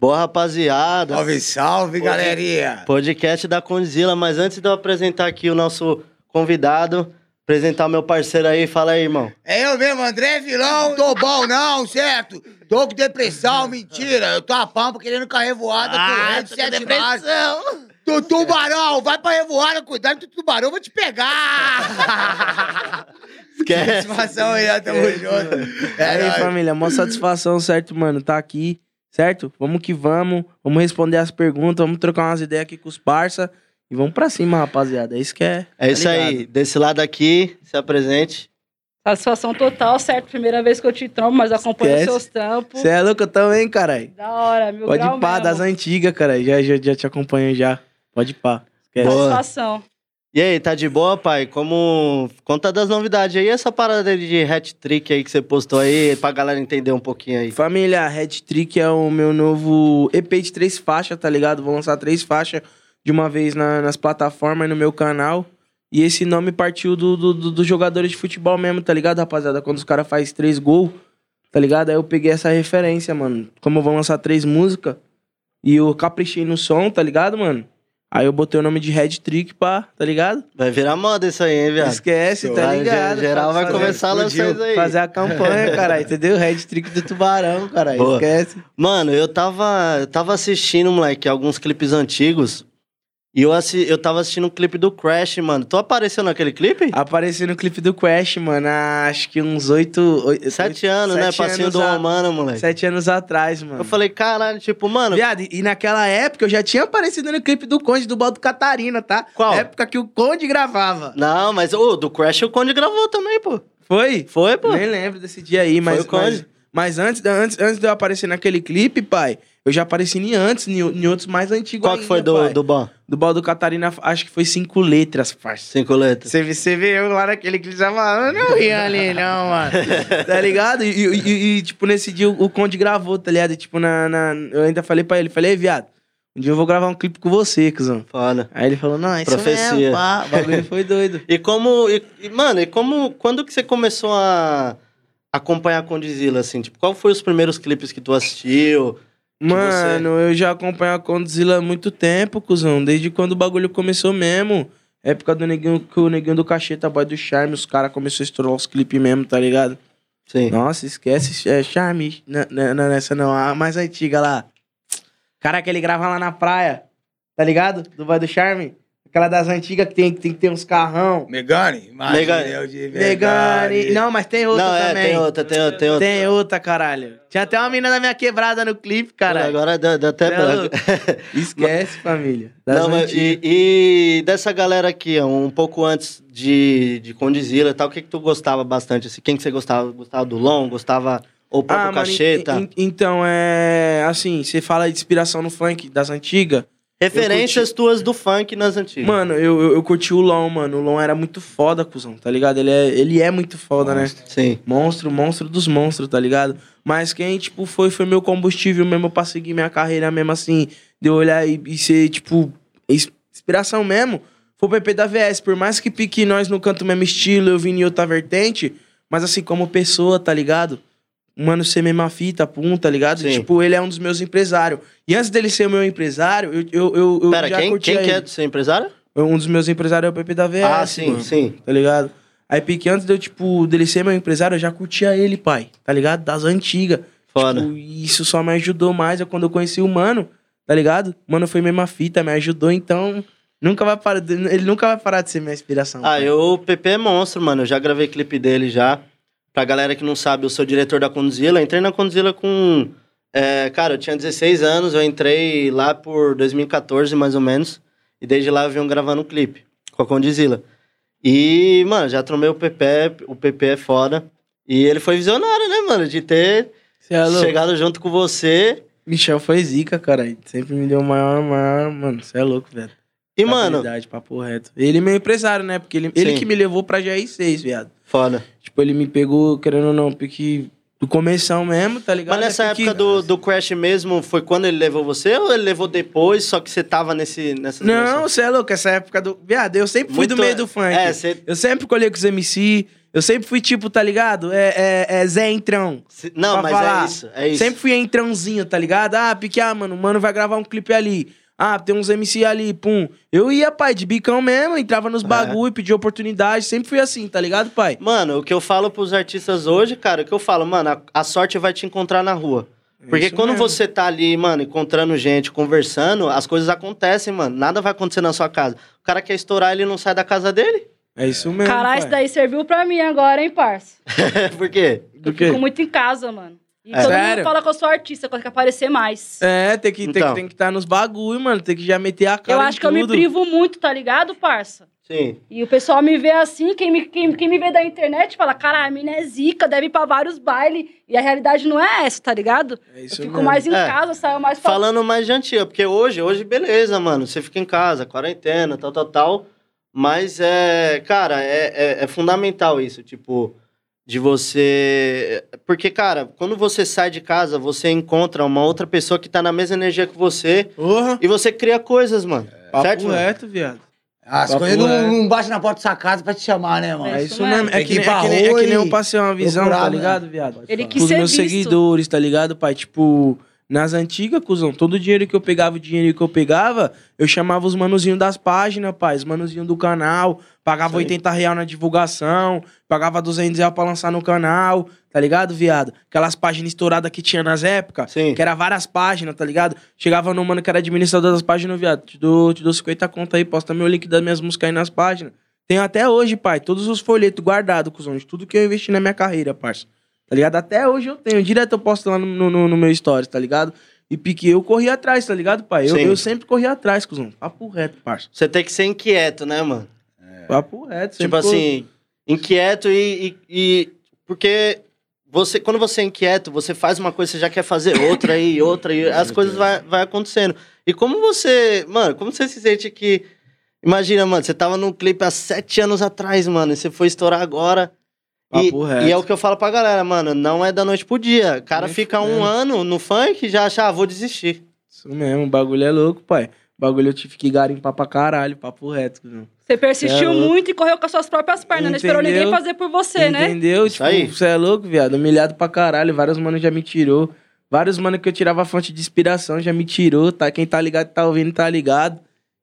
Boa, rapaziada. Salve, salve, galerinha. Podcast da Condzilla, mas antes de eu apresentar aqui o nosso convidado, apresentar o meu parceiro aí, fala aí, irmão. É eu mesmo, André Vilão. Tô bom não, certo? Tô com depressão, mentira. Eu tô a pampa querendo com a revoada Ah, correndo, sete depressão. Tu, tubarão, vai pra revoada, cuidado que o tubarão vai te pegar. Esquece. Satisfação aí, ó, tamo junto. E aí, família, mó satisfação, certo, mano? Tá aqui, certo? Vamos que vamos, vamos responder as perguntas, vamos trocar umas ideias aqui com os parça e vamos pra cima, rapaziada. É isso que é. É tá isso aí. ligado? Desse lado aqui, se apresente. Satisfação total, certo? Primeira vez que eu te trombo, mas acompanho Esquece. seus trampos. Você é louco também, caralho? Da hora, mil Pode grau ir pá, mesmo. das antigas, caralho. Já, já, já te acompanho já. Pode ir pá. Esquece. Boa. Satisfação. E aí, tá de boa, pai? Como. Conta das novidades aí, essa parada de hat-trick aí que você postou aí, pra galera entender um pouquinho aí. Família, Red Trick é o meu novo EP de três faixas, tá ligado? Vou lançar três faixas de uma vez na- nas plataformas e no meu canal. E esse nome partiu do, do- do- dos jogadores de futebol mesmo, tá ligado, rapaziada? Quando os caras fazem três gols, tá ligado? Aí eu peguei essa referência, mano. Como eu vou lançar três músicas e eu caprichei no som, tá ligado, mano? Aí eu botei o nome de Red Trick, pá, tá ligado? Vai virar moda isso aí, hein, viado? Esquece, tá ligado? Geral vai começar a lançar isso aí. Fazer a campanha, caralho, entendeu? Red Trick do Tubarão. Boa. Esquece. Mano, eu tava, eu tava assistindo, moleque, alguns clipes antigos. E eu, assi eu tava assistindo um clipe do Crash, mano. Tu apareceu naquele clipe? Apareceu no clipe do Crash, mano, há acho que uns oito... oito Sete anos, né? Passinho do a- Romano, moleque. Sete anos atrás, mano. Eu falei, caralho, tipo, mano, Viado, e naquela época eu já tinha aparecido no clipe do Conde do Baldo Catarina, tá? Qual? Época que o Conde gravava. Não, mas o do Crash o Conde gravou também, pô. Foi? Foi, pô. Nem lembro desse dia aí, mas... o Conde. mas, mas antes, antes, antes de eu aparecer naquele clipe, pai, eu já apareci em antes, em, em outros mais antigos Qual que foi ainda, do, pai. do Bom? Do Baldo Catarina, acho que foi cinco letras, parça. Cinco letras. Você vê, você vê eu lá naquele que ele já falando, eu não ia ali, não, mano. tá ligado? E, e- e, tipo, nesse dia o, Conde gravou, tá ligado? E, tipo, na, na- eu ainda falei pra ele, falei, "Ei, viado, um dia eu vou gravar um clipe com você, cuzão. Foda. Aí ele falou, não, é isso Profecia. mesmo, pá. O bagulho foi doido. E como. E, e, mano, e como. Quando que você começou a acompanhar a Condizila, assim? Tipo, qual foi os primeiros clipes que tu assistiu? Mano, eu já acompanho a Condzilla há muito tempo, cuzão. Desde quando o bagulho começou mesmo. Época do neguinho, que o neguinho do cacheta, boy do charme, os caras começaram a estourar os clipes mesmo, tá ligado? Sim. Nossa, esquece é, Charme. Não, não, não, nessa não. A mais antiga lá. Cara, que ele grava lá na praia. Tá ligado? Do Vai do Charme. Aquela das antigas que tem, que tem que ter uns carrão. Megane? Imagem Megane. Megane. Não, mas tem outra Não, é, também. tem outra, tem outra, tem outra. Tem outra, caralho. Tinha até uma menina da minha quebrada no clipe, caralho. Agora deu, deu até é branco. Esquece, família. Das Não, mas e, e dessa galera aqui, ó, um pouco antes de, de Condizila e tal, o que que tu gostava bastante? Assim? Quem que você gostava? Gostava do Long? Gostava ou próprio Ah, mano, Cacheta? en- en- então, é... Assim, você fala de inspiração no funk das antigas. Referências tuas do funk nas antigas. Mano, eu, eu, eu curti o Lon, mano. O Lon era muito foda, cuzão, tá ligado? Ele é, ele é muito foda, né? Sim. Monstro, monstro dos monstros, tá ligado? Mas quem, tipo, foi, foi meu combustível mesmo pra seguir minha carreira mesmo, assim, de eu olhar e, e ser, tipo, ins- inspiração mesmo, foi o PP da VS. Por mais que pique nós não canto mesmo estilo, eu vim em outra vertente, mas assim, como pessoa, tá ligado? Mano, ser mesma fita, pum, tá ligado? Sim. Tipo, ele é um dos meus empresários. E antes dele ser o meu empresário, eu, eu, eu, eu Pera, já quem, quem que é seu empresário? Um dos meus empresários é o PP da VS, ah, sim, mano sim. tá ligado? Aí Pique, antes de eu, tipo, dele ser meu empresário, eu já curtia ele, pai, tá ligado? Das antigas. Foda. Tipo, e isso só me ajudou mais é quando eu conheci o Mano, tá ligado? Mano foi mesma fita, me ajudou, então nunca vai parar, ele nunca vai parar de ser minha inspiração. Ah, pai. eu, o PP é monstro, mano. Eu já gravei clipe dele já. Pra galera que não sabe, eu sou diretor da Condzilla. Entrei na Condzilla com. é, cara, eu tinha 16 anos, eu entrei lá por 2014, mais ou menos. E desde lá eu venho gravando um clipe com a Condzilla. E, mano, já tromei o PP, o PP é foda. E ele foi visionário, né, mano? De ter é chegado junto com você. Michel foi zica, cara. Sempre me deu o maior, maior, mano, você é louco, velho. E, mano, papo reto. Ele é meu empresário, né? Porque ele, ele que me levou pra GR6, viado. foda. Tipo, ele me pegou, querendo ou não, porque Do começão mesmo, tá ligado? Mas nessa É época do, do Crash mesmo, foi quando ele levou você ou ele levou depois, só que você tava nesse, nessa Não, você é louco, essa época do. Viado, eu sempre fui do Muito- meio do funk. é, cê- Eu sempre colhei com os MC. Eu sempre fui tipo, tá ligado? É, é, é Zé Entrão. Se- Não, mas falar. é isso, é isso. Sempre fui entrãozinho, tá ligado? Ah, pique, ah, mano, o mano vai gravar um clipe ali. Ah, tem uns MC ali, pum. Eu ia, pai, de bicão mesmo, entrava nos É. bagulho, pedia oportunidade. Sempre fui assim, tá ligado, pai? Mano, o que eu falo pros artistas hoje, cara, o que eu falo, mano, a, a sorte vai te encontrar na rua. Porque É isso quando mesmo. você tá ali, mano, encontrando gente, conversando, as coisas acontecem, mano. Nada vai acontecer na sua casa. O cara quer estourar, ele não sai da casa dele. É isso mesmo. Caralho, isso daí serviu pra mim agora, hein, parça? Por quê? Do Eu quê? fico muito em casa, mano. E É. todo Sério? mundo fala que eu sou artista, que eu tenho que aparecer mais. É, tem que estar Então. tem que tá nos bagulho, mano. Tem que já meter a cara eu em acho que eu me tudo. privo muito, tá ligado, parça? Sim. E o pessoal me vê assim, quem me, quem, quem me vê da internet fala, cara, a mina é zica, deve ir pra vários bailes. E a realidade não é essa, tá ligado? É Eu isso fico mesmo. mais em É. casa, saio mais pra... Falando mais de antiga, porque hoje, hoje, beleza, mano. Você fica em casa, quarentena, tal, tal, tal. Mas é, cara, é, é, é fundamental isso, tipo, de você. Porque, cara, quando você sai de casa, você encontra uma outra pessoa que tá na mesma energia que você Porra. e você cria coisas, mano. Papo certo? mano? reto, viado. As Papo coisas não, não batem na porta da sua casa pra te chamar, né, mano? É isso isso mesmo. É Tem que, nem- é que nem, é que nem eu passei uma visão, procurar, tá né? ligado, viado? Ele quis Os meus visto. seguidores, tá ligado, pai? Tipo, nas antigas, cuzão, todo o dinheiro que eu pegava, o dinheiro que eu pegava, eu chamava os manuzinhos das páginas, pai, os manuzinhos do canal, pagava aí. 80 real na divulgação, pagava 200 real pra lançar no canal, tá ligado, viado? Aquelas páginas estouradas que tinha nas épocas, Sim. que era várias páginas, tá ligado? Chegava no mano que era administrador das páginas, viado, te dou, te dou 50 conto aí, posta meu link das minhas músicas aí nas páginas. Tenho até hoje, pai, todos os folhetos guardados, cuzão, de tudo que eu investi na minha carreira, parça. Tá ligado? Até hoje eu tenho. Direto eu posto lá no, no, no meu stories, tá ligado? E pique, eu corri atrás, tá ligado, pai? Eu, Sim. eu sempre corri atrás, cuzão. Papo reto, parça. Você tem que ser inquieto, né, mano? Papo reto. Tipo sempre assim, inquieto e, e- e- Porque você, quando você é inquieto, você faz uma coisa, você já quer fazer outra e outra, e as coisas vai, vai acontecendo. E como você. Mano, como você se sente que. Imagina, mano, você tava num clipe há sete anos atrás, mano, e você foi estourar agora. E, e é o que eu falo pra galera, mano, não é da noite pro dia. O cara Nem fica um ano no funk e já acha, ah, vou desistir. Isso mesmo, o bagulho é louco, pai. O bagulho eu tive que garimpar pra caralho, papo reto, cuzão. Você persistiu É muito e correu com as suas próprias pernas, não esperou Entendeu? ninguém fazer por você, né? Entendeu? Isso Tipo, aí. você é louco, viado. Humilhado pra caralho. Vários manos já me tirou. Vários manos que eu tirava fonte de inspiração já me tirou, tá? Quem tá ligado, tá ouvindo, tá ligado.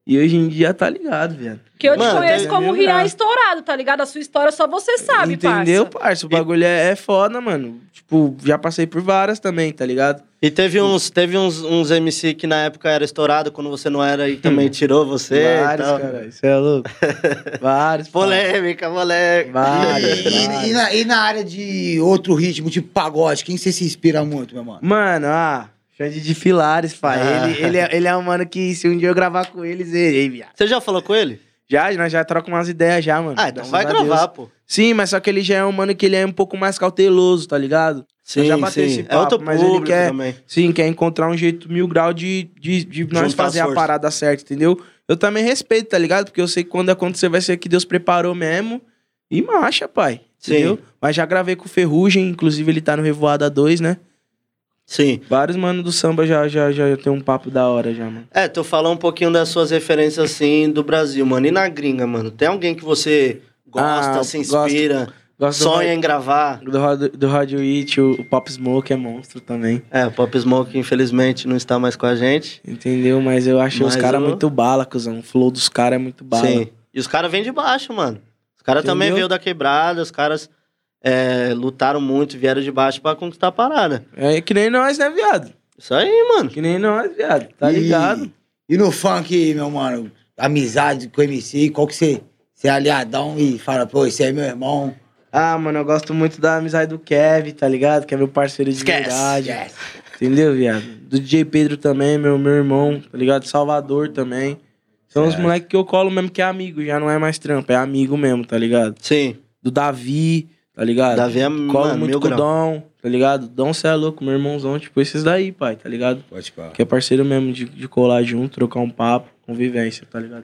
E hoje em dia tá ligado, viado. Que eu Mano, te conheço tem- como Entendeu? Rian estourado, tá ligado? A sua história só você sabe, Entendeu, parça. parça? O bagulho é, é foda, mano. Tipo, já passei por várias também, tá ligado? E teve uns, teve uns, uns MC que na época era estourado, quando você não era, e também tirou você. e vários, cara. Isso é louco. vários. Polêmica, moleque. Vários, E, e- vários. e na, e na área de outro ritmo, tipo pagode, quem você se inspira muito, meu mano? Mano, ah, Xande de Filares, pai. Ah. Ele, ele, é, ele é um mano que, se um dia eu gravar com eles, ele, viado. Você já falou com ele? Já, nós já trocamos umas ideias já, mano. Ah, então Graças vai a Deus. gravar, pô. Sim, mas só que ele já é um mano que ele é um pouco mais cauteloso, tá ligado? Sim, já bateu sim. esse é outro papo, mas ele quer- também. Sim, quer encontrar um jeito mil grau de, de, de nós fazer a forças. parada certa, entendeu? Eu também respeito, tá ligado? Porque eu sei que quando acontecer vai ser que Deus preparou mesmo. E marcha, pai. Sim. Entendeu? Mas já gravei com o Ferrugem, inclusive ele tá no Revoada 2, né? Sim. Vários manos do samba já, já, já tem um papo da hora já, mano. É, tu falou um pouquinho das suas referências, assim, do Brasil, mano. E na gringa, mano? Tem alguém que você gosta, Ah, se gosto. inspira, Gosto sonha em gravar? do, do, do Radio It, o, o Pop Smoke é monstro também. É, o Pop Smoke, infelizmente, não está mais com a gente. Entendeu? Mas eu acho os caras eu- muito bala, cuzão. O flow dos caras é muito bala. Sim. E os caras vêm de baixo, mano. Os caras também veio da quebrada, os caras é, lutaram muito, vieram de baixo pra conquistar a parada. É que nem nós, né, viado? Isso aí, mano. Que nem nós, viado. Tá E- ligado? E no funk, meu mano, amizade com o MC, qual que você, você é aliadão e fala, pô, esse é meu irmão. Ah, mano, eu gosto muito da amizade do Kev, tá ligado? Que é meu parceiro de Esquece, verdade. Yes. Entendeu, viado? Do DJ Pedro também, meu, meu irmão, tá ligado? Salvador também. São os moleques que eu colo mesmo que é amigo, já não é mais trampo, é amigo mesmo, tá ligado? Sim. Do Davi, tá ligado? Davi é, Colo mano, muito com o. Dom, tá ligado? Dom, cê é louco, meu irmãozão, tipo esses daí, pai, tá ligado? Pode falar. Que é parceiro mesmo de, de colar junto, trocar um papo, convivência, tá ligado?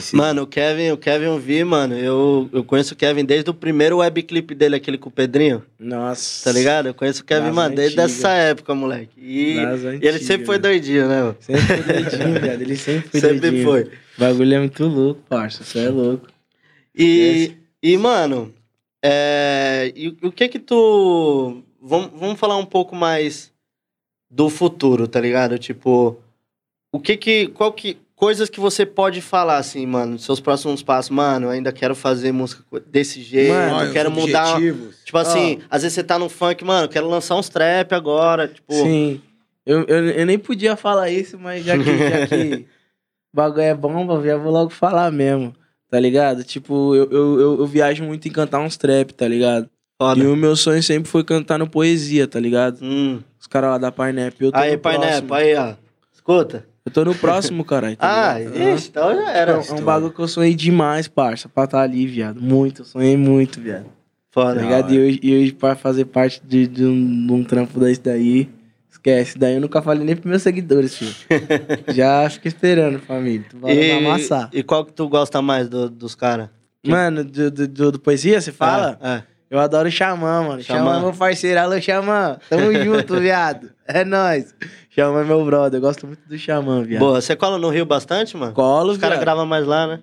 Sim. Mano, o Kevin, o Kevin eu vi, mano. Eu, eu conheço o Kevin desde o primeiro webclip dele, aquele com o Pedrinho. Nossa. Tá ligado? Eu conheço o Kevin, Das mano, desde antigas. essa época, moleque. E, e ele sempre foi doidinho, né, mano? Sempre foi doidinho, viado. Ele sempre foi Sempre doidinho. foi. O bagulho é muito louco, parça. Você é louco. E, e mano, é, e o que que tu... Vamos, vamos falar um pouco mais do futuro, tá ligado? Tipo, o que que... Qual que... Coisas que você pode falar, assim, mano, seus próximos passos. Mano, eu ainda quero fazer música desse jeito, Mano, os quero mudar... Tipo assim, às vezes você tá no funk, mano, quero lançar uns trap agora, tipo... Sim. Eu, eu, eu nem podia falar isso, mas já que, já que o bagulho é bomba, eu vou logo falar mesmo. Tá ligado? Tipo, eu, eu, eu, eu viajo muito em cantar uns trap, tá ligado? Foda. E o meu sonho sempre foi cantar no poesia, tá ligado? Hum. Os caras lá da tô Aí. Painepo, aí, ó. Escuta. Eu tô no próximo, caralho. Ah, tá ligado? ixi, então já era. É um bagulho que eu sonhei demais, parça, pra estar ali, viado. Muito, eu sonhei muito, viado. Tá Foda. ligado? E hoje, e hoje pra fazer parte de, de um, de um trampo desse daí, esquece. Daí eu nunca falei nem pros meus seguidores, filho. Já fico esperando, família. Tu vai E, amassar. e qual que tu gosta mais do- dos caras? Mano, do, do, do- poesia, você fala? É. Eu adoro o Xamã, mano. Xamã. É meu parceiro. Alô, Xamã. Tamo junto, viado. É nóis. Xamã é meu brother. Eu gosto muito do Xamã, viado. Boa, você cola no Rio bastante, mano? Colo, Os caras gravam mais lá, né?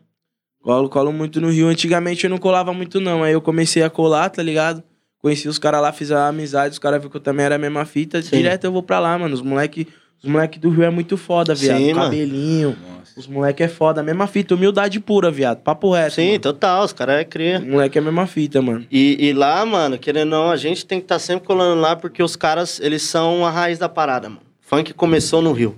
Colo, colo muito no Rio. Antigamente eu não colava muito, não. Aí eu comecei a colar, tá ligado? Conheci os caras lá, fiz a amizade, os caras viram que eu também era a mesma fita. Sim. Direto eu vou pra lá, mano. Os moleque, os moleque do Rio é muito foda, viado. Sim. Cabelinho. Nossa. Os moleque é foda. A mesma fita, humildade pura, viado. Papo reto. Sim, mano. total, os caras é cria. Moleque é a mesma fita, mano. E, e lá, mano, querendo ou não, a gente tem que estar sempre colando lá porque os caras, eles são a raiz da parada, mano. Funk começou no Rio.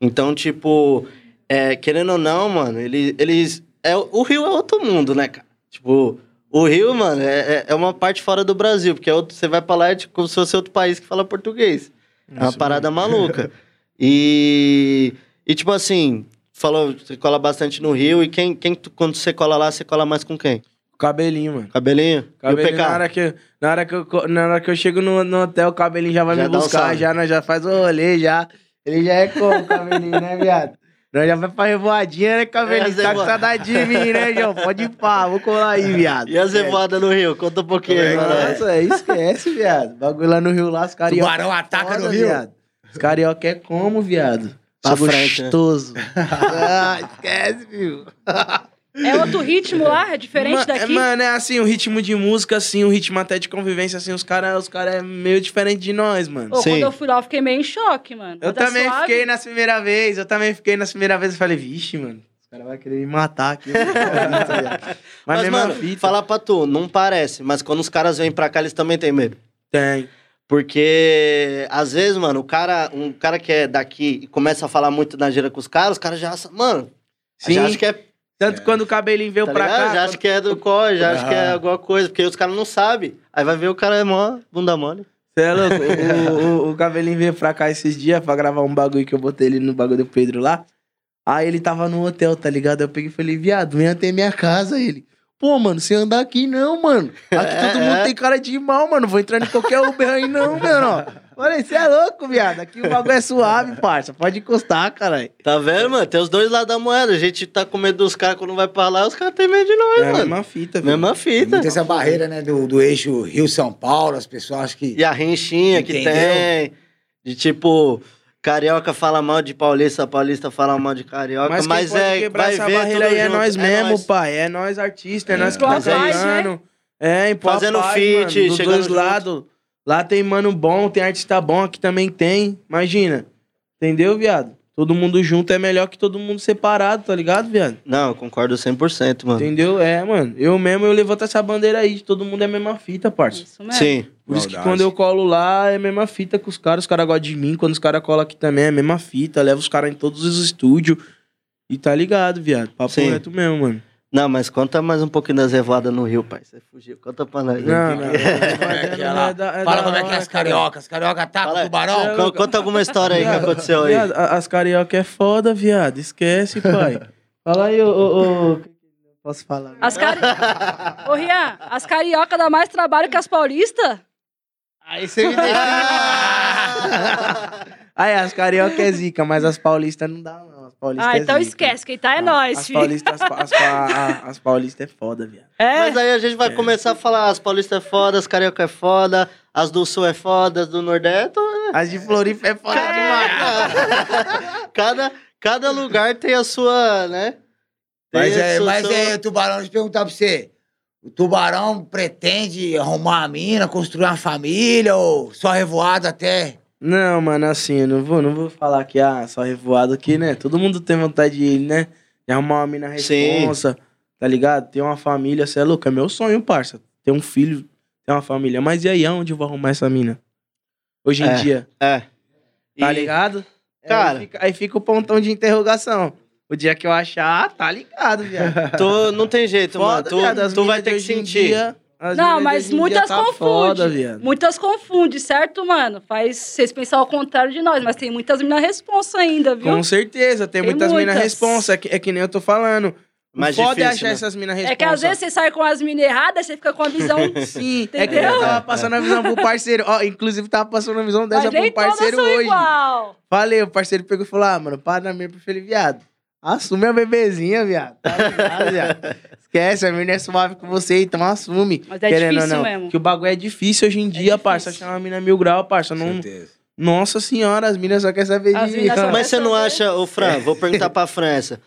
Então, tipo, é, querendo ou não, mano, eles. eles é, o Rio é outro mundo, né, cara? Tipo, o Rio, mano, é, é- é uma parte fora do Brasil, porque é outro, você vai pra lá é tipo, como se fosse outro país que fala português. É uma Isso parada maluca. E, e, tipo assim, falou, você cola bastante no Rio, e quem, quem quando você cola lá, você cola mais com quem? Cabelinho, mano. Cabelinho? Cabelinho, na hora que, na hora que, eu, na hora que eu chego no, no hotel, o cabelinho já vai Já me um buscar, salve. já, nós já faz o rolê, já. Ele já é como, o cabelinho, né, viado? Nós já vai pra revoadinha, né, cabelinho? É, tá com saudade de mim, né, João? Pode ir pá, vou colar aí, viado. E a zevoada no Rio? Conta um pouquinho aí, mano. Nossa, é, esquece, viado. Bagulho lá no Rio, lá, os carioca. Tubarão ataca no foda, Rio. Viado. Os carioca é como, viado? Pra Bagulho frente, né? gostoso. ah, esquece, viu? É outro ritmo lá? É diferente Ma- daqui? Mano, é assim, o ritmo de música, assim, o ritmo até de convivência, assim, os caras os cara é meio diferente de nós, mano. Ô, Sim. quando eu fui lá, eu fiquei meio em choque, mano. Eu Mas é também suave. fiquei na primeira vez, eu também fiquei na primeira vez e falei, vixe, mano, os caras vão querer me matar aqui. mas Mas, mano, fita. falar pra tu, não parece, mas quando os caras vêm pra cá, eles também têm medo. Tem. Porque, às vezes, mano, o cara, um cara que é daqui e começa a falar muito na gira com os caras, os caras já acham, mano, Sim, já acha que é, tanto quando o cabelinho veio tá pra ligado? cá... já acha que é do COI, já acha que é Ah. alguma coisa, porque os caras não sabem. Aí vai ver o cara é mó bunda mole. Você é louco? O, o, o cabelinho veio pra cá esses dias pra gravar um bagulho que eu botei ele no bagulho do Pedro lá. Aí ele tava no hotel, tá ligado? Eu peguei e falei, viado, vem até minha casa. Ele, pô, mano, você andar aqui não, mano. Aqui todo É, mundo é. tem cara de mal, mano. Vou entrar em qualquer Uber aí não, mano. Falei, você é louco, viado. Aqui o bagulho é suave, parça. Pode encostar, caralho. Tá vendo, mano? Tem os dois lados da moeda. A gente tá com medo dos caras quando vai pra lá, os caras têm medo de nós, É a mano. mesma fita, velho. Mesma Tem fita. muito essa barreira, né, do, do eixo Rio-São Paulo, as pessoas acham que... E a rinchinha que tem. De tipo, carioca fala mal de paulista, paulista fala mal de carioca. Mas, Mas, quem pode é. quebrar Vai essa ver barreira aí é junto. nós mesmo, nóis. pai. É nós artistas, é, É. nós que tá é isso, cantando. É, em Fazendo paz, feat, mano, dos chegando dois lados. Lá tem mano bom, tem artista bom, aqui também tem. Imagina. Entendeu, viado? Todo mundo junto é melhor que todo mundo separado, tá ligado, viado? Não, eu concordo 100%, mano. Entendeu? É, mano. Eu mesmo, eu levanto essa bandeira aí de todo mundo é a mesma fita, parça. Isso mesmo. Sim. Por isso que Maldade. quando eu colo lá, é a mesma fita com os caras. Os caras gostam de mim. Quando os caras colam aqui também, é a mesma fita. Leva os caras em todos os estúdios. E tá ligado, viado. Papo Sim. reto mesmo, mano. Não, mas conta mais um pouquinho das revoadas no Rio, pai. Você fugiu. Conta pra nós. Não, não. Fala como é que é as cariocas. As cariocas atacam Fala- o tubarão. Con- Conta alguma história aí que aconteceu aí. as carioca é foda, viado. Esquece, pai. Fala aí, ô. ô, ô. Posso falar? As cari... Ô, Rian, as carioca dá mais trabalho que as paulistas? Aí você me deixa. aí, as carioca é zica, mas as paulistas não dá, não. Paulistas Ah, é então zica. esquece. Quem tá é Ah, nós, As filho. paulistas, as, pa- as, pa- a- as paulistas é foda, viado. É. Mas aí a gente vai começar a falar, as paulistas é foda, as carioca é foda, as do sul é foda, as do nordeste. As de Floripa é foda demais. cada, cada lugar tem a sua, né? Tem Mas a é, sua- mas sua- é, Tubarão, deixa eu perguntar pra você. O Tubarão pretende arrumar uma mina, construir uma família ou só revoado até? Não, mano, assim, eu não vou, não vou falar que, ah, só revoado aqui, né? Todo mundo tem vontade de, né? De arrumar uma mina Sim. responsa, tá ligado? Ter uma família, você é louco, é meu sonho, parça. Ter um filho, ter uma família. Mas e aí, aonde eu vou arrumar essa mina? Hoje em É. dia, É. tá E- ligado? Cara- Aí fica, aí fica o pontão de interrogação. O dia que eu achar, tá ligado, viado. Tu, não tem jeito, mano. Foda, Tu, viado, tu vai ter que sentir. dia- as Não, mas muitas tá confundem. Muitas confundem, certo, mano? Faz vocês pensar ao contrário de nós, mas tem muitas minas responsa ainda, viu? Com certeza, tem, Tem muitas minas muitas. responsa. É que, é que nem eu tô falando. Mais Foda é difícil, achar né? essas minas responsa. É que às vezes você sai com as minas erradas, você fica com a visão. Sim, é que Entendeu? eu tava passando a visão pro parceiro. Ó, inclusive tava passando a visão dessa mas nem pro todas parceiro são hoje. igual. Falei, o parceiro pegou e falou: ah, mano, para na minha ele, viado. Assume a bebezinha, viado. Tá ligado, viado? Esquece, a menina é suave com você, então assume. Mas é Querendo difícil ou não. mesmo. Que o bagulho é difícil hoje em dia, difícil. parça. Achar uma mina mil grau, parça. Não... Certeza. Nossa senhora, as minas só querem saber As de. só- Mas você não acha, ô Fran, vou perguntar pra França.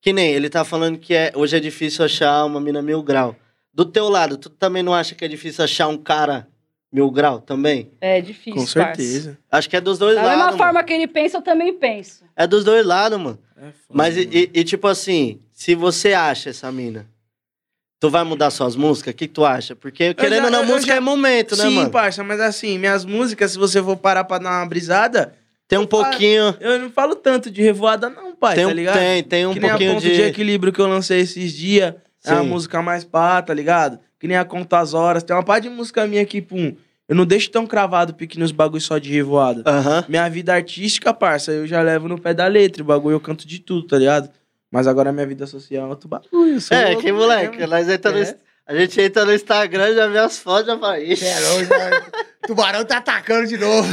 Que nem ele tá falando que é, hoje é difícil achar uma mina mil grau. Do teu lado, tu também não acha que é difícil achar um cara mil grau também? É difícil. Com parça. certeza. Acho que é dos dois Da lados. mesma mano. forma que ele pensa, eu também penso. É dos dois lados, mano. É foda, Mas e, mano. e- e, tipo assim, se você acha essa mina, tu vai mudar suas músicas? O que tu acha? Porque querendo ou não, música já- é momento, né, Sim, mano? parça, mas assim, minhas músicas, se você for parar pra dar uma brisada, Tem um pouquinho. eu não falo tanto de revoada, não, pai, Tem, tá um, ligado? tem, tem um que nem a pouquinho ponto de. de... equilíbrio que eu lancei esses dias. É a Sim. música mais pá, tá ligado? Que nem a Conta as Horas. Tem uma parte de música minha que, pum, eu não deixo tão cravado pique nos bagulhos só de revoada. Aham. Minha vida artística, parça, eu já levo no pé da letra. O bagulho eu canto de tudo, tá ligado? Mas agora minha vida social é outro bagulho. eu É, louco que moleque. mesmo. Nós entra no, É. ins- a gente entra no Instagram, já vê as fotos, já fala. Ixi. É, né? Tubarão tá atacando de novo.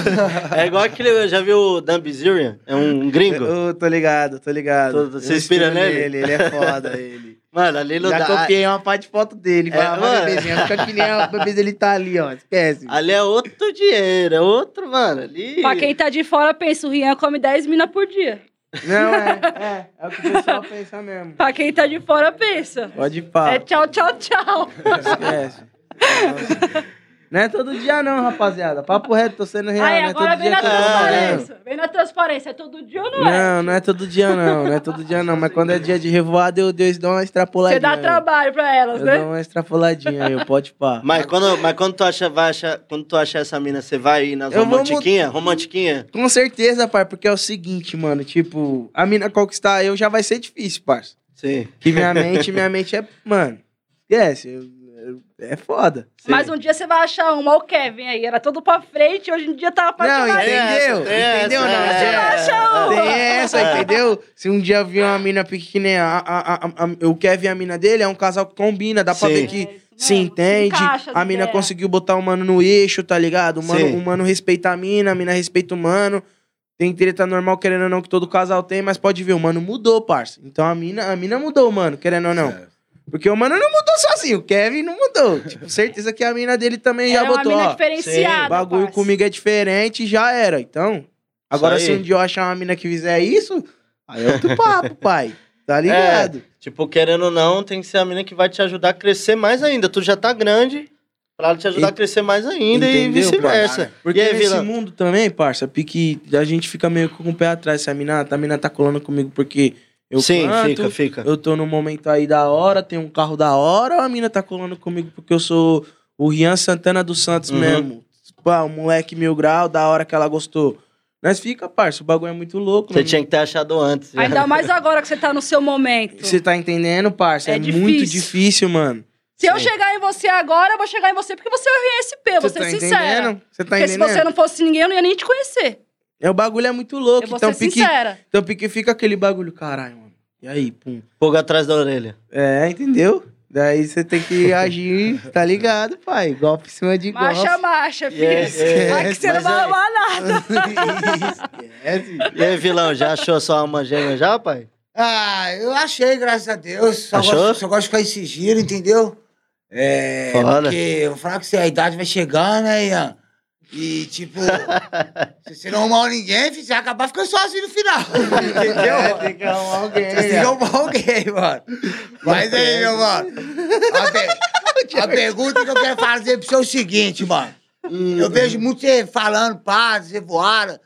É igual aquele. Já viu o Dan Bilzerian? É um gringo? Ô, tô ligado, tô ligado. Tô- você Eu inspira nele? Ele é foda, ele. Mano, ali não Já dá. copiei uma parte de foto dele. É, mano. bebezinha, fica que nem a bebê dele tá ali, ó. Esquece. Ali é outro dinheiro, é outro, mano. Ali. Pra quem tá de fora, pensa, o Rian come 10 minas por dia. Não, é, é. É o que o pessoal pensa mesmo. Pra quem tá de fora, pensa. Pode ir pá. É tchau, tchau, tchau. Esquece. Não é todo dia não, rapaziada. Papo reto, tô sendo real. Aí, não é agora todo vem dia na eu transparência. Vem na transparência. É todo dia ou não é? Não, não é todo dia não. Não é todo dia não. Mas quando é dia de revoada, eu, eu dou uma extrapoladinha. Você dá trabalho pra elas, Eu né? dou uma extrapoladinha aí, eu pode pá. Mas quando, mas quando tu acha, vai achar, quando tu achar essa mina, você vai ir nas Eu vou romantiquinha? Romantiquinha? Com certeza, pai, porque é o seguinte, mano. Tipo, a mina conquistar eu já vai ser difícil, parça. Sim. Que minha mente, minha mente é. Mano, esquece. eu- eu- é foda. sim. Mas um dia você vai achar uma, o Kevin aí. Era todo pra frente, hoje em dia tá Não, apaixonado. entendeu? tem essa, entendeu? tem Não, essa, é- acha uma. Tem essa, entendeu? Se um dia eu vi uma mina pequenininha, a, a, a, a, o Kevin e a mina dele é um casal que combina, dá pra Sim. ver que É se entende. encaixa A mina conseguiu botar o mano no eixo, tá ligado? O mano, o mano respeita a mina, a mina respeita o mano. Tem treta normal, querendo ou não, que todo casal tem, mas pode ver, o mano mudou, parça. Então a mina, a mina mudou, mano, querendo ou não. Porque o mano não mudou sozinho, o Kevin não mudou. Tipo, certeza que a mina dele também já Ela é uma botou, mina ó. diferenciada. O bagulho comigo é diferente e já era. Então, agora se um dia eu achar uma mina que fizer isso, aí é outro papo, pai. Tá ligado? Tipo, querendo ou não, tem que ser a mina que vai te ajudar a crescer mais ainda. Tu já tá grande, pra ela te ajudar En- a crescer mais ainda e Entendeu, vice-versa. cara? Porque E aí, nesse Vila? mundo também, parça, pique, a gente fica meio com o pé atrás. Se a mina, a mina tá colando comigo porque eu Sim, canto, fica, fica. eu tô num momento aí da hora, tem um carro da hora, ou a mina tá colando comigo porque eu sou o Rian Santana dos Santos Uhum. mesmo. Pá, um moleque mil grau, da hora que ela gostou. Mas fica, parça, o bagulho é muito louco. Você não- tinha que ter achado antes. já. Ainda mais agora que você tá no seu momento. Você tá entendendo, parça? É É, muito difícil. difícil, mano. Se eu Sim. chegar em você agora, eu vou chegar em você porque você é o RSP, vou Você ser tá entendendo? Você tá porque se entendendo? você não fosse ninguém, eu não ia nem te conhecer. É, o bagulho é muito Eu louco. vou Então ser pique, sincera. então pique fica aquele bagulho, caralho, mano. E aí, pum. Pulga atrás da orelha. É, entendeu? Daí você tem que agir, tá ligado, pai? Golpe em cima de golpe. Marcha, marcha, filho. é, é, Aqui você não vai aí- arrumar nada. Esquece. E aí, vilão, já achou sua alma gêmea já, pai? Ah, eu achei, graças a Deus. Só, Achou? gosto, só gosto de ficar esse giro, entendeu? É. Foda. Porque eu falar que você, a idade vai chegando, né, Ian? E, tipo, se você não arrumar ninguém, você vai acabar ficando sozinho no final. Entendeu? É, tem que arrumar alguém. Você tem que arrumar alguém, mano. Mas aí, meu mano. A, pe- a pergunta que eu quero fazer pro você é o seguinte, mano. Eu vejo muito você falando, pá, você voara.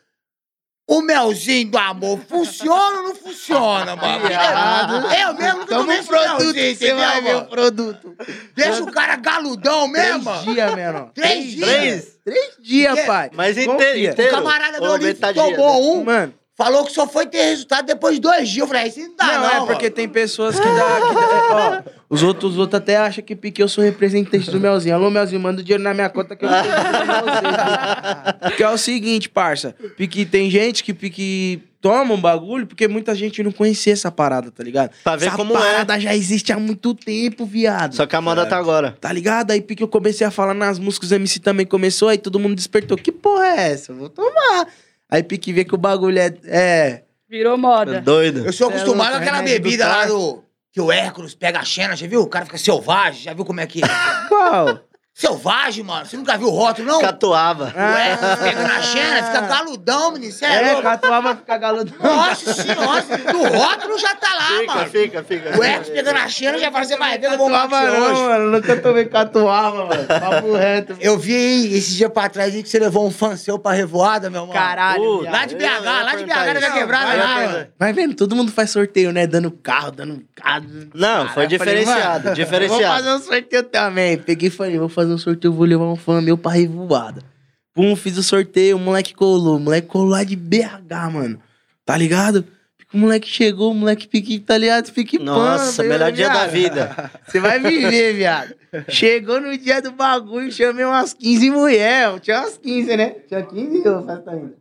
O melzinho do amor funciona ou não funciona, mano? Viado. Eu mesmo nunca tomei um esse produto, melzinho, você vai ver o mano? produto. Deixa o cara galudão mesmo, Três mano. dias, menor. Três dias? Três? Três dias, pai. Mas inteiro, O camarada meu ali tomou um, Mano, falou que só foi ter resultado depois de dois dias. Eu falei, isso não dá, não, não. é porque mano. tem pessoas que dá. Que dá- ó, os outros, os outros até acham que Pique eu sou representante do Melzinho. Alô, Melzinho, manda o dinheiro na minha conta que eu não tenho. Porque é o seguinte, parça. Pique, tem gente que Pique toma um bagulho porque muita gente não conhecia essa parada, tá ligado? Pra ver essa como é. parada já existe há muito tempo, viado. Só que a moda tá agora. Tá ligado? Aí Pique eu comecei a falar nas músicas, o MC também começou, aí todo mundo despertou. Que porra é essa? Eu vou tomar. Aí Pique vê que o bagulho é. É. Virou moda. Doido. Eu sou é acostumado àquela remédio do bebida lá do. Que o Hércules pega a Xena, já viu? O cara fica selvagem, já viu como é que é? Qual? Selvagem, mano. Você nunca viu o rótulo, não? Catuava. Hércules pega na Xena, fica galudão, menino. Você é, É, ficar galudão. Nossa senhora, no rótulo já tá lá, Fica, mano. fica, fica. O Hércules pegando a Xena já fala, você vai ver eu vou você não, hoje. mano. Nunca tomei catuava, mano. Papo reto. Eu vi esse dia pra trás aí que você levou um fã seu pra revoada, meu mano. Caralho. Viado. Lá de BH, lá de BH, na isso. quebrada Vai lá, mano. Vai vendo, todo mundo faz sorteio, né? Dando carro, dando carro. Não, foi diferenciado, diferenciado. Vou fazer um sorteio também. Peguei e falei, vou fazer um sorteio, vou levar um fã meu pra revoada. Pum, fiz o sorteio, o moleque colou. O moleque colou lá de BH, mano. Tá ligado? O moleque chegou, o moleque pique, tá ligado? Pique Nossa, pano, melhor dia da viado. vida. Você vai viver, viado. Chegou no dia do bagulho, chamei umas 15 mulheres. Tinha umas 15, né? Tinha 15 ou festa ainda?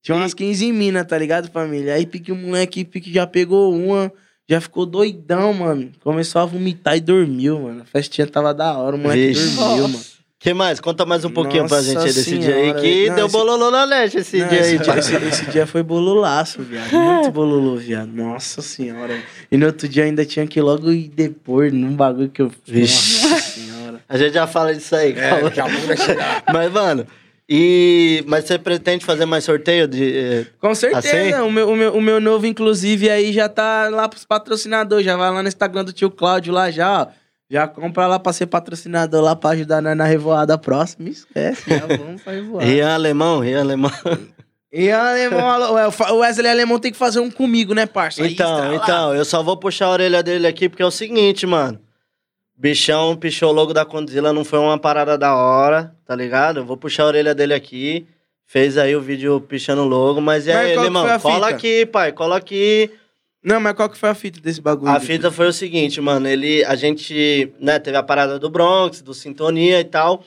Tinha umas 15 minas, tá ligado, família? Aí pique o moleque, pique já pegou uma, já ficou doidão, mano. Começou a vomitar e dormiu, mano. A festinha tava da hora, o moleque Vixe. dormiu, mano. que mais? Conta mais um pouquinho pra Nossa gente aí desse dia aí, senhora, que não, deu esse- bololô na leste esse Não, dia aí. esse, tio. esse, esse dia foi bololaço, viado. Muito bololô, viado. Nossa senhora. E no outro dia ainda tinha que ir logo ir depor num bagulho que eu fiz. Nossa senhora. A gente já fala disso aí, É, calma. daqui a pouco vai chegar. Mas, mano, e... Mas você pretende fazer mais sorteio de... eh, Com certeza. Assim? O, meu, o, meu, o meu novo, inclusive, aí já tá lá pros patrocinadores. Já vai lá no Instagram do tio Cláudio lá já, ó. Já compra lá pra ser patrocinador lá pra ajudar na, na revoada próxima. Esquece, já vamos pra revoada. Rian Alemão, Rian Alemão. E alemão, é, o Wesley Alemão tem que fazer um comigo, né, parça? Então, então, eu só vou puxar a orelha dele aqui porque é o seguinte, mano. Bichão pichou o logo da Condzilla, não foi uma parada da hora, tá ligado? Eu vou puxar a orelha dele aqui. Fez aí o vídeo pichando o logo, mas e irmão? foi a Cola aqui, pai, cola aqui. Não, mas qual que foi a fita desse bagulho? A fita foi o seguinte, mano. Ele, a gente, né, teve a parada do Bronx, do Sintonia e tal.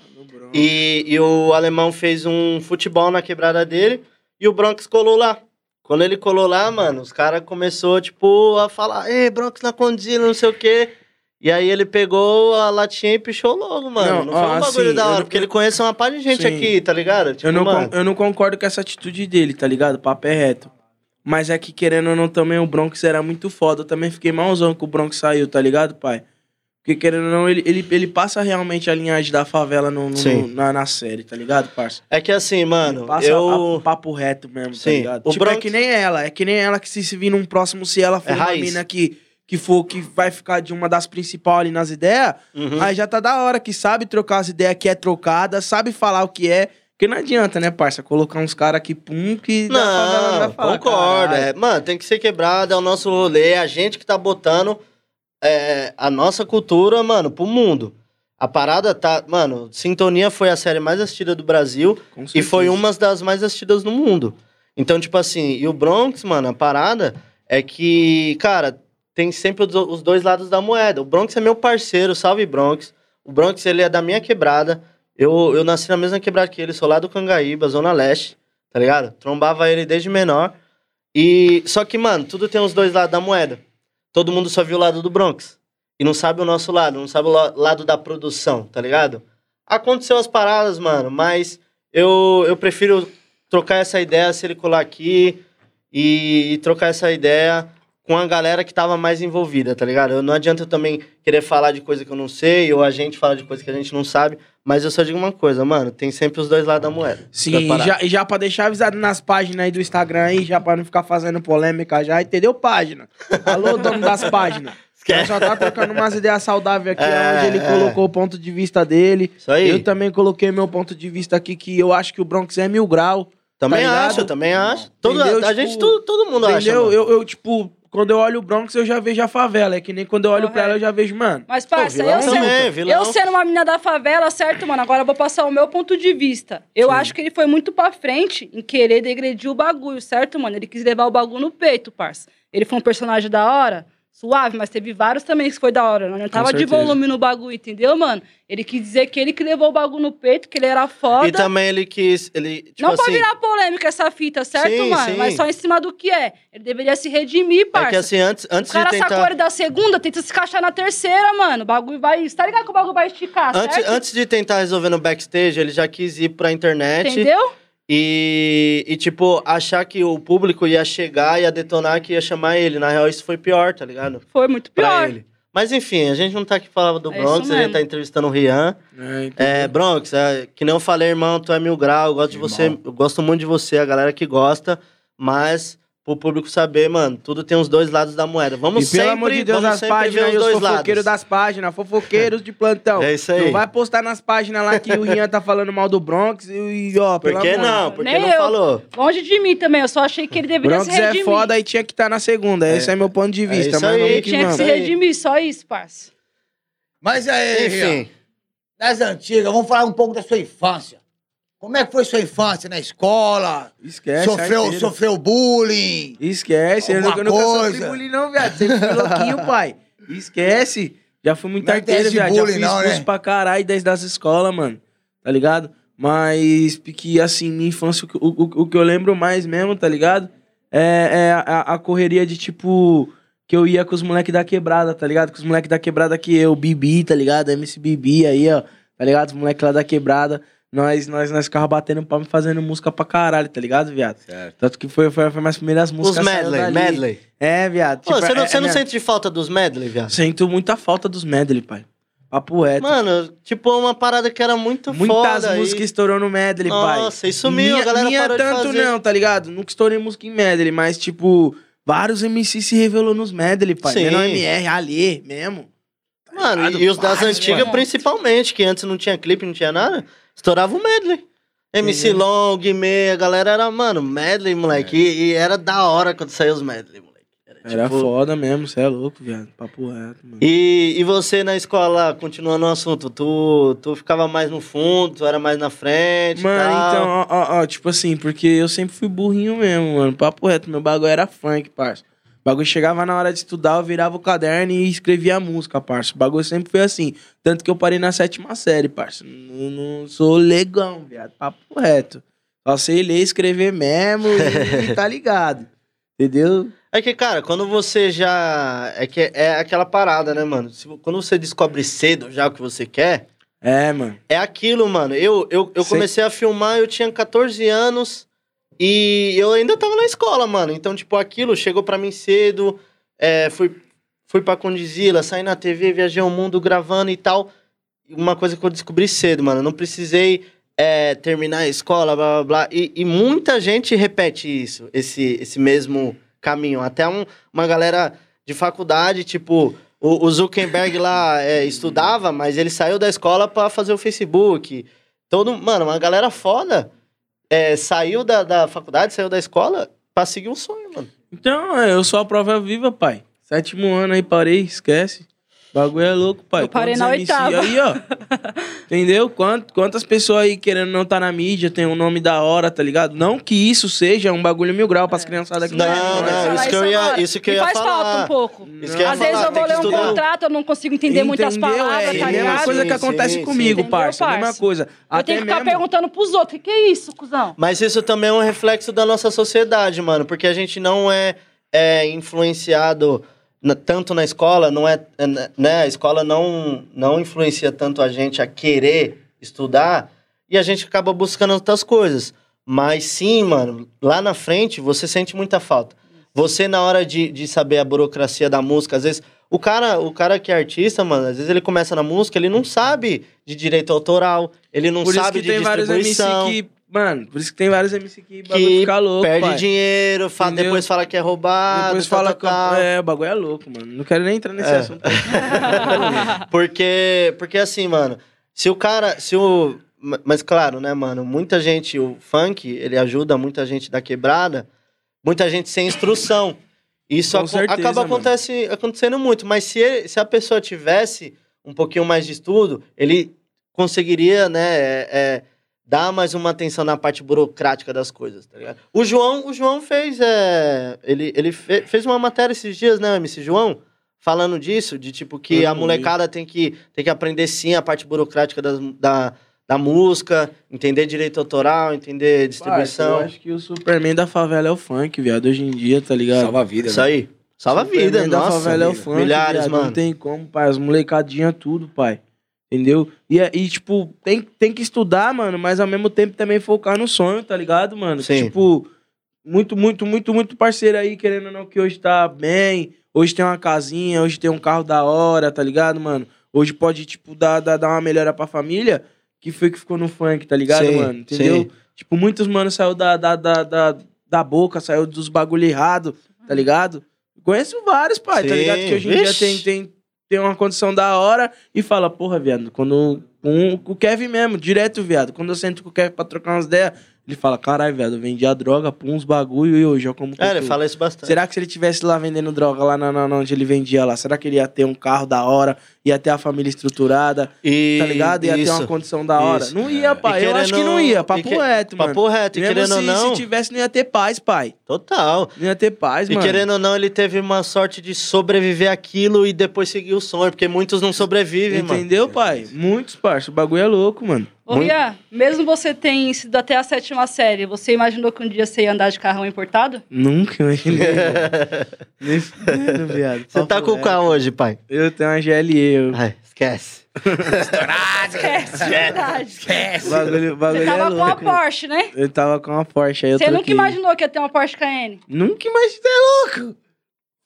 E, e o alemão fez um futebol na quebrada dele e o Bronx colou lá. Quando ele colou lá, mano, os caras começou tipo, a falar, ei, Bronx na Condzilla, não sei o quê. E aí ele pegou a latinha e pichou logo, mano. Não, Não, ó, foi um bagulho assim, da hora, não- porque ele conhece uma par de gente Sim. aqui, tá ligado? Tipo, eu, não mano, eu não concordo com essa atitude dele, tá ligado? Papo é reto. Mas é que, querendo ou não, também o Bronx era muito foda. Eu também fiquei malzão que o Bronx saiu, tá ligado, pai? Porque, querendo ou não, ele, ele, ele passa realmente a linhagem da favela no, no- na, na série, tá ligado, parça? É que assim, mano, Passa eu... a- papo reto mesmo, tá Sim. ligado? O tipo, é Bronx- que nem ela. É que nem ela que se, se vir num próximo, se ela for É uma raiz. mina que, que for, que vai ficar de uma das principais ali nas ideias, Uhum. Aí já tá da hora, que sabe trocar as ideias que é trocada, sabe falar o que é. Porque não adianta, né, parça? Colocar uns caras aqui, pum, que Não, falar, concordo. É, mano, tem que ser quebrado, é o nosso rolê, é a gente que tá botando é, a nossa cultura, mano, pro mundo. A parada tá. Mano, Sintonia foi a série mais assistida do Brasil e foi uma das mais assistidas no mundo. Então, tipo assim, e o Bronx, mano, a parada é que, cara, tem sempre os, dois lados da moeda. O Bronx é meu parceiro, salve Bronx. O Bronx, ele é da minha quebrada. Eu, eu nasci na mesma quebrada que ele, sou lá do Cangaíba, Zona Leste, tá ligado? Trombava ele desde menor. E só que, mano, tudo tem os dois lados da moeda. Todo mundo só viu o lado do Bronx. e não sabe o nosso lado, não sabe o la- lado da produção, tá ligado? Aconteceu as paradas, mano, mas eu, eu prefiro trocar essa ideia, se ele colar aqui e, e trocar essa ideia com a galera que tava mais envolvida, tá ligado? Eu- Não adianta eu também querer falar de coisa que eu não sei, ou a gente falar de coisa que a gente não sabe, mas eu só digo uma coisa, mano, tem sempre os dois lados da moeda. da Sim, e já, e já pra deixar avisado nas páginas aí do Instagram aí, já pra não ficar fazendo polêmica já, entendeu? Página. Alô, dono das páginas. Nós só tá trocando umas ideias saudáveis aqui, É, onde ele é. colocou o ponto de vista dele. Isso aí. Eu também coloquei meu ponto de vista aqui, que eu acho que o Bronx é mil grau. Também tá acho, eu também acho. Todo, Entendeu? a Tipo, gente, todo, todo mundo acha. Entendeu? Eu, eu, tipo, quando eu olho o Bronx, eu já vejo a favela. É que nem quando eu olho pra ela, eu já vejo, mano. Mas, parça, eu, sendo, também, vilão. eu sendo uma menina da favela, certo, mano? Agora eu vou passar o meu ponto de vista. Eu acho que ele foi muito pra frente em querer degredir o bagulho, certo, mano? Ele quis levar o bagulho no peito, parça. Ele foi um personagem da hora, suave, mas teve vários também que foi da hora. Não tava de volume no bagulho, entendeu, mano? Ele quis dizer que ele que levou o bagulho no peito, que ele era foda. E também ele quis. Ele, tipo não assim, pode virar polêmica essa fita, certo, Sim, mano? sim. Mas só em cima do que é. Ele deveria se redimir, parça. É que assim, antes, antes O cara de sacou tentar. ele da segunda, tenta se encaixar na terceira, mano. O bagulho vai. Você tá ligado que o bagulho vai esticar, Antes, certo? antes de tentar resolver no backstage, ele já quis ir pra internet Entendeu? E, e, tipo, achar que o público ia chegar, ia detonar, que ia chamar ele. Na real, isso foi pior, tá ligado? Foi muito Pra pior. ele. Mas enfim, a gente não tá aqui falando do É Bronx, a gente tá entrevistando o Rian. É? É, Bronx, é, que nem eu falei, irmão, tu é mil grau, eu gosto de você, eu gosto muito de você, a galera que gosta, mas pro público saber, mano, tudo tem os dois lados da moeda. Vamos E sempre, pelo amor de Deus, vamos as sempre ver páginas os e os dois fofoqueiros lados. das páginas, fofoqueiros de plantão. É isso aí. Não vai postar nas páginas lá que o Rian tá falando mal do Bronx e, ó, Por que amor. não? Por que Nem não eu. falou? Longe de mim também, eu só achei que ele deveria Bronx se é redimir. foda e tinha que estar na segunda. Esse é meu ponto de vista, isso mas aí. Ele que tinha que se Isso redimir, só isso, parça. Mas aí, Rian, Enfim, das antigas, vamos falar um pouco da sua infância. Como é que foi sua infância na escola? Esquece, sofreu, arteiro. sofreu bullying? Esquece, eu, nunca- eu nunca sofri bullying não, viado. Sempre fui louquinho, pai. Esquece. Já fui muito é arteiro, viado. Já bullying, fui não, expulso né? pra caralho desde das escolas, mano. Tá ligado? Mas, que assim, minha infância, o, que- o, o- o que eu lembro mais mesmo, tá ligado? É, é a, a correria de, tipo, que eu ia com os moleques da quebrada, tá ligado? Com os moleques da quebrada que eu, Bibi, tá ligado? MC Bibi aí, ó. Tá ligado? Os moleques lá da quebrada. Nós, nós, nós ficava batendo palma e fazendo música pra caralho, tá ligado, viado? Certo. Tanto que foi, foi, foi minhas primeiras os músicas. saiu medley, medley. É, viado. Pô, tipo, você não, é- você é não minha- sente falta dos medley, viado? Sinto muita falta dos medley, pai. Papo reto. Mano, tipo, uma parada que era muito Muitas foda. e- músicas estourou no medley, pai. Nossa, e sumiu, minha, a galera minha parou de tanto fazer. não, tá ligado? Nunca estourei música em medley, mas, tipo, vários MCs se revelou nos medley, pai. Sim. Menor MR, Ali, mesmo. Mano, ligado? e os das antigas mano. principalmente, que antes não tinha clipe, não tinha nada, estourava o medley. MC Entendeu? Long, Guimê, a galera era, mano, medley, moleque. E, e era da hora quando saiu os medley, moleque. Era tipo- foda mesmo, você é louco, viado. Papo reto, mano. E, e você na escola, continuando o assunto, tu, tu ficava mais no fundo, tu era mais na frente Mano, então, ó, ó, ó, tipo assim, porque eu sempre fui burrinho mesmo, mano. Papo reto, meu bagulho era funk, parça. O bagulho chegava na hora de estudar, eu virava o caderno e escrevia a música, parça. O bagulho sempre foi assim. Tanto que eu parei na sétima série, parça. Não, não sou legão, viado. Papo reto. Só sei ler, escrever mesmo e, e tá ligado. Entendeu? É que, cara, quando você já. É que é aquela parada, né, mano? Se- quando você descobre cedo já o que você quer, É, mano. é aquilo, mano. Eu, eu, eu comecei a filmar, eu tinha 14 anos e eu ainda tava na escola, mano. Então, tipo, aquilo chegou pra mim cedo. é, fui, fui pra Condizila, saí na TV, viajei o mundo gravando e tal. Uma coisa que eu descobri cedo, mano. Não precisei é, terminar a escola, blá blá blá. E, e muita gente repete isso, esse, esse mesmo caminho. Até um- uma galera de faculdade, tipo, o, o Zuckerberg lá é, estudava, mas ele saiu da escola pra fazer o Facebook. Todo, mano, uma galera foda é, saiu da, da faculdade, saiu da escola pra seguir um sonho, mano. Então, é, eu sou a prova viva, pai. Sétimo ano aí, parei, esquece. O bagulho é louco, pai. Eu parei Quantos na MC oitava. Aí, ó. Entendeu? Quant- quantas pessoas aí querendo não tá na mídia, tem um nome da hora, tá ligado? Não que isso seja um bagulho mil grau pras criançadas que Não, é não. Falar isso que eu ia- isso que eu ia faz falar. falta um pouco. Isso que eu ia Às vezes eu vou ler um estudar. contrato, eu não consigo entender muitas Entendeu? palavras, é, tá a mesma ligado? coisa que Sim, acontece sim, comigo, sim. parça. A Entendeu, mesma coisa. Eu Até tenho que ficar mesmo... perguntando pros outros, o que, é isso, cuzão? Mas isso também é um reflexo da nossa sociedade, mano. Porque a gente não é, é influenciado tanto na escola, não é, é, né, a escola não, não influencia tanto a gente a querer estudar e a gente acaba buscando outras coisas. Mas sim, mano, lá na frente você sente muita falta. Você, na hora de, de saber a burocracia da música, às vezes, o cara, o cara que é artista, mano, às vezes ele começa na música, ele não sabe de direito autoral, ele não Por isso sabe que de tem vários MC que. Mano, por isso que tem vários MC que, bagulho que fica louco. perde pai. dinheiro, fa- Entendeu? depois fala que é roubado, Depois tal, fala tal, tal. que. É, o bagulho é louco, mano. Não quero nem entrar nesse É. assunto. Porque, porque assim, mano, se o cara, se o... ma- Mas claro, né, mano, muita gente, o funk, ele ajuda muita gente da quebrada, muita gente sem instrução. Isso aco- certeza, acaba mano. acontece, acontecendo muito, mas se, ele- se a pessoa tivesse um pouquinho mais de estudo, ele conseguiria, né, é, é, dar mais uma atenção na parte burocrática das coisas, tá ligado? O João, o João fez, é, ele, ele fe- fez uma matéria esses dias, né, MC João? Falando disso, de tipo que Eu a molecada tem que, tem que aprender sim a parte burocrática das- da, da música, entender direito autoral, entender distribuição. eu acho que o Superman da favela é o funk, viado, hoje em dia, tá ligado? Salva a vida, Isso né? aí. Salva a Superman vida, da nossa. favela é o vida. funk, Milhares, viado, mano. Não tem como, pai. As molecadinhas, tudo, pai. Entendeu? E, é- e, tipo, tem, tem que estudar, mano, mas ao mesmo tempo também focar no sonho, tá ligado, mano? Sim. Tipo, muito, muito, muito, muito parceiro aí, querendo ou não, que hoje tá bem. Hoje tem uma casinha, hoje tem um carro da hora, tá ligado, mano? Hoje pode, tipo, dar, dar, dar uma melhora pra família, que foi que ficou no funk, tá ligado, Sim, mano? Entendeu? sim. Tipo, muitos, mano, saiu da, da, da, da, da boca, saiu dos bagulho errado, tá ligado? Conheço vários, pai, tá Sim, ligado? Que hoje em dia tem, tem, tem uma condição da hora e fala, porra, viado, quando. Com o Kevin mesmo, direto, viado. Quando eu sento com o Kevin pra trocar umas ideias, ele fala, caralho, viado, eu vendia droga, pum, uns bagulho e hoje eu como É, ele cocô." fala isso bastante. Será que se ele tivesse lá vendendo droga lá na, na- onde ele vendia lá, será que ele ia ter um carro da hora, ia ter a família estruturada, E, tá ligado? Ia ter isso. uma condição da hora? isso. Não ia, pai. E Eu acho que querendo- não ia. e Papo que- reto, mano. Papo reto, e Mesmo querendo ou se, não, se tivesse, não ia ter paz, pai. total. Não ia ter paz, E mano. querendo ou não, ele teve uma sorte de sobreviver aquilo e depois seguir o sonho, porque muitos não sobrevivem, mano. Entendeu, pai? Muitos, parça. O bagulho é louco, mano. Ô, Muito- Rian, mesmo você ter sido até a sétima série, você imaginou que um dia você ia andar de carrão importado? Nunca imaginei. Nem fudendo, viado. Você tá com reto. qual hoje, pai? Eu tenho uma GLE. Eu... Ai, esquece. Esquece, é verdade. O bagulho, o bagulho Você tava é com a louco. Porsche, né? Eu tava com uma Porsche, aí eu Você nunca imaginou que ia ter uma Porsche Cayenne? Nunca imaginei, você é louco.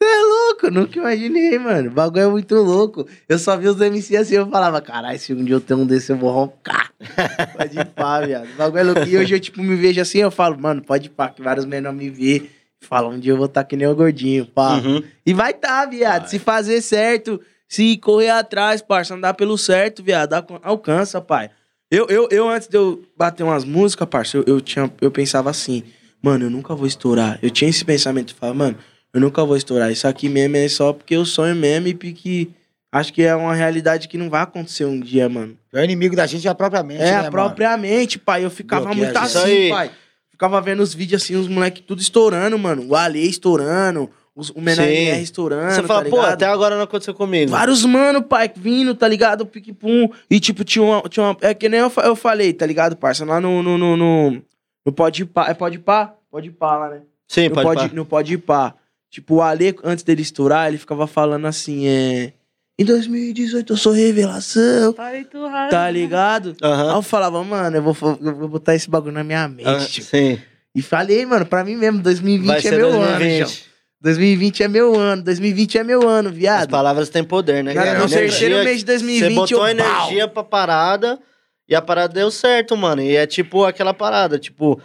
Você é louco, nunca imaginei, mano. O bagulho é muito louco. Eu só vi os MC assim, eu falava, caralho, se um dia eu tenho um desse, eu vou roncar. pode ir pá, viado. O bagulho é louco. E hoje eu, tipo, me vejo assim, eu falo, mano, pode ir pá, que vários menores me vê. Falam, um dia eu vou estar tá que nem o gordinho, pá. Uhum. E vai tá, viado. Se fazer certo, se correr atrás, parça, andar pelo certo, viado, alcan- alcança, pai. Eu, eu, eu antes de eu bater umas músicas, parça, eu, eu, tinha, eu pensava assim, mano, eu nunca vou estourar. Eu tinha esse pensamento de falar, mano, eu nunca vou estourar. Isso aqui mesmo é só porque eu sonho mesmo e porque acho que é uma realidade que não vai acontecer um dia, mano. O inimigo da gente é a própria mente, É, né, a mano? propriamente, pai. Eu ficava Bloqueia muito assim, aí. pai. Ficava vendo os vídeos assim, os moleques tudo estourando, mano. O Ale estourando, os- o menor estourando. Você fala, tá pô, até agora não aconteceu comigo. Vários mano, pai, vindo, tá ligado? Pique-pum. E, tipo, tinha uma, tinha uma. É que nem eu, eu falei, tá ligado, parça? Lá no. No, no, no, no Pode Pá. É Pode Pá? Pode Pá lá, né? Sim, no pode, pode, pá. no pode Pá. Tipo, o Ale, antes dele estourar, ele ficava falando assim, é. Em 2018 eu sou revelação. Rasa. Tá ligado? Aí Aham. eu falava, mano, eu vou, eu vou botar esse bagulho na minha mente. Tio. sim. E falei, mano, pra mim mesmo, 2020 Vai é meu ano, 2020. João. 2020 é meu ano, 2020 é meu ano, As viado. palavras têm poder, né? Cara, no terceiro mês de 2020 Você botou eu, pau. energia pra parada e a parada deu certo, mano. E é tipo aquela parada, tipo,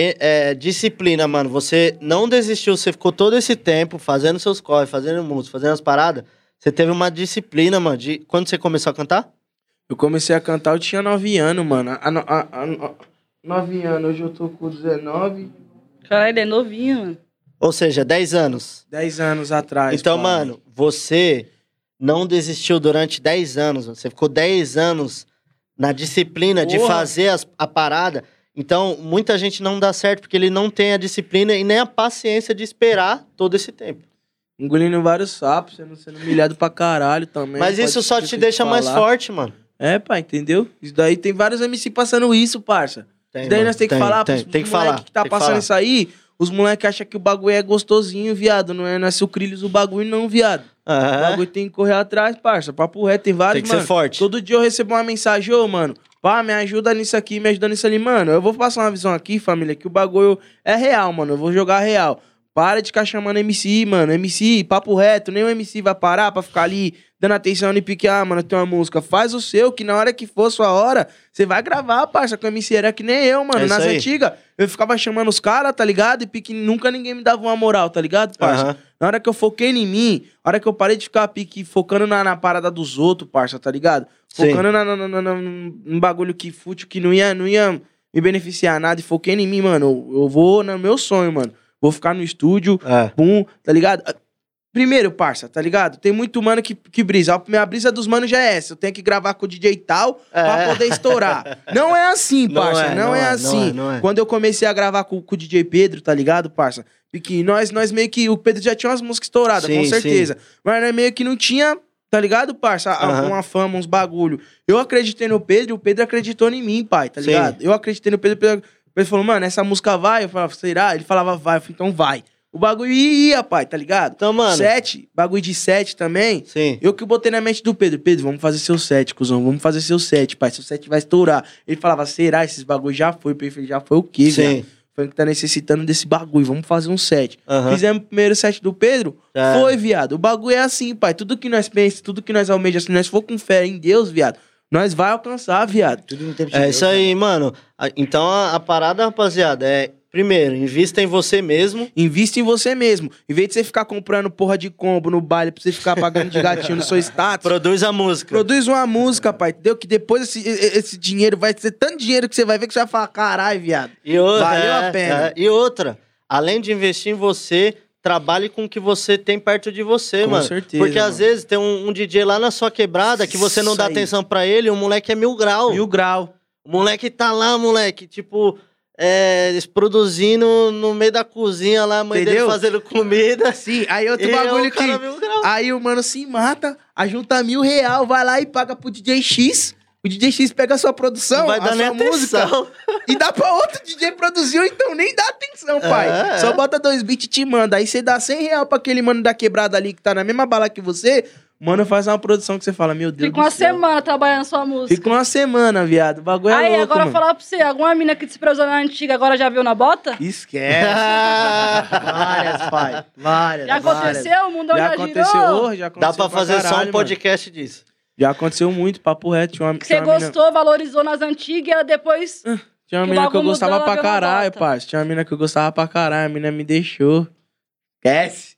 é, é, disciplina, mano. Você não desistiu, você ficou todo esse tempo fazendo seus corres, fazendo música, fazendo as paradas. Você teve uma disciplina, mano. De... Quando você começou a cantar? Eu comecei a cantar, eu tinha 9 anos, mano. A, no- a, a, a, 9 anos, hoje eu tô com 19, Caralho, ele é novinho, mano. Ou seja, 10 anos. 10 anos atrás. então, pai. mano, você não desistiu durante 10 anos. mano. Você ficou 10 anos na disciplina de Porra. fazer as- a parada. Então, muita gente não dá certo porque ele não tem a disciplina e nem a paciência de esperar todo esse tempo. Engolindo vários sapos, sendo, sendo humilhado pra caralho também. Mas isso só te de deixa mais falar. forte, mano. É, pai, entendeu? Isso daí tem vários MC passando isso, parça. Tem, Isso daí mano. nós tem que falar tem, pros tem que falar, que tá tem que passando falar. isso aí. Os moleques acham que o bagulho é gostosinho, viado. Não é, não é sucrilhos o bagulho, não, viado. O bagulho tem que correr atrás, parça. Papo reto, tem vários, Tem que ser mano. forte. Todo dia eu recebo uma mensagem, ô, mano, pá, me ajuda nisso aqui, me ajuda nisso ali. Mano, eu vou passar uma visão aqui, família, que o bagulho é real, mano. Eu vou jogar real. Para de ficar chamando MC, mano. MC, papo reto. Nem o MC vai parar pra ficar ali dando atenção e pique, ah, mano, tem uma música. Faz o seu, que na hora que for sua hora, você vai gravar, parça, com o MC. Era que nem eu, mano. É Nas antigas, eu ficava chamando os caras, tá ligado? E pique, nunca ninguém me dava uma moral, tá ligado, parça? Aham. Na hora que eu foquei em mim, na hora que eu parei de ficar pique focando na, na parada dos outros, parça, tá ligado? Focando na, na, na, na- num bagulho que fútil, que não ia, não ia me beneficiar nada. E foquei em mim, mano. Eu, eu vou no meu sonho, mano. Vou ficar no estúdio, É. pum, tá ligado? Primeiro, parça, tá ligado? Tem muito mano que, que brisa. A minha brisa dos manos já é essa. Eu tenho que gravar com o DJ tal pra É. poder estourar. Não é assim, Não parça. é, Não, não é, é, não assim. é, não é. Quando eu comecei a gravar com, com o DJ Pedro, tá ligado, parça? Porque nós, nós meio que. O Pedro já tinha umas músicas estouradas, Sim, com sim. certeza. Mas nós meio que não tinha, tá ligado, parça? Aham. Uma fama, uns bagulho. Eu acreditei no Pedro e o Pedro acreditou em mim, pai, tá Sim. ligado? Eu acreditei no Pedro, o Pedro, Pedro falou, mano, essa música vai? Eu falava, será? Ele falava, vai. Eu falei, então vai. O bagulho ia, pai, tá ligado? Então, mano. Sete, bagulho de sete também. Sim. Eu que botei na mente do Pedro, Pedro, vamos fazer seu set, cuzão, vamos fazer seu set, pai, seu set vai estourar. Ele falava, será? Esses bagulho já foi, falei, já foi o quê, Sim. velho? Foi que tá necessitando desse bagulho, vamos fazer um set. Aham. Fizemos o primeiro set do Pedro, É. foi, viado. O bagulho é assim, pai, tudo que nós pensamos, tudo que nós almejamos, se nós for com fé em Deus, viado, nós vai alcançar, viado. Tudo no tempo de É Deus, isso aí, mano. A- Então a, a parada, rapaziada, é. Primeiro, invista em você mesmo. Invista em você mesmo. Em vez de você ficar comprando porra de combo no baile pra você ficar pagando de gatinho no seu status, Produz a música. Produz uma música, pai, entendeu? Que depois esse, esse dinheiro vai ser tanto dinheiro que você vai ver que você vai falar, caralho, viado. E outra, Valeu a pena. E outra, além de investir em você, trabalhe com o que você tem perto de você, Com mano. certeza, Porque às mano. vezes tem um, um DJ lá na sua quebrada que você não Isso dá aí. atenção pra ele, o moleque é mil grau. Mil grau. O moleque tá lá, moleque, tipo, é, produzindo no meio da cozinha lá, a mãe Entendeu? dele fazendo comida. Sim, aí outro E é bagulho o cara que... Aí o mano se mata, ajunta mil real, vai lá e paga pro DJ X. O DJ X pega a sua produção, vai a sua música, atenção. e dá pra outro DJ produzir, ou então nem dá atenção, pai. É, Só é. bota dois beats e te manda. Aí você dá 100 real pra aquele mano da quebrada ali que tá na mesma bala que você, mano faz uma produção que você fala, meu Deus Fica uma céu. semana trabalhando sua música. Fica uma semana, viado. O bagulho é Aí, louco, agora mano. falar pra você, alguma mina que desprezou na antiga agora já viu na bota? Esquece. várias, pai. Várias. Já várias. aconteceu? O mundão Já já, aconteceu, girou? já aconteceu Dá pra fazer só caralho, um mano. podcast disso. Já aconteceu muito, papo reto. Tinha uma, Que tinha você uma mina- gostou, valorizou nas antigas e ela depois... Tinha uma mina que eu gostava mudou, pra caralho, parça. Tinha uma mina que eu gostava pra caralho, a mina me deixou. Esquece.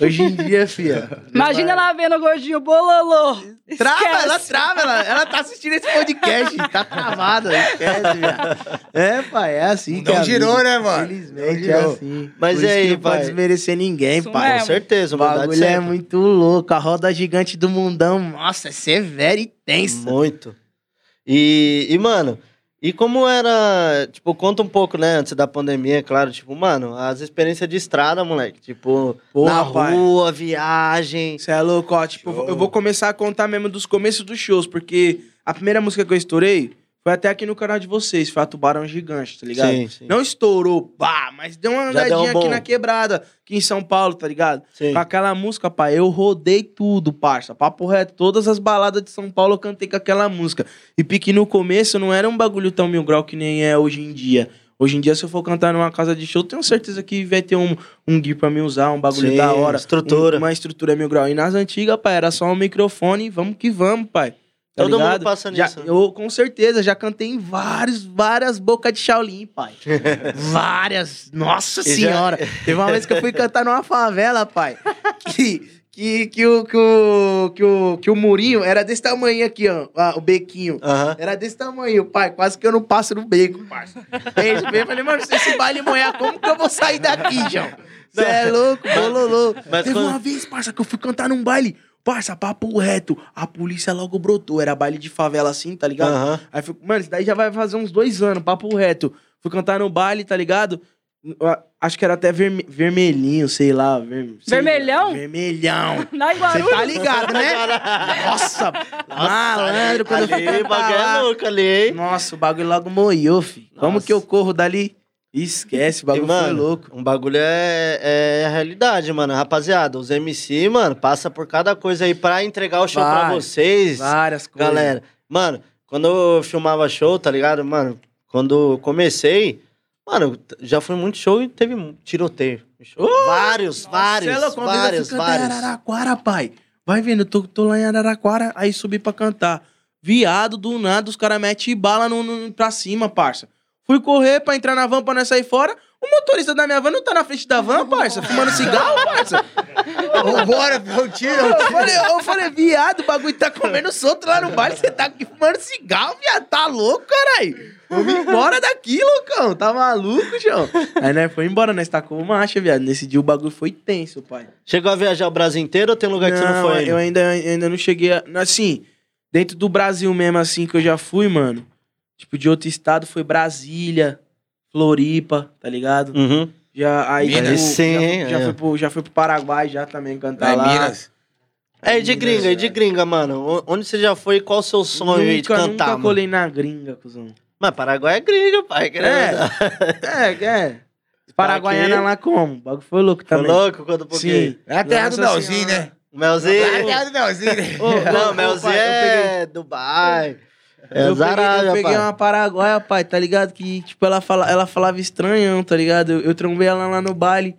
Hoje em dia, fia. Imagina ela vendo o gordinho bololô. Trava, Esquece. ela trava, ela, ela tá assistindo esse podcast, tá travada, esquece, viado. É, pai, é assim Não que é girou, vida. né, mano? Infelizmente é assim. Mas Por isso aí, que não pode pai? desmerecer ninguém, Isso pai. Com mesmo. certeza, O bagulho é sempre. muito louco. A roda gigante do mundão, nossa, é severa e tensa. Muito. E, e, mano, e como era. Tipo, conta um pouco, né, antes da pandemia, claro. Tipo, mano, as experiências de estrada, moleque. Tipo, Porra, na pai. rua, viagem. Você é louco, ó. Tipo, Show. eu vou começar a contar mesmo dos começos dos shows, porque a primeira música que eu estourei foi até aqui no canal de vocês, foi a Tubarão Gigante, tá ligado? Sim, sim. Não estourou, pá, mas deu uma um andadinha bom. aqui na quebrada, aqui em São Paulo, tá ligado? Sim. Com aquela música, pai, eu rodei tudo, parça. Papo reto, todas as baladas de São Paulo eu cantei com aquela música. E pique no começo não era um bagulho tão mil grau que nem é hoje em dia. Hoje em dia, se eu for cantar numa casa de show, tenho certeza que vai ter um, um gui pra me usar, um bagulho Sim, da hora. estrutura. um- uma estrutura mil grau. E nas antigas, pai, era só um microfone, vamos que vamos, pai. Tá Todo mundo ligado? passa Já- nisso, né? Eu, com certeza, já cantei em vários, várias bocas de Shaolin, pai. várias. Nossa E já- senhora. Teve uma vez que eu fui cantar numa favela, pai. Que, que, que, o, que, o, que, o, que o murinho era desse tamanho aqui, ó. o bequinho. Era desse tamanho, pai. Quase que eu não passo no beco, parça. Beijo, beijo. Falei, mano, se esse baile moer, como que eu vou sair daqui, João? Você é louco, bololô. mas Teve quando- uma vez, parça, que eu fui cantar num baile. Parça, papo reto. A polícia logo brotou. Era baile de favela assim, tá ligado? Aham. Aí fui, mano, isso daí já vai fazer uns dois anos, papo reto. Fui cantar no baile, tá ligado? Acho que era até verme- vermelhinho, sei lá. ver- sei lá. Vermelhão? Vermelhão. Na Você tá ligado, né? Nossa, malandro, quando eu fui ali, o cantar bagulho é louco ali, hein? Nossa, o bagulho logo moiou, fi. Como que eu corro dali? Esquece, o bagulho E, mano, foi louco. Um bagulho é, é a realidade, mano. Rapaziada, os MC, mano, passa por cada coisa aí pra entregar o show pra Várias, vocês. Várias coisas. Galera, mano, quando eu filmava show, tá ligado? Mano, quando comecei, mano, já fui muito show e teve tiroteio. Show. vários, vários, Cê é vários, vários. Araraquara, pai. Vai vendo, eu tô, tô lá em Araraquara, aí subi pra cantar. Viado, do nada, os caras metem bala no, no- pra cima, parça. Fui correr pra entrar na van pra nós sair fora. O motorista da minha van não tá na frente da van, parça, fumando cigarro, parça. Vambora, meu tio. Eu falei, eu falei, viado, o bagulho tá comendo solto lá no baile, você tá aqui fumando cigarro, viado, tá louco, caralho? Vamos embora daqui, loucão, tá maluco, João? Aí, né, foi embora, nós tacou marcha, viado. Nesse dia o bagulho foi tenso, pai. Chegou a viajar o Brasil inteiro ou tem lugar que você não foi? eu ainda? ainda, ainda não cheguei a... Assim, dentro do Brasil mesmo, assim, que eu já fui, mano. Tipo, de outro estado foi Brasília, Floripa, tá ligado? Uhum. Já, aí, Minas. tipo, Sim, já, já, é. fui pro, já fui pro Paraguai já também cantar Lá em lá. Minas. É, e de gringa, e de gringa, mano. Onde você já foi e qual o seu sonho aí de nunca, cantar, nunca mano? colei na gringa, cuzão. Mas Paraguai é gringa, pai. querendo É. não. É, é. Paraguaiana aqui. lá como? O bagulho foi louco Tá também. louco quando um pouquinho? Sim. É a terra do Melzinho, Senhora. né? Melzinho. É a terra do Melzinho, né? Ô, ô, não, Melzinho é Dubai. É eu peguei, eu peguei pai. uma paraguaia, pai, tá ligado? Que, tipo, ela, fala, ela falava estranhão, tá ligado? Eu, eu trombei ela lá no baile.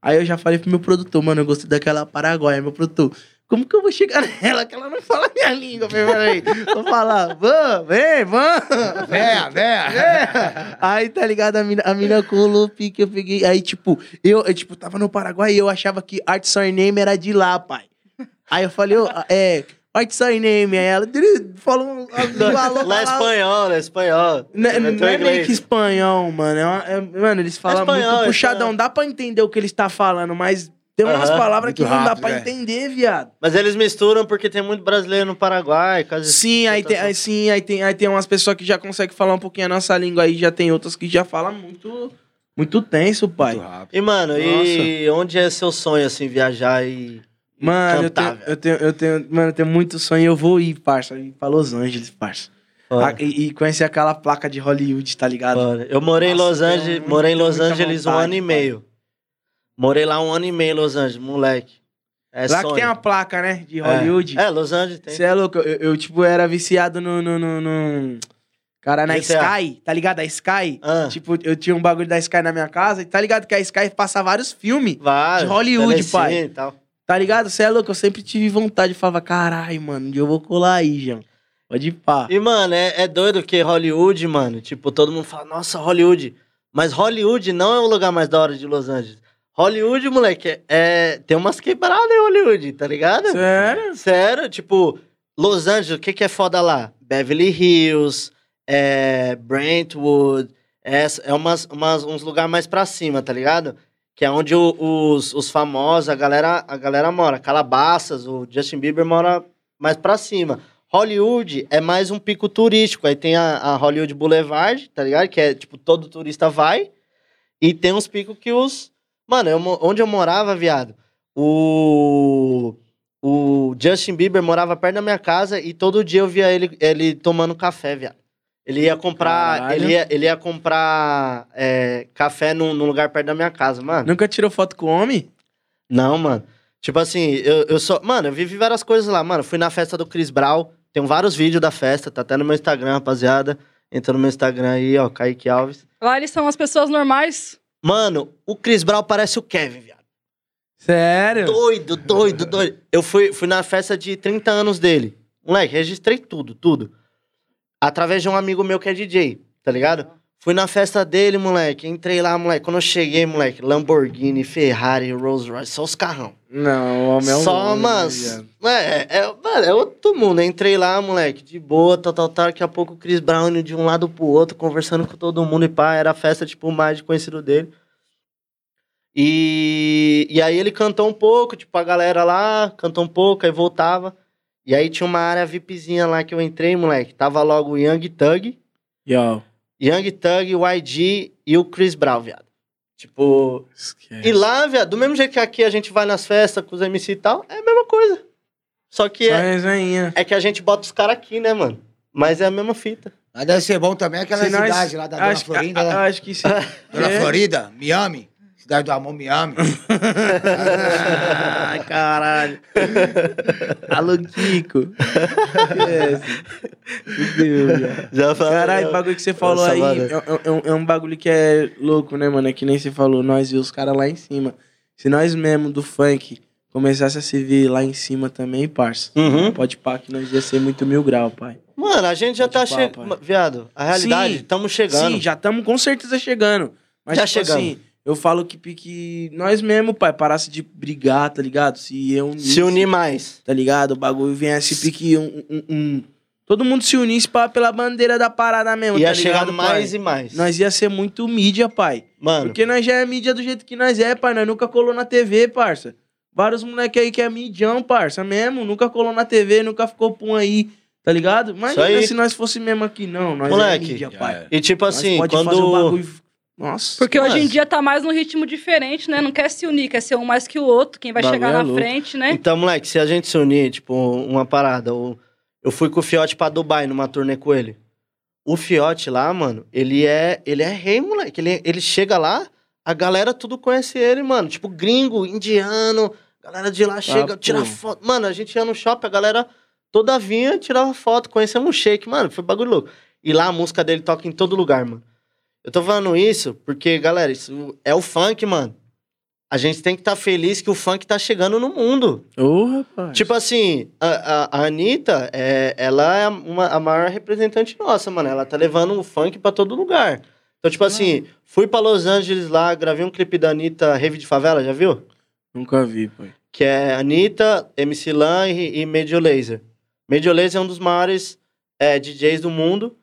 Aí eu já falei pro meu produtor, mano, eu gostei daquela paraguaia. Meu produtor, como que eu vou chegar nela que ela não fala minha língua? Peraí, vou falar, vamos, vem, vamos. Véia, véia. Aí, tá ligado? A mina, a mina colou o pique, eu peguei. Aí, tipo, eu, eu, tipo, tava no Paraguai e eu achava que Art Surname era de lá, pai. Aí eu falei, ô, é, Art Surname. Aí ela falou um alô Lá é espanhol, é espanhol. Não, não meteu é meio que espanhol, mano. É uma- é- mano, eles falam espanhol, muito é puxadão. espanhol. Dá pra entender o que eles tá falando, mas tem umas palavras que não dá rápido, pra é. entender, viado. Mas eles misturam porque tem muito brasileiro no Paraguai. Quase Sim, aí tem, aí, sim, aí tem, aí tem umas pessoas que já conseguem falar um pouquinho a nossa língua aí, já tem outras que já falam muito, muito tenso, pai. Muito rápido. E, mano, e onde é seu sonho, assim, viajar e... Mano, eu tenho, eu tenho, eu tenho, mano, eu tenho muito sonho e eu vou ir, parça, ir pra Los Angeles, parça. Ah, e, e conhecer aquela placa de Hollywood, tá ligado? foda. Eu morei em Nossa, Los tenho Angeles, muito- morei em Los Angeles um vontade, ano e pai. meio. Morei lá um ano e meio em Los Angeles, moleque. É Lá sonho. que tem uma placa, né, de É. Hollywood. É, Los Angeles tem. Você é louco, eu, eu, tipo, era viciado no, no, no, no- Cara, na GTA. Sky, tá ligado? A Sky. Ah, Tipo, eu tinha um bagulho da Sky na minha casa, e tá ligado que a Sky passa vários filmes, vários, de Hollywood, telecine pai. E tal. Tá ligado? Você é louco, eu sempre tive vontade, eu falava, caralho, mano, um dia eu vou colar aí, João. Pode ir pá. E, mano, é, é doido que Hollywood, mano, tipo, todo mundo fala, nossa, Hollywood. Mas Hollywood não é o lugar mais da hora de Los Angeles. Hollywood, moleque, é, é- tem umas quebradas em Hollywood, tá ligado? Sério? Sério, tipo, Los Angeles, o que que é foda lá? Beverly Hills, é, Brentwood, é, é umas, umas, uns lugares mais pra cima, tá ligado? Que é onde os, os famosos, a galera, a galera mora. Calabasas, o Justin Bieber mora mais pra cima. Hollywood é mais um pico turístico. Aí tem a, a Hollywood Boulevard, tá ligado? Que é, tipo, todo turista vai. E tem uns picos que os... Mano, eu onde eu morava, viado, o... O Justin Bieber morava perto da minha casa e todo dia eu via ele, ele tomando café, viado. Ele ia comprar. Caralho. Ele ia, ele ia comprar é, café num, num lugar perto da minha casa, mano. Nunca tirou foto com homem? Não, mano. Tipo assim, eu, eu só. Mano, eu vivi várias coisas lá, mano. Fui na festa do Chris Brown. Tem vários vídeos da festa, tá até no meu Instagram, rapaziada. Entra no meu Instagram aí, ó, Kaique Alves. Lá eles são as pessoas normais. Mano, o Chris Brown parece o Kevin, viado. Sério? Doido, doido, doido. Eu fui, fui na festa de 30 anos dele. Moleque, registrei tudo, tudo. Através de um amigo meu que é DJ, tá ligado? Fui na festa dele, moleque. Entrei lá, moleque. Quando eu cheguei, moleque, Lamborghini, Ferrari, Rolls Royce, só os carrão. Não, o homem é um Só, mas. né, É, é, mano, é outro mundo. Entrei lá, moleque, de boa, tal, tal, tal. Daqui a pouco o Chris Brown de um lado pro outro, conversando com todo mundo e pá. Era a festa, tipo, mais de conhecido dele. E, e aí ele cantou um pouco, tipo, a galera lá cantou um pouco, aí voltava. E aí tinha uma área VIPzinha lá que eu entrei, moleque. Tava logo o Young Thug, Yo. Young Thug, o YG e o Chris Brown, viado. Tipo, Esquece. e lá, viado, do mesmo jeito que aqui a gente vai nas festas com os MC e tal, é a mesma coisa. Só que Só é, resenha. é que a gente bota os caras aqui, né, mano? Mas é a mesma fita. Mas deve ser bom também aquela cidade lá da Dona acho, Florinda, a- né? a- acho que sim. Dona É. Florida, Miami. Cidade do Amor, Miami. Ai, caralho. Alô, Kiko. Viado. Já falei. Caralho, o bagulho que você falou aí é, é um- é um bagulho que é louco, né, mano? É que nem você falou, nós e os caras lá em cima. Se nós mesmo do funk começasse a se ver lá em cima também, parça, Uhum. pode pá que nós ia ser muito mil grau, pai. Mano, a gente já Pode tá chegando. Viado, a realidade, estamos chegando. Sim, já estamos com certeza chegando. Mas, Já tipo chegamos. assim, eu falo que, que nós mesmo, pai, parasse de brigar, tá ligado? Se eu Se unir mais. tá ligado? O bagulho viesse pique um, um, um- Todo mundo se unisse pra, pela bandeira da parada mesmo, Ia tá chegar ligado, mais pai? e mais. Nós ia ser muito mídia, pai. Mano, Porque nós já é mídia do jeito que nós é, pai. Nós nunca colou na TV, parça. Vários moleque aí que é midião, parça, mesmo. Nunca colou na TV, nunca ficou pum aí, tá ligado? Imagina aí. se nós fosse mesmo aqui, não. Nós Moleque, é mídia, pai. é. e tipo Nós assim, pode quando. fazer um bagulho... Nossa. Porque hoje em dia tá mais num ritmo diferente, né? Não quer se unir, quer ser um mais que o outro. Quem vai Bagulho chegar é na louco. frente, né? Então, moleque, se a gente se unir, tipo, uma parada. Eu fui com o Fiote pra Dubai numa turnê com ele. O Fiote lá, mano, ele é, ele é rei, moleque. Ele, ele chega lá, a galera tudo conhece ele, mano. Tipo, gringo, indiano, galera de lá chega, pô. tira foto. Mano, a gente ia no shopping, a galera toda vinha, tirava foto, conhecemos o Shake, mano. Foi bagulho louco. E lá a música dele toca em todo lugar, mano. Eu tô falando isso porque, galera, isso é o funk, mano. A gente tem que estar feliz que o funk tá chegando no mundo. Ô, rapaz. Tipo assim, a, a, a Anitta, é, ela é uma, a maior representante nossa, mano. Ela tá levando o funk pra todo lugar. Então, tipo assim, fui pra Los Angeles lá, gravei um clipe da Anitta, Rave de Favela, já viu? Nunca vi, pai. Que é Anitta, MC Lan e, e Major Lazer. Major Lazer é um dos maiores é, DJs do mundo.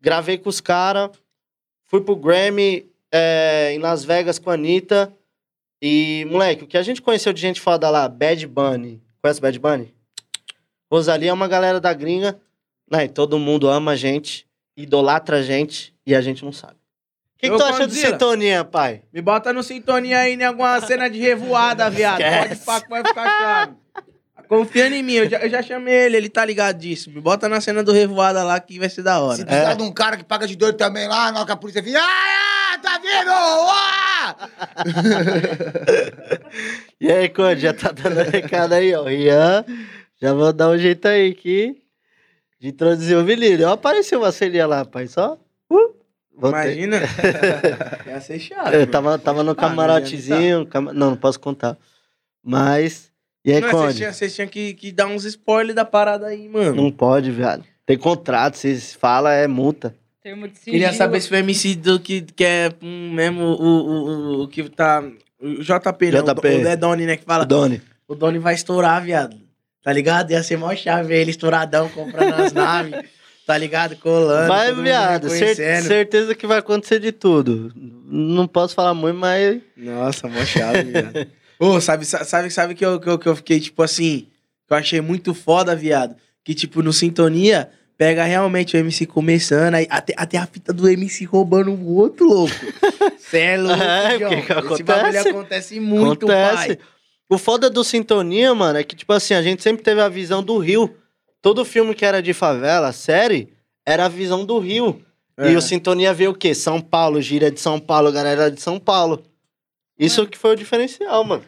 Gravei com os caras. Fui pro Grammy é, em Las Vegas com a Anitta. E, moleque, o que a gente conheceu de gente foda lá, Bad Bunny. Conhece Bad Bunny? Rosalia é uma galera da gringa. Né, todo mundo ama a gente, idolatra a gente e a gente não sabe. O que, que tu acha de Condzilla. sintonia, pai? Me bota no sintonia aí em alguma cena de revoada, viado. Pode pá vai ficar chave. Confiando em mim, eu já, eu já chamei ele, ele tá ligado disso. Me bota na cena do revoada lá que vai ser da Se hora. precisar É. de um cara que paga de doido também lá, na hora que a polícia vem. Ah, ah, tá vendo? Ah! E aí, Conde, já tá dando recado aí, ó. Ian, já vou dar um jeito aí aqui de introduzir o menino. Eu apareci uma ceninha lá, pai, só. Uh, voltei. Imagina. Ia ser chato. Eu tava, tava no Ah, camarotezinho. cama- Não, não posso contar. Mas. E aí, Não, vocês Conde? tinham, vocês tinham que, que dar uns spoilers da parada aí, mano. Não pode, viado. Tem contrato, se fala é multa. Termo de Queria saber se o MC do que, que é um, mesmo o, o, o, o que tá. O JP, não. JP. O, o é Doni, né? Que fala. Doni. O Doni vai estourar, viado. Tá ligado? Ia ser mó chave ele estouradão comprando as naves. Tá ligado? Colando. Mundo viado. cer- certeza que vai acontecer de tudo. Não posso falar muito, mas. Nossa, mó chave, viado. Ô, sabe, sa- sabe, sabe que eu, que, eu, que eu fiquei, tipo assim, que eu achei muito foda, viado? Que, tipo, no Sintonia, pega realmente o MC começando, aí até, até a fita do MC roubando o outro, louco. Cê é louco, É, John. que Esse acontece. bagulho acontece muito, Acontece. pai. O foda do Sintonia, mano, é que, tipo assim, a gente sempre teve a visão do Rio. Todo filme que era de favela, série, era a visão do Rio. É. E o Sintonia veio o quê? São Paulo, gíria de São Paulo, galera de São Paulo. Isso que foi o diferencial, mano.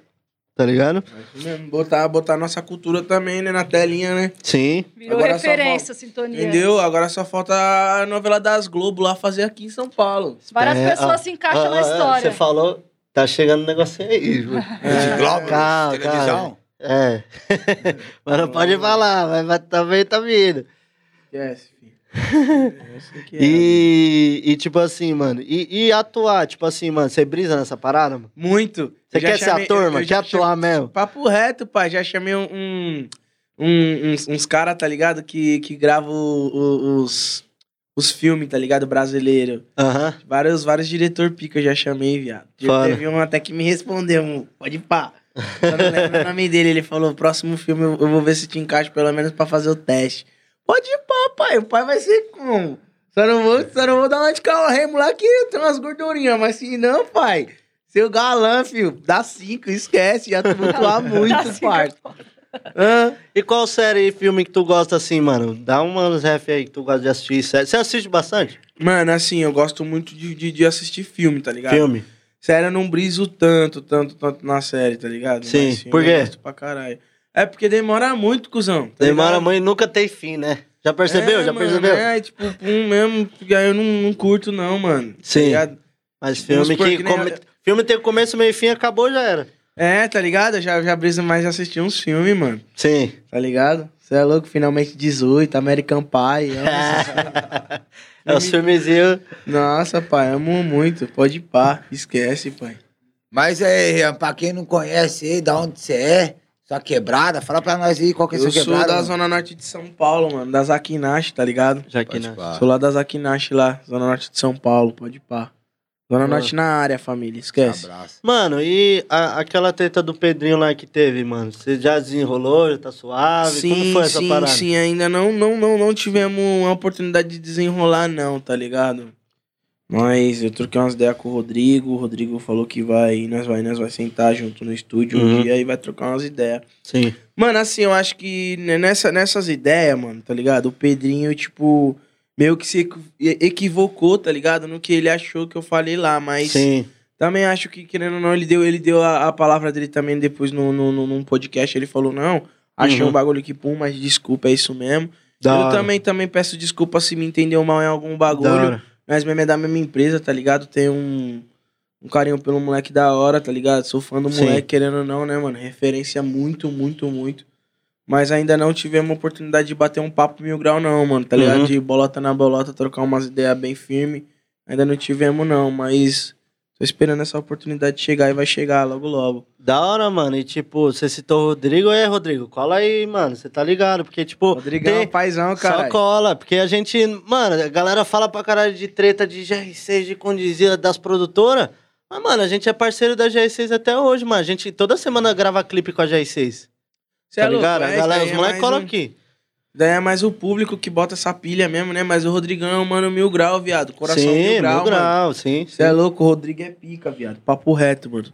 Tá ligado? Mesmo, Botar, botar nossa cultura também, né, na telinha, né? Sim. Virou Agora só referência, sintonia. Entendeu? Agora só falta a novela das Globo lá fazer aqui em São Paulo. Várias É, pessoas ó, se encaixam ó, na ó, história. Você falou, tá chegando um negocinho aí. viu? É. Globo, calma, televisão. É. Mas não pode falar, mas, mas também tá vindo. Esquece, é. E, e tipo assim, mano, e, e atuar, tipo assim, mano, você brisa nessa parada, mano? Muito. Você quer ser chamei- ator, eu- mano? eu Quer atuar mesmo? Papo reto, pai. Já chamei um, um- uns, uns caras, tá ligado? Que, que gravam os, os filmes, tá ligado? Brasileiro. Aham. Vários, vários diretor pica eu já chamei, viado. Já Foda. Teve um até que me respondeu, um, pode pá. Eu não lembro o nome dele. Ele falou: próximo filme eu, eu vou ver se te encaixa pelo menos pra fazer o teste. Pode ir pá, pai. O pai vai ser como? Só não vou, só não vou dar uma de carro remo lá que tem umas gordurinhas, mas se não, pai. Seu galã, filho, dá cinco, esquece, já tumultuar muito, parça. Hã? E qual série e filme que tu gosta assim, mano? Dá umas ref aí que tu gosta de assistir. série. Você assiste bastante? Mano, assim, eu gosto muito de, de, de assistir filme, tá ligado? Filme. Sério, eu não briso tanto, tanto, tanto na série, tá ligado? Sim, Mas filme por quê? Eu gosto pra caralho. É porque demora muito, cuzão. tá Demora ligado? muito e nunca tem fim, né? Já percebeu? É, Já mano, percebeu? É, tipo, um mesmo, porque aí eu não, não curto não, mano. tá Sim. ligado? Mas filme que. que nem come- Filme tem começo, meio e fim, acabou, já era. É, tá ligado? Eu já, já briso mais assistir uns filmes, mano. Sim. Tá ligado? Você é louco, finalmente 18, American Pie. essa- É os filmezinhos. Nossa, pai, amo muito. Pode ir pá, esquece, pai. Mas aí, Rian, pra quem não conhece aí, da onde você é, sua quebrada, fala pra nós aí qual que é Eu sua sou quebrada. da mano. zona norte de São Paulo, mano. Das Aquinache, tá ligado? Pá. Sou lá das Aquinache lá, zona norte de São Paulo, pode ir pá. Zona Boa. norte na área, família, esquece. Abraço. Mano, e a- aquela treta do Pedrinho lá que teve, mano? Você já desenrolou, já tá suave? Como foi essa sim, parada? sim, ainda não, não, não, não tivemos uma oportunidade de desenrolar, não, tá ligado? Mas eu troquei umas ideias com o Rodrigo, o Rodrigo falou que vai, nós vai, nós vai sentar junto no estúdio Uhum. um dia e vai trocar umas ideias. Sim. Mano, assim, eu acho que nessa, nessas ideias, mano, tá ligado? O Pedrinho, tipo, meio que se equi- equivocou, tá ligado? No que ele achou que eu falei lá, mas Sim. também acho que, querendo ou não, ele deu, ele deu a, a palavra dele também depois no, no, no- num podcast. Ele falou, não, achei Uhum. um bagulho que pum, mas desculpa, é isso mesmo. Da eu hora. também, também peço desculpa se me entendeu mal em algum bagulho. Nós mesmo é da mesma empresa, tá ligado? Tem um, um carinho pelo moleque da hora, tá ligado? Sou fã do Sim. moleque, querendo ou não, né, mano? Referência muito, muito, muito. Mas ainda não tivemos oportunidade de bater um papo mil grau, não, mano, tá ligado? Uhum. De bolota na bolota, trocar umas ideias bem firme. Ainda não tivemos, não, mas tô esperando essa oportunidade chegar e vai chegar logo, logo. Da hora, mano. E tipo, você citou o Rodrigo, é, Rodrigo? Cola aí, mano. Você tá ligado? Porque, tipo. Rodrigão, tem- paizão, Só cara. cola, porque a gente, mano, a galera fala pra caralho de treta de GR6, de condizia das produtoras. Mas, mano, a gente é parceiro da GR6 até hoje, mano. A gente toda semana grava clipe com a GR6. Cê tá é louco, ligado? é, a isso galera, os é moleques colam um- aqui. Daí é mais o público que bota essa pilha mesmo, né? Mas o Rodrigão é um mano mil grau, viado. Coração sim, mil grau, mano. sim. Você é louco, o Rodrigo é pica, viado. Papo reto, mano.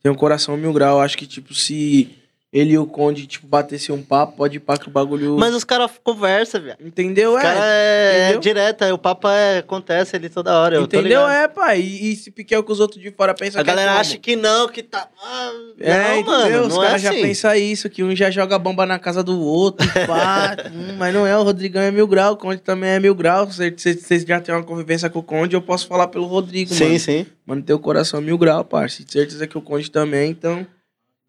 Tem um coração mil grau. Acho que, tipo, se ele e o Conde, tipo, batesse um papo, pode ir pra que o bagulho. Mas os caras conversam, velho. Entendeu? O cara é, é entendeu? direto, aí o papo é, acontece ali toda hora. Entendeu? É, pai. E, e se piquel que os outros de fora pensam A que é galera como? acha que não, que tá. Ah, É, não, entendeu? mano. Os é caras já assim. pensam isso, que um já joga bomba na casa do outro, pá. hum, mas não é, o Rodrigão é mil grau, o Conde também é mil grau. Vocês já têm uma convivência com o Conde, eu posso falar pelo Rodrigo, Sim, mano. sim. Mano, teu coração é mil grau. De certeza que o Conde também, então.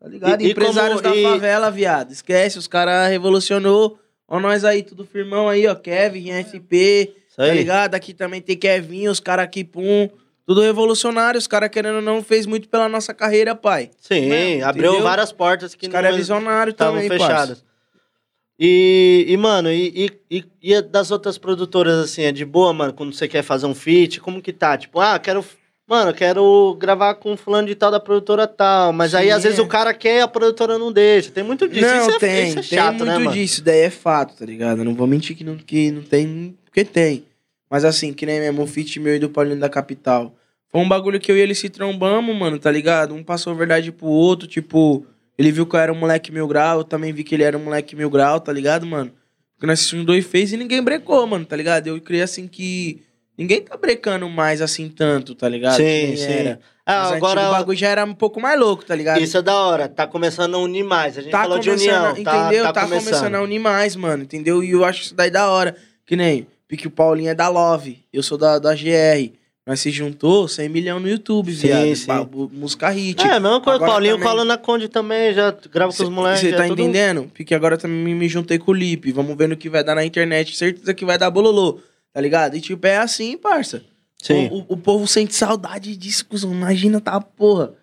Tá ligado? E- e Empresários como- da e- favela, viado. Esquece, os caras revolucionou. Ó, nós aí, tudo firmão aí, ó. Kevin, FP, tá ligado? Aqui também tem Kevin, os caras aqui, pum. Tudo revolucionário, os caras querendo ou não, fez muito pela nossa carreira, pai. Sim, abriu entendeu? várias portas que Os caras é não visionário estavam também, parça. fechadas. E, e, mano, e, e, e- e das outras produtoras, assim, é de boa, mano, quando você quer fazer um feat, como que tá? Tipo, ah, quero. Mano, eu quero gravar com fulano de tal da produtora tal. Mas aí, Sim, às vezes, é. o cara quer e a produtora não deixa. Tem muito disso. Não, isso é, tem, isso é tem chato, muito né, disso, daí é fato, tá ligado? Eu não vou mentir que não, que não tem, porque tem. Mas assim, que nem mesmo o feat meu e do Paulinho da Capital. Foi um bagulho que eu e ele se trombamos, mano, tá ligado? Um passou verdade pro outro, tipo, ele viu que eu era um moleque mil grau, eu também vi que ele era um moleque mil grau, tá ligado, mano? Porque nós se juntou e fez e ninguém brecou, mano, tá ligado? Eu criei assim que ninguém tá brecando mais assim tanto, tá ligado? Sim, sim. era. Ah, Mas agora. o bagulho já era um pouco mais louco, tá ligado? Isso é da hora. Tá começando a unir mais. A gente tá falou de começando, união. a- entendeu? Tá, Tá, tá começando. a unir mais, mano, entendeu? E eu acho isso daí da hora. Que nem, porque o Paulinho é da Love, eu sou da, da GR. Nós se juntou 100 milhões no YouTube, Sim, viado. sim. Bu- música hit. É, a mesma coisa. Agora Paulinho também- cola na Conde também, já grava com os moleques. Você tá é tudo- entendendo? Porque agora também me juntei com o Lipe. Vamos ver no que vai dar na internet. Certeza que vai dar bololô, tá ligado? E tipo, é assim, parça. Sim. O, o- o povo sente saudade disso, cuzão. Imagina, tá, porra.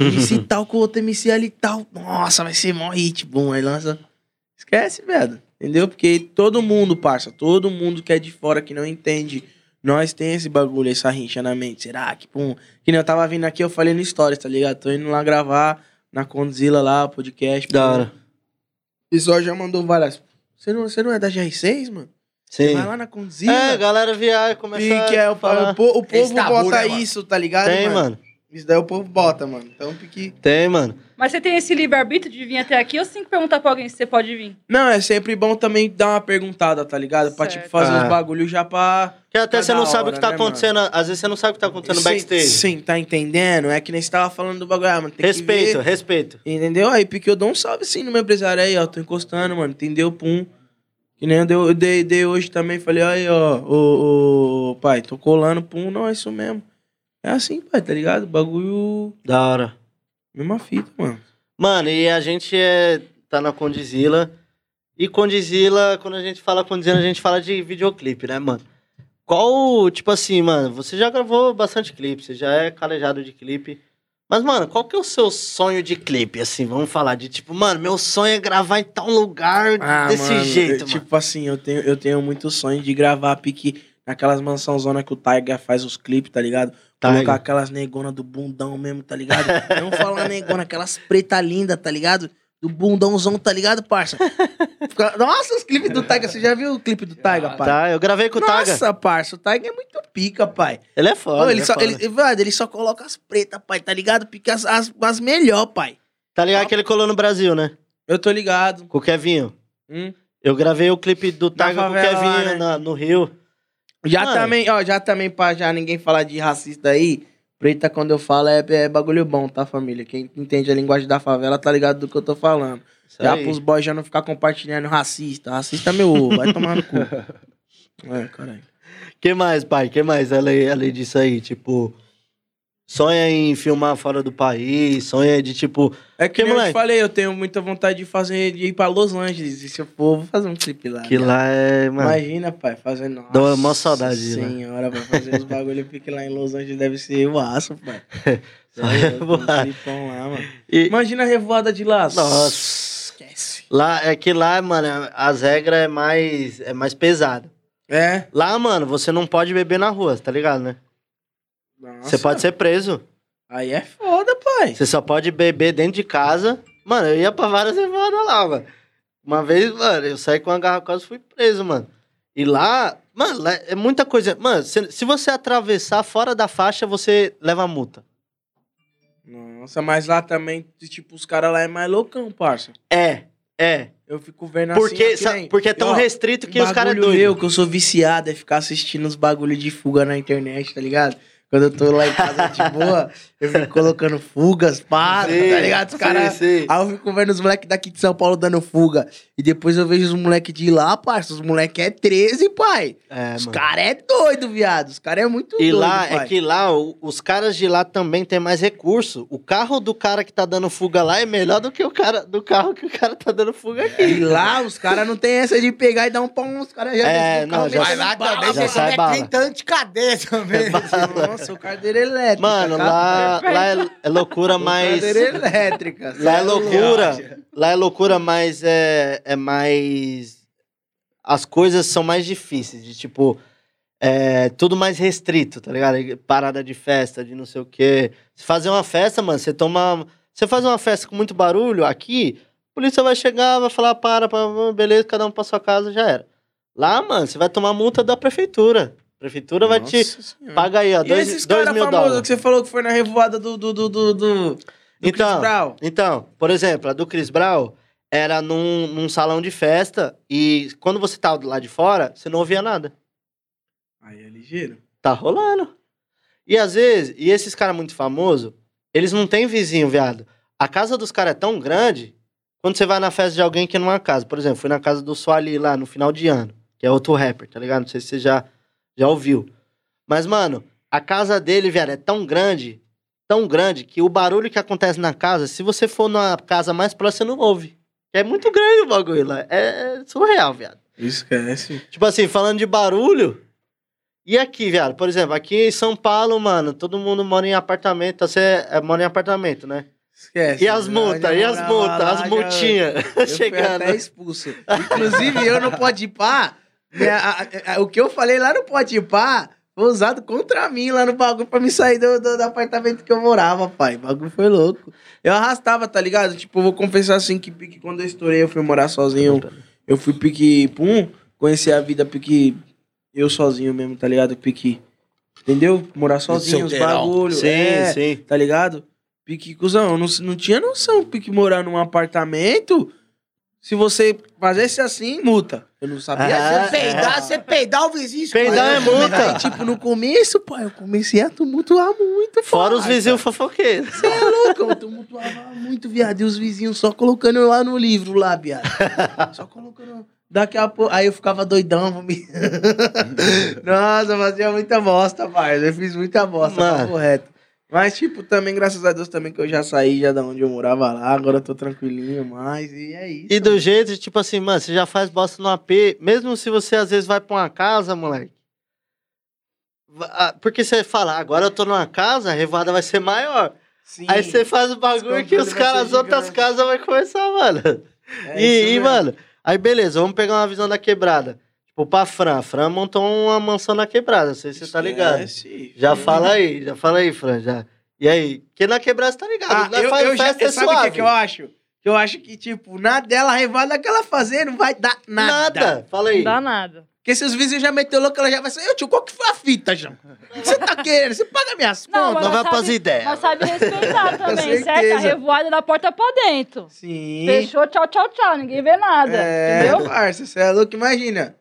MC tal com outro MC ali tal. Nossa, vai ser mó hit, bom. Aí lança. Esquece, velho. Entendeu? Porque todo mundo, parça, todo mundo que é de fora, que não entende, nós tem esse bagulho, essa rincha na mente. Será que, pum. Que nem eu tava vindo aqui, eu falei no Stories, tá ligado? Tô indo lá gravar na Condzilla lá, podcast. Da hora. O pessoal já mandou várias. Você não, você não é da GR6, mano? Sim. Vai lá na Condzilla. É, galera viaja, começa que é, o, a falar. o, po- o povo tabu, bota né, mano? isso, tá ligado? Tem, mano. Isso daí o povo bota, mano. Então, pique. Tem, mano. Mas você tem esse livre-arbítrio de vir até aqui ou você tem que perguntar pra alguém se você pode vir? Não, é sempre bom também dar uma perguntada, tá ligado? Pra, tipo, Certo. fazer Ah. uns bagulho já pra. Que até Tá você não sabe o hora, que tá né, acontecendo. Às vezes você não sabe o que tá acontecendo no Sim, backstage. Sim, tá entendendo? É que nem você tava falando do bagulho, ah, mano. Tem respeito, que ver. respeito. Entendeu? Aí, porque eu dou um salve sim no meu empresário aí, ó. Tô encostando, mano. Entendeu? Pum. Que nem eu dei, eu dei, dei hoje também. Falei, aí, ó. Ô, ô, pai, tô colando, pum. Não, é isso mesmo. É assim, pai, tá ligado? Bagulho. Da hora. Mesma fita, mano. Mano, e a gente é, tá na Condizila. E Condizila, quando a gente fala Condizila, a gente fala de videoclipe, né, mano? Qual, tipo assim, mano, você já gravou bastante clipe, você já é calejado de clipe. Mas, mano, qual que é o seu sonho de clipe, assim? Vamos falar de tipo, mano, meu sonho é gravar em tal lugar desse Ah, mano, jeito, eu- mano. Tipo assim, eu tenho, eu tenho muito sonho de gravar pique naquelas mansãozonas que o Tiger faz os clipes, tá ligado? Tiger. Colocar aquelas negonas do bundão mesmo, tá ligado? Não falar negona, aquelas preta linda, tá ligado? Do bundãozão, tá ligado, parça? Fica- Nossa, os clipes do Tiger, você já viu o clipe do Tiger, pai? Tá, eu gravei com o Taga. Nossa, parça, o Tiger é muito pica, pai. Ele é foda. Ô, ele, ele é só, foda. ele, ele só coloca as pretas, pai, tá ligado? Porque as, as, as melhor, pai. Tá ligado que ele colou no Brasil, né? Eu tô ligado. Com o Kevinho. Hum. Eu gravei o clipe do Na Taga com o favela lá, Kevinho né? na- no Rio. Já Mano. também, ó, já também pra já ninguém falar de racista aí, preta quando eu falo é, é bagulho bom, tá, família? Quem entende a linguagem da favela tá ligado do que eu tô falando. Isso já aí. pros boys já não ficar compartilhando racista. Racista é meu ovo, vai tomar no cu. É, caralho. que mais, pai? que mais além, além disso aí? Tipo, sonha em filmar fora do país, sonha de tipo. É que, Que nem eu te falei, eu tenho muita vontade de fazer, de ir pra Los Angeles. E se eu for, vou fazer um clipe lá. Que né? lá é. Mano, Imagina, pai, fazendo. Nossa Dá uma saudade de lá. Senhora, vai fazer os bagulho porque lá em Los Angeles deve ser o aço, pai. Revoar. um lá, mano. e- Imagina a revoada de lá. Nossa. Esquece. lá é que lá, mano, as regras é mais, é mais pesada. É. Lá, mano, você não pode beber na rua, tá ligado, né? Você pode ser preso. Aí é foda, pai. Você só pode beber dentro de casa. Mano, eu ia pra várias revoadas lá, mano. Uma vez, mano, eu saí com uma garrafa quase fui preso, mano. E lá, mano, lá é muita coisa. Mano, se, se você atravessar fora da faixa, você leva multa. Nossa, mas lá também, tipo, os caras lá é mais loucão, parça. É, é. Eu fico vendo assim. Porque, que sa- porque é tão ó, restrito que os caras é bagulho meu doidos. que eu sou viciado é ficar assistindo os bagulho de fuga na internet, tá ligado? Quando eu tô lá em casa de boa, eu fico colocando fugas, pá, Sim, tá ligado? Os caras. Aí eu fico vendo os moleques daqui de São Paulo dando fuga. E depois eu vejo os moleques de lá, parça. Os moleques é 13, pai. É, os caras é doido, viado. Os caras é muito E doido. lá, pai. é que lá, o- os caras de lá também têm mais recurso. O carro do cara que tá dando fuga lá é melhor do que o cara do carro que o cara tá dando fuga aqui. E lá, os caras não tem essa de pegar e dar um pão. Os caras já É, carro não, já Mas lá bala, também já você sai é bala. 30 anos de cadeia também. Nossa, o carteira elétrica. Mano, cara. Lá, lá é, é loucura, mas. Cadeira elétrica. Lá é loucura. Lá é loucura, mas é, é mais. As coisas são mais difíceis, de tipo. É tudo mais restrito, tá ligado? Parada de festa, de não sei o quê. Se fazer uma festa, mano, você toma. Você faz uma festa com muito barulho aqui, a polícia vai chegar, vai falar, para, para, beleza, cada um pra sua casa, já era. Lá, mano, você vai tomar multa da prefeitura. Prefeitura vai te. Nossa Senhora. Paga aí, ó, E dois, esses dois mil dólares. que você falou que foi na revoada do. do, do, do, do, Então, Chris Brown? Então, por exemplo, a do Chris Brown era num, num salão de festa e quando você tava lá de fora, você não ouvia nada. Aí é ligeiro. Tá rolando. E às vezes, e esses caras muito famosos, eles não têm vizinho, viado. A casa dos caras é tão grande, quando você vai na festa de alguém que não é uma casa. Por exemplo, fui na casa do Suali lá no final de ano, que é outro rapper, tá ligado? Não sei se você já, já ouviu. Mas, mano, a casa dele, viado, é tão grande, tão grande, que o barulho que acontece na casa, se você for na casa mais próxima, você não ouve. É muito grande o bagulho lá. É surreal, viado. Esquece. Tipo assim, falando de barulho. E aqui, viado? Por exemplo, aqui em São Paulo, mano, todo mundo mora em apartamento. Você é, mora em apartamento, né? Esquece. E as multas, e as multas, as multinhas chegando. fui até expulso. Inclusive, eu não pode ir pá. Minha- a- a- o que eu falei lá no Pode Ir Pá foi usado contra mim lá no bagulho pra me sair do, do, do apartamento que eu morava, pai. O bagulho foi louco. Eu arrastava, tá ligado? Tipo, eu vou confessar assim que pique, quando eu estourei, eu fui morar sozinho. Eu fui pique, pum, conhecer a vida pique eu sozinho mesmo, tá ligado? Pique Entendeu? Morar sozinho, os solteirão. bagulho. Sim, é, sim. Tá ligado? Pique, cuzão, eu não, não tinha noção, pique morar num apartamento. Se você fizesse assim, multa. Eu não sabia. Ah, Você peidar, você peidar o vizinho. Peidar é multa. Aí, tipo, no começo, pai, eu comecei a tumultuar muito. Fora os vizinhos fofoqueiros. Você é louco, eu tumultuava muito, viado. E os vizinhos só colocando eu lá no livro, lá, viado. Só colocando. Daqui a pouco. Aí eu ficava doidão. vomit- Nossa, fazia muita bosta, pai. Eu fiz muita bosta, Mano. tá correto. Mas, tipo, também, graças a Deus, também que eu já saí já da onde eu morava lá. Agora eu tô tranquilinho mais. E é isso. E do jeito, tipo assim, mano, você já faz bosta no AP, mesmo se você às vezes vai pra uma casa, moleque. ah, Porque você fala, agora eu tô numa casa, a revoada vai ser maior. Sim. Aí você faz o bagulho que os caras, as outras casas vai começar, mano. É e, e, mano, aí beleza, vamos pegar uma visão da quebrada. Tipo, pra Fran. A Fran montou uma mansão na quebrada, não sei se você tá ligado. Esquece. Já fala aí, já fala aí, Fran, já. E aí? Porque na quebrada você tá ligado. Ah, eu, faz eu já, festa é sabe o que, que eu acho? Que eu acho que, tipo, na dela, a revada que ela fazer não vai dar nada. Nada. Fala aí. Não dá nada. Porque se os vizinhos já meteu louco, ela já vai sair. Ô tio, qual que foi a fita, João? O que você tá querendo? Você paga minhas Não, contas? Não vai pras ideias. Mas sabe respeitar também, certo? A revoada da porta pra dentro. Sim. Fechou, tchau, tchau, tchau. Ninguém vê nada. É, Entendeu? parça, você é louco, imagina.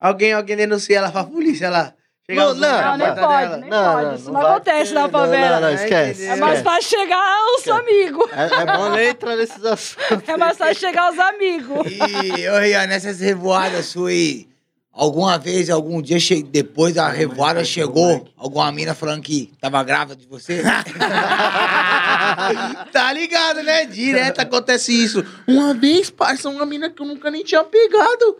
Alguém, alguém denuncia ela pra polícia lá. Chega Não, não, Não, nem pode, dela. nem Não, pode. não, Isso não não, vai acontece na favela. não, não, esquece. É mais esquece. fácil chegar os amigos. É, é bom nem entrar nesses assuntos. É mais fácil chegar os amigos. E, ô, Rian, nessas revoadas suas aí, alguma vez, algum dia, che- depois da revoada, chegou alguma mina falando que tava grávida de você? tá ligado, né? Direto acontece isso. Uma vez, parça, uma mina que eu nunca nem tinha pegado.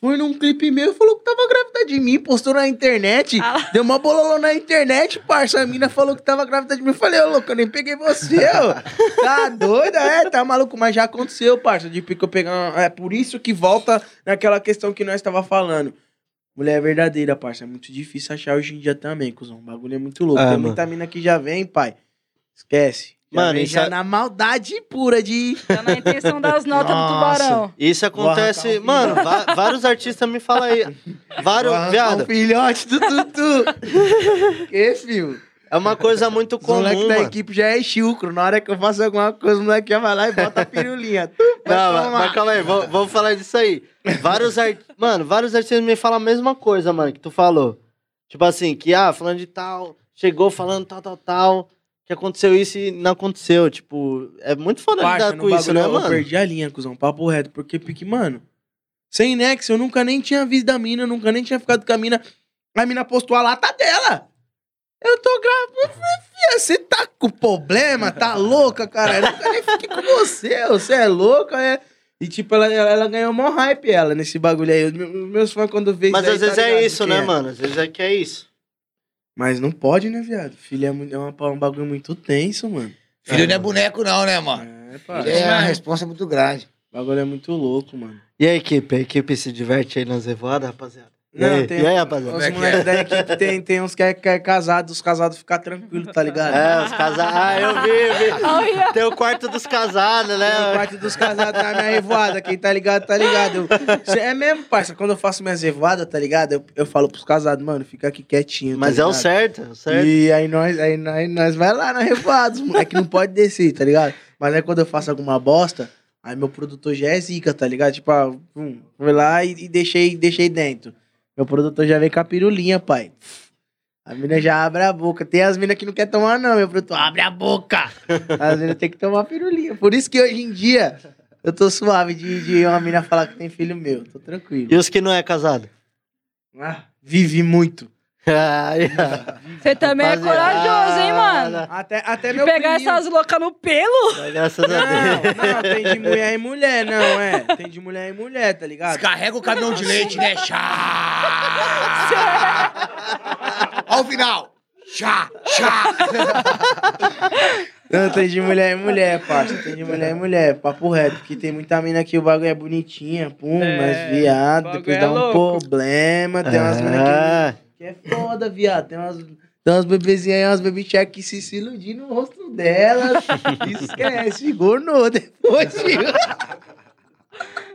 Foi num clipe meu e falou que tava grávida de mim, postou na internet. Ah. Deu uma bololô na internet, parça. A mina falou que tava grávida de mim. Eu falei, ô louco, eu nem peguei você, ó. Tá doida? É, tá maluco, mas já aconteceu, parça. De pique eu pegar. uma- É por isso que volta naquela questão que nós tava falando. Mulher verdadeira, parça. É muito difícil achar hoje em dia também, cuzão. O bagulho é muito louco. Ah, Tem mano. muita mina que já vem, pai. Esquece. Já Mano, isso já é- na maldade pura de. Tá na intenção das notas do Nossa. tubarão. Isso acontece. um Mano, va- vários artistas me falam aí. Vários. Viado, um filhote do Tutu. que, filho? é uma coisa muito comum. moleques da mano. equipe já é chucro. Na hora que eu faço alguma coisa, o moleque já vai lá e bota a pirulinha. Não, mas, mas calma aí, vamos, vamos falar disso aí. Vários art... Mano, vários artistas me falam a mesma coisa, mano, que tu falou. Tipo assim, que, ah, falando de tal, chegou falando tal, tal, tal, que aconteceu isso e não aconteceu. Tipo, é muito foda Parça, lidar com isso, né, mano? Eu perdi a linha, cuzão, papo reto. Porque, pique, mano, sem nexo, eu nunca nem tinha visto a mina, eu nunca nem tinha ficado com a mina. A mina postou a lata dela. Eu tô Fia, você tá com problema? Tá louca, cara? Eu nunca nem fiquei com você. Você é louca, é. E, tipo, ela, ela, ela ganhou mó hype, ela, nesse bagulho aí. Os meus- fãs, quando vê Mas isso às daí, vezes tá é isso, né, é. mano? Às vezes é que é isso. Mas não pode, né, viado? Filho é, muito- é uma- um bagulho muito tenso, mano. Filho não é boneco, não, né, mano? É, pá. É uma responsa muito grande. O bagulho é muito louco, mano. E a equipe? A equipe se diverte aí nas revoadas, rapaziada? E Não, aí, tem- e aí rapaziada? Os moleques da equipe tem, tem uns que é, que é casado, os casados ficam tranquilos, tá ligado? É, os casados. Ah, eu vi, eu vi. O. Tem o quarto dos casados, Tem né? parte dos casados na minha revoada, quem tá ligado, tá ligado. Eu- é mesmo, parça, quando eu faço minhas revoadas, tá ligado? Eu, eu falo pros casados, mano, fica aqui quietinho. tá Mas é o certo, é o certo. E aí nós, aí, nós, nós vai lá na revoada, os moleque não pode descer, tá ligado? Mas aí quando eu faço alguma bosta, aí meu produtor já é zica, tá ligado? Tipo, ah, hum, fui lá e, e deixei, deixei dentro. Meu produtor já vem com a pirulinha, pai. A mina já abre a boca. Tem as minas que não quer tomar, não, meu produtor. Abre a boca! As minas tem que tomar pirulinha. Por isso que hoje em dia eu tô suave de, de uma mina falar que tem filho meu. Tô tranquilo. E os que não é casado? Ah, vive muito. Você também é corajoso, hein, mano? Até, até De meu pegar priminho- essas loucas no pelo. Graças a Deus. Não, não, tem de mulher em mulher, não, é. Tem de mulher em mulher, tá ligado? Descarrega o caminhão de leite, né? Chá! Olha o final! Chá! Chá! Não, tem de mulher em mulher, parça. Tem de mulher em mulher, papo reto. Porque tem muita mina que o bagulho é bonitinha, pum, É, mas viado, depois é dá um louco. problema. Tem umas minas Ah, que, que é foda, viado. Tem umas, tem umas bebezinhas aí, umas baby que se, se iludir no rosto delas. Esquece, gornou depois, tio.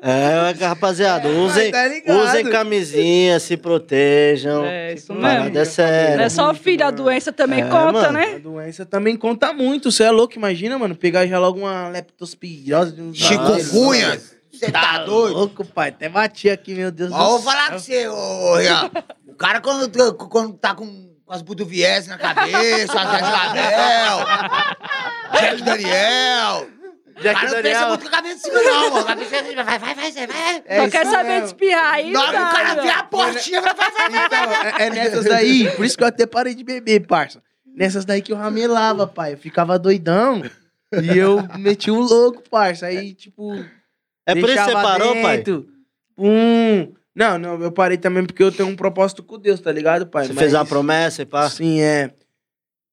É, rapaziada, usem, tá usem camisinha, se protejam. É, isso mesmo. é séria. Não é só o filho, a doença também É, conta, mano. A né? doença também conta muito. Você é louco, imagina, mano. Pegar já logo uma leptospirose. de um- Chikungunya. Você tá doido? louco, pai. Até bati aqui, meu Deus Ó, vou céu. falar com você, ô, Rian. O cara, quando, quando tá com, com as buduvies na cabeça, as Label, Jack Daniel. Jack o cara não pensa Daniel. muito com a cabeça de cima, não, mano. A cabeça vai, vai, vai, vai, vai. É quer saber mesmo. de espirrar aí, que o cara vê a portinha, vai, vai, vai, vai, vai. Então, é, é nessas daí, por isso que eu até parei de beber, parça. Nessas daí que eu ramelava, pai. Eu ficava doidão. E eu meti o louco, parça. Aí, tipo. É por isso que você parou, pai? dentro. Pum. Não, não, eu parei também porque eu tenho um propósito com Deus, tá ligado, pai? Você Mas- fez uma promessa e pá. Sim, é.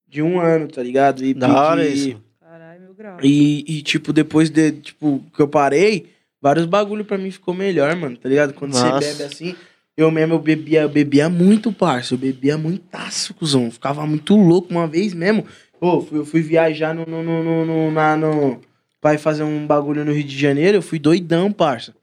De um ano, tá ligado? E, Da hora isso. Caralho, meu grau. E, e, tipo, depois de, tipo, que eu parei, vários bagulho pra mim ficou melhor, mano, tá ligado? Quando Nossa. você bebe assim, eu mesmo, eu bebia, eu bebia muito, parça, eu bebia muitaço, cuzão, eu ficava muito louco uma vez mesmo. Pô, fui- eu fui viajar no, no, no, no, no, na, no, pra ir fazer um bagulho no Rio de Janeiro, eu fui doidão, parça.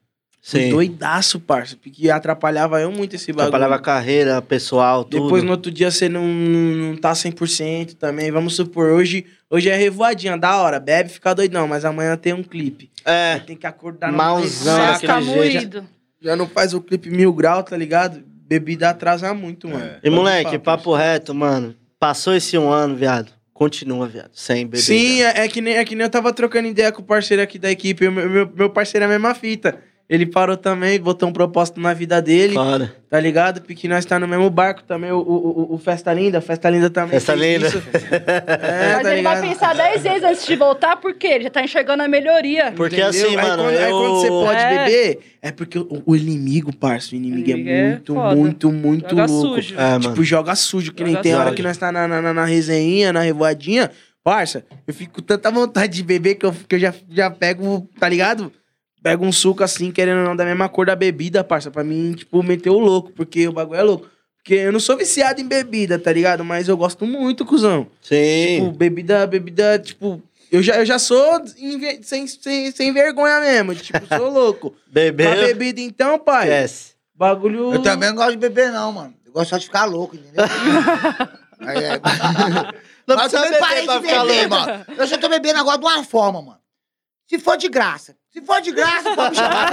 Fui Sim. doidaço, parça, porque atrapalhava eu muito esse bagulho. Atrapalhava a carreira pessoal, tudo. Depois no outro dia você não, não, não tá 100% também. Vamos supor, hoje, hoje é revoadinha, da hora, bebe, fica doidão, mas amanhã tem um clipe. É, Tem que acordar no Malzão, jeito. moído. Já não faz o clipe mil grau, tá ligado? Bebida atrasa muito, mano. e Pode moleque, falar, papo reto, mano. Passou esse um ano, viado. Continua, viado. Sem beber. Sim, é, é que nem, é que nem eu tava trocando ideia com o parceiro aqui da equipe. Meu, meu, meu parceiro é a mesma fita. Ele parou também, botou um propósito na vida dele, Foda. tá ligado? Porque nós tá no mesmo barco também, o, o, o- o Festa Linda. Festa Linda também. Festa Linda. isso. É, Mas tá ele vai pensar 10 vezes antes de voltar, porque ele já tá enxergando a melhoria. Porque Entendeu? assim, aí mano, Quando, Aí quando você pode É. beber, é porque o, o inimigo, parça, o inimigo, Inimigo é é muito, foda. muito, muito Joga louco. sujo. É, Tipo, joga sujo, que nem Joga tem hora sujo. que nós tá na, na, na, na resenha, na revoadinha. Parça, eu fico com tanta vontade de beber que eu, que eu já, já pego, tá ligado? Pego um suco assim, querendo ou não, da mesma cor da bebida, parça, pra mim, tipo, meter o louco, porque o bagulho é louco. Porque eu não sou viciado em bebida, tá ligado? Mas eu gosto muito, cuzão. Sim. Tipo, bebida, bebida, tipo. Eu já, eu já sou sem, sem, sem vergonha mesmo. Tipo, sou louco. Pra Bebeu. bebida, então, pai. Esquece. Bagulho. Eu também não gosto de beber, não, mano. Eu gosto só de ficar louco, entendeu? Aí é- Não Mas eu também parei beber pra de ficar beber, louco. mano. Eu só tô bebendo agora de uma forma, mano. Se for de graça. Se for de graça, pode me chamar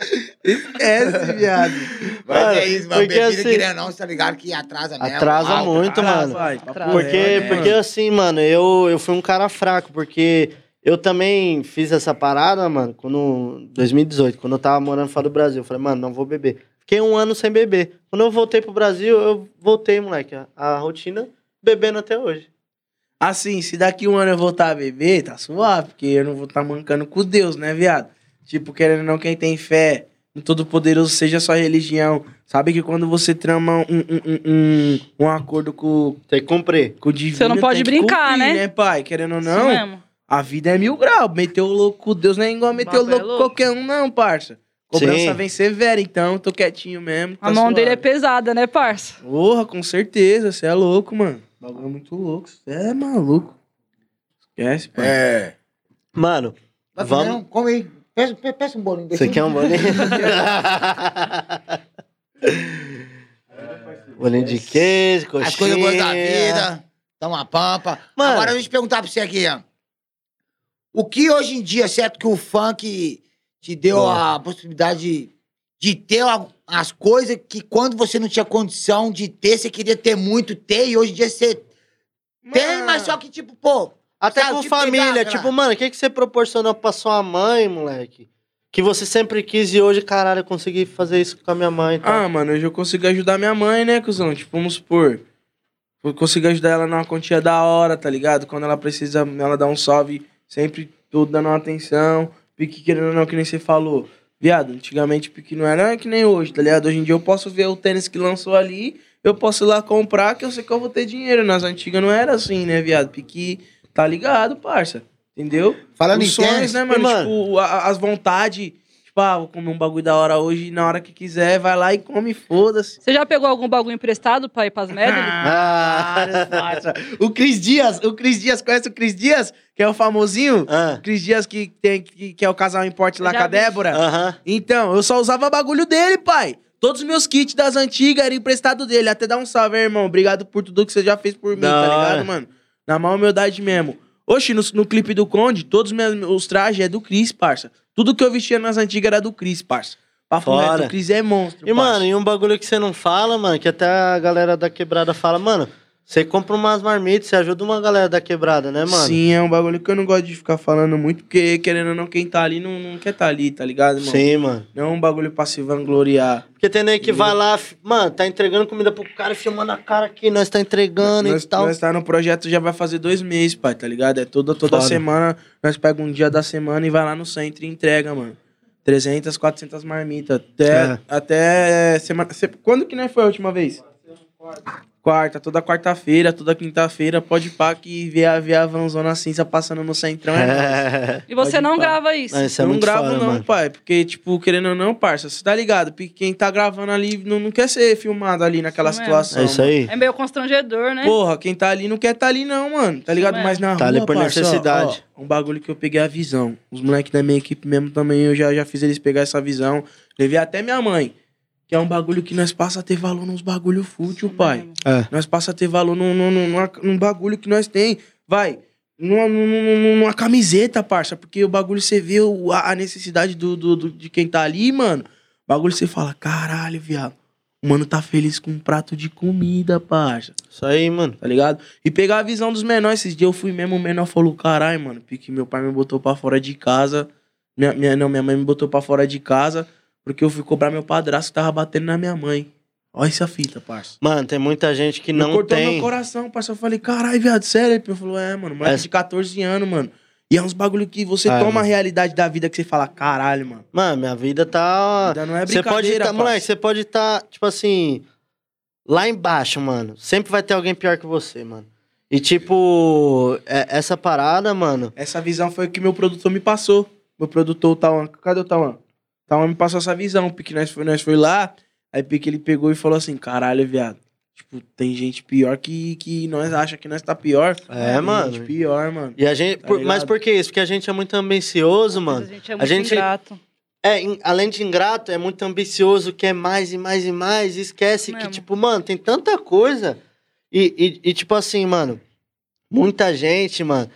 você. Esquece, viado. Mas é isso, mano. Porque Bebida, assim- querendo ou não, você tá ligado que atrasa mesmo. Atrasa muito, Atrasa, mano. papo Atrasa. Porque, reto, né, porque mano? assim, mano, eu, eu fui um cara fraco, porque eu também fiz essa parada, mano, quando. 2018, quando eu tava morando fora do Brasil. Eu falei, mano, não vou beber. Fiquei um ano sem beber. Quando eu voltei pro Brasil, eu voltei, moleque. A, a rotina bebendo até hoje. Assim, se daqui um ano eu voltar a beber, tá suave, porque eu não vou estar mancando com Deus, né, viado? Tipo, querendo ou não, quem tem fé no Todo-Poderoso, seja sua religião, sabe que quando você trama um, um, um, um, um acordo com, Tem que cumprir. com o divino. Você não pode brincar, cumprir, né? pai? Querendo ou Isso não, mesmo. a vida é mil graus. Meter o louco com Deus não é igual meter o Bagulho é louco com louco. qualquer um, não, parça. Cobrança Sim. vem severa, então tô quietinho mesmo. A tá mão dele é suave. pesada, né, parça? Porra, com certeza, você é louco, mano. O bagulho é muito louco, você é maluco. Esquece, pai. É. Mano, Vai Vamos- não? Come aí. Peça, pe- peça um bolinho desse. você quer um bolinho? bolinho de queijo, coxinha. As coisas boas da vida. Dá uma pampa. Mano. Agora, deixa eu te perguntar pra você aqui, ó. O que hoje em dia, certo que o funk te deu a possibilidade de, ter as coisas que quando você não tinha condição de ter, você queria ter muito, ter, e hoje em dia você tem, mas só que, tipo, pô, Até Sabe, com tipo, família. pegar, tipo, mano, o que, que você proporcionou pra sua mãe, moleque? Que você sempre quis e hoje, caralho, eu consegui fazer isso com a minha mãe. Tá? Ah, mano, hoje eu consigo ajudar minha mãe, né, cuzão? Tipo, vamos supor. Eu consigo ajudar ela numa quantia da hora, tá ligado? Quando ela precisa, ela dá um salve, sempre tô dando uma atenção. Pique querendo ou não, que nem você falou. Viado, antigamente pique não era que nem hoje, tá ligado? Hoje em dia eu posso ver o tênis que lançou ali, eu posso ir lá comprar, que eu sei que eu vou ter dinheiro. Nas antigas não era assim, né, viado? Pique, tá ligado, parça? Entendeu? falando Os em sonhos, tênis, né, mano? Mano- Tipo, a- as vontades. Ah, vou comer um bagulho da hora hoje e na hora que quiser, vai lá e come, foda-se. Você já pegou algum bagulho emprestado pra ir pras medley? Ah, parça. o Cris Dias, o Cris Dias, conhece o Cris Dias? Que é o famosinho? Ah, O Cris Dias que, tem, que, que é o casal importe lá Já com a vi. Débora. Então, eu só usava bagulho dele, pai. Todos os meus kits das antigas eram emprestados dele. Até dar um salve, aí, irmão. Obrigado por tudo que você já fez por mim, Da tá hora. ligado, mano? Na maior humildade mesmo. Oxi, no, no clipe do Conde, todos os meus os trajes é do Cris, parça. Tudo que eu vestia nas antigas era do Cris, parça. Papo Fora. reto, o Cris é monstro, E, parça. mano, e um bagulho que você não fala, mano, que até a galera da quebrada fala, mano, você compra umas marmitas, você ajuda uma galera da quebrada, né, mano? Sim, é um bagulho que eu não gosto de ficar falando muito, porque querendo ou não, quem tá ali não, não quer tá ali, tá ligado, irmão? Sim, mano. Não é um bagulho pra se vangloriar. Porque tem nego que vai lá, mano, tá entregando comida pro cara e filmando a cara aqui, nós tá entregando Nós, e tal. nós tá no projeto já vai fazer dois meses, pai, tá ligado? É toda, toda Foda. semana, nós pega um dia da semana e vai lá no centro e entrega, mano. 300, 400 marmitas. Até, É. até semana... se- Quando que nós foi a última vez? Quarta, toda quarta-feira, toda quinta-feira, pode pá que vê a, a vanzona cinza passando no centrão. É. É. E você Pode não pá. grava isso? Não, isso é não gravo não, mano. pai, porque, tipo, querendo ou não, parça, você tá ligado? Porque quem tá gravando ali não, não quer ser filmado ali naquela Isso mesmo. situação. É isso mano. aí. É meio constrangedor, né? Porra, quem tá ali não quer tá ali não, mano. Tá ligado? Isso Mas na Tá rua, ali por parça, ó, necessidade. ó, um bagulho que eu peguei a visão. Os moleques da minha equipe mesmo também, eu já, já fiz eles pegar essa visão. Levei até minha mãe. Que é um bagulho que nós passa a ter valor nos bagulho fútil, pai. É. Nós passa a ter valor num, num, num, num bagulho que nós tem. Vai, numa, numa, numa camiseta, parça. Porque o bagulho você vê a necessidade do, do, do- de quem tá ali, mano. O bagulho você fala, caralho, viado. O mano tá feliz com um prato de comida, parça Isso aí, mano. tá ligado? E pegar a visão dos menores. Esses dias eu fui mesmo, o menor falou, caralho, mano, porque meu pai me botou pra fora de casa. Minha, minha, não, minha mãe me botou pra fora de casa porque eu fui cobrar meu padrasto que tava batendo na minha mãe. Olha essa fita, parça. Mano, tem muita gente que Me não cortou tem. meu coração, parça. Eu falei, caralho, viado, sério? Ele falou, é, mano, moleque É. de 14 anos, mano. E é uns bagulho que você É, toma a mano. realidade da vida que você fala, caralho, mano. Mano, minha vida tá. Vida não é Você pode brincadeira, tá, moleque, você pode estar, tipo assim, lá embaixo, mano. Sempre vai ter alguém pior que você, mano. E tipo, é- essa parada, mano. Essa visão foi o que meu produtor me passou. Meu produtor, o Tawan. Cadê o Tawan? O Tawan me passou essa visão. Porque nós foi, nós foi lá, aí porque ele pegou e falou assim: caralho, viado. Tipo, tem gente pior que, que nós acha que nós tá pior. É, Tem mano. gente pior, mano. E a gente. Tá por- mas por que isso? Porque a gente é muito ambicioso, mano. A gente é muito gente- ingrato. É, in- além de ingrato, é muito ambicioso, quer mais e mais e mais. E esquece que, Mesmo. tipo, mano, tem tanta coisa. E, e, e, tipo assim, mano, muita gente, mano,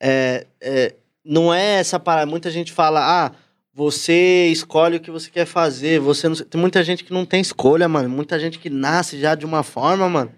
é, é, não é essa parada. Muita gente fala, ah, você escolhe o que você quer fazer. Você não... Tem muita gente que não tem escolha, mano. Muita gente que nasce já de uma forma, mano,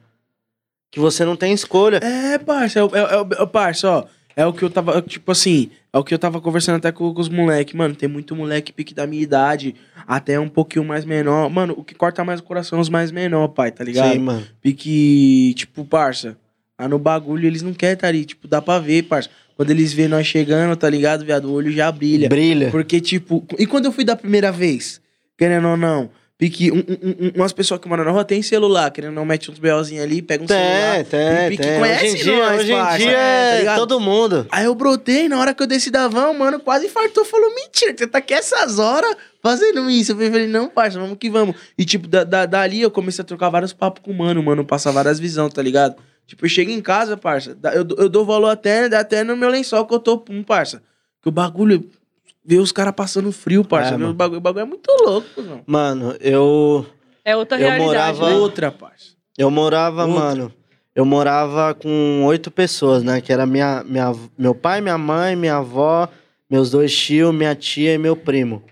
que você não tem escolha. É, parça, é, o- é, é, é, parça, ó. É o que eu tava, tipo assim, é o que eu tava conversando até com, com os moleques. Mano, tem muito moleque pique da minha idade, até um pouquinho mais menor. Mano, o que corta mais o coração é os mais menor, pai, tá ligado? Sim, mano. Pique, tipo, parça, lá no bagulho eles não querem tá ali, tipo, dá pra ver, parça. Quando eles vêem nós chegando, tá ligado, viado? O olho já brilha. Brilha. Porque, tipo, e quando eu fui da primeira vez? Querendo ou não? Pique, um, um, um- umas pessoas que moram na rua tem celular, querendo ou não, mete uns BOzinhos ali, pega um celular. Tem, tem, Pique tem. conhece hoje em dia, nós, hoje em dia tá é ligado? todo mundo. Aí eu brotei, na hora que eu desci da van, mano, quase infartou. Falou, mentira, você tá aqui essas horas fazendo isso. Eu falei, não, parça, vamos que vamos. E, tipo, da, da- dali eu comecei a trocar vários papos com o mano, mano, passar várias visões, tá ligado? Tipo, eu chego em casa, parça, eu, eu dou valor até, até no meu lençol que eu tô, um, parça. Que o bagulho, ver os caras passando frio, parça. É, mano. o, bagulho, o bagulho é muito louco, cuzão. Mano, eu. É outra Eu realidade, morava- né? Outra, parça. Eu morava, Outra. mano. Eu morava com oito pessoas, né? Que era minha, minha, meu pai, minha mãe, minha avó, meus dois tios, minha tia e meu primo.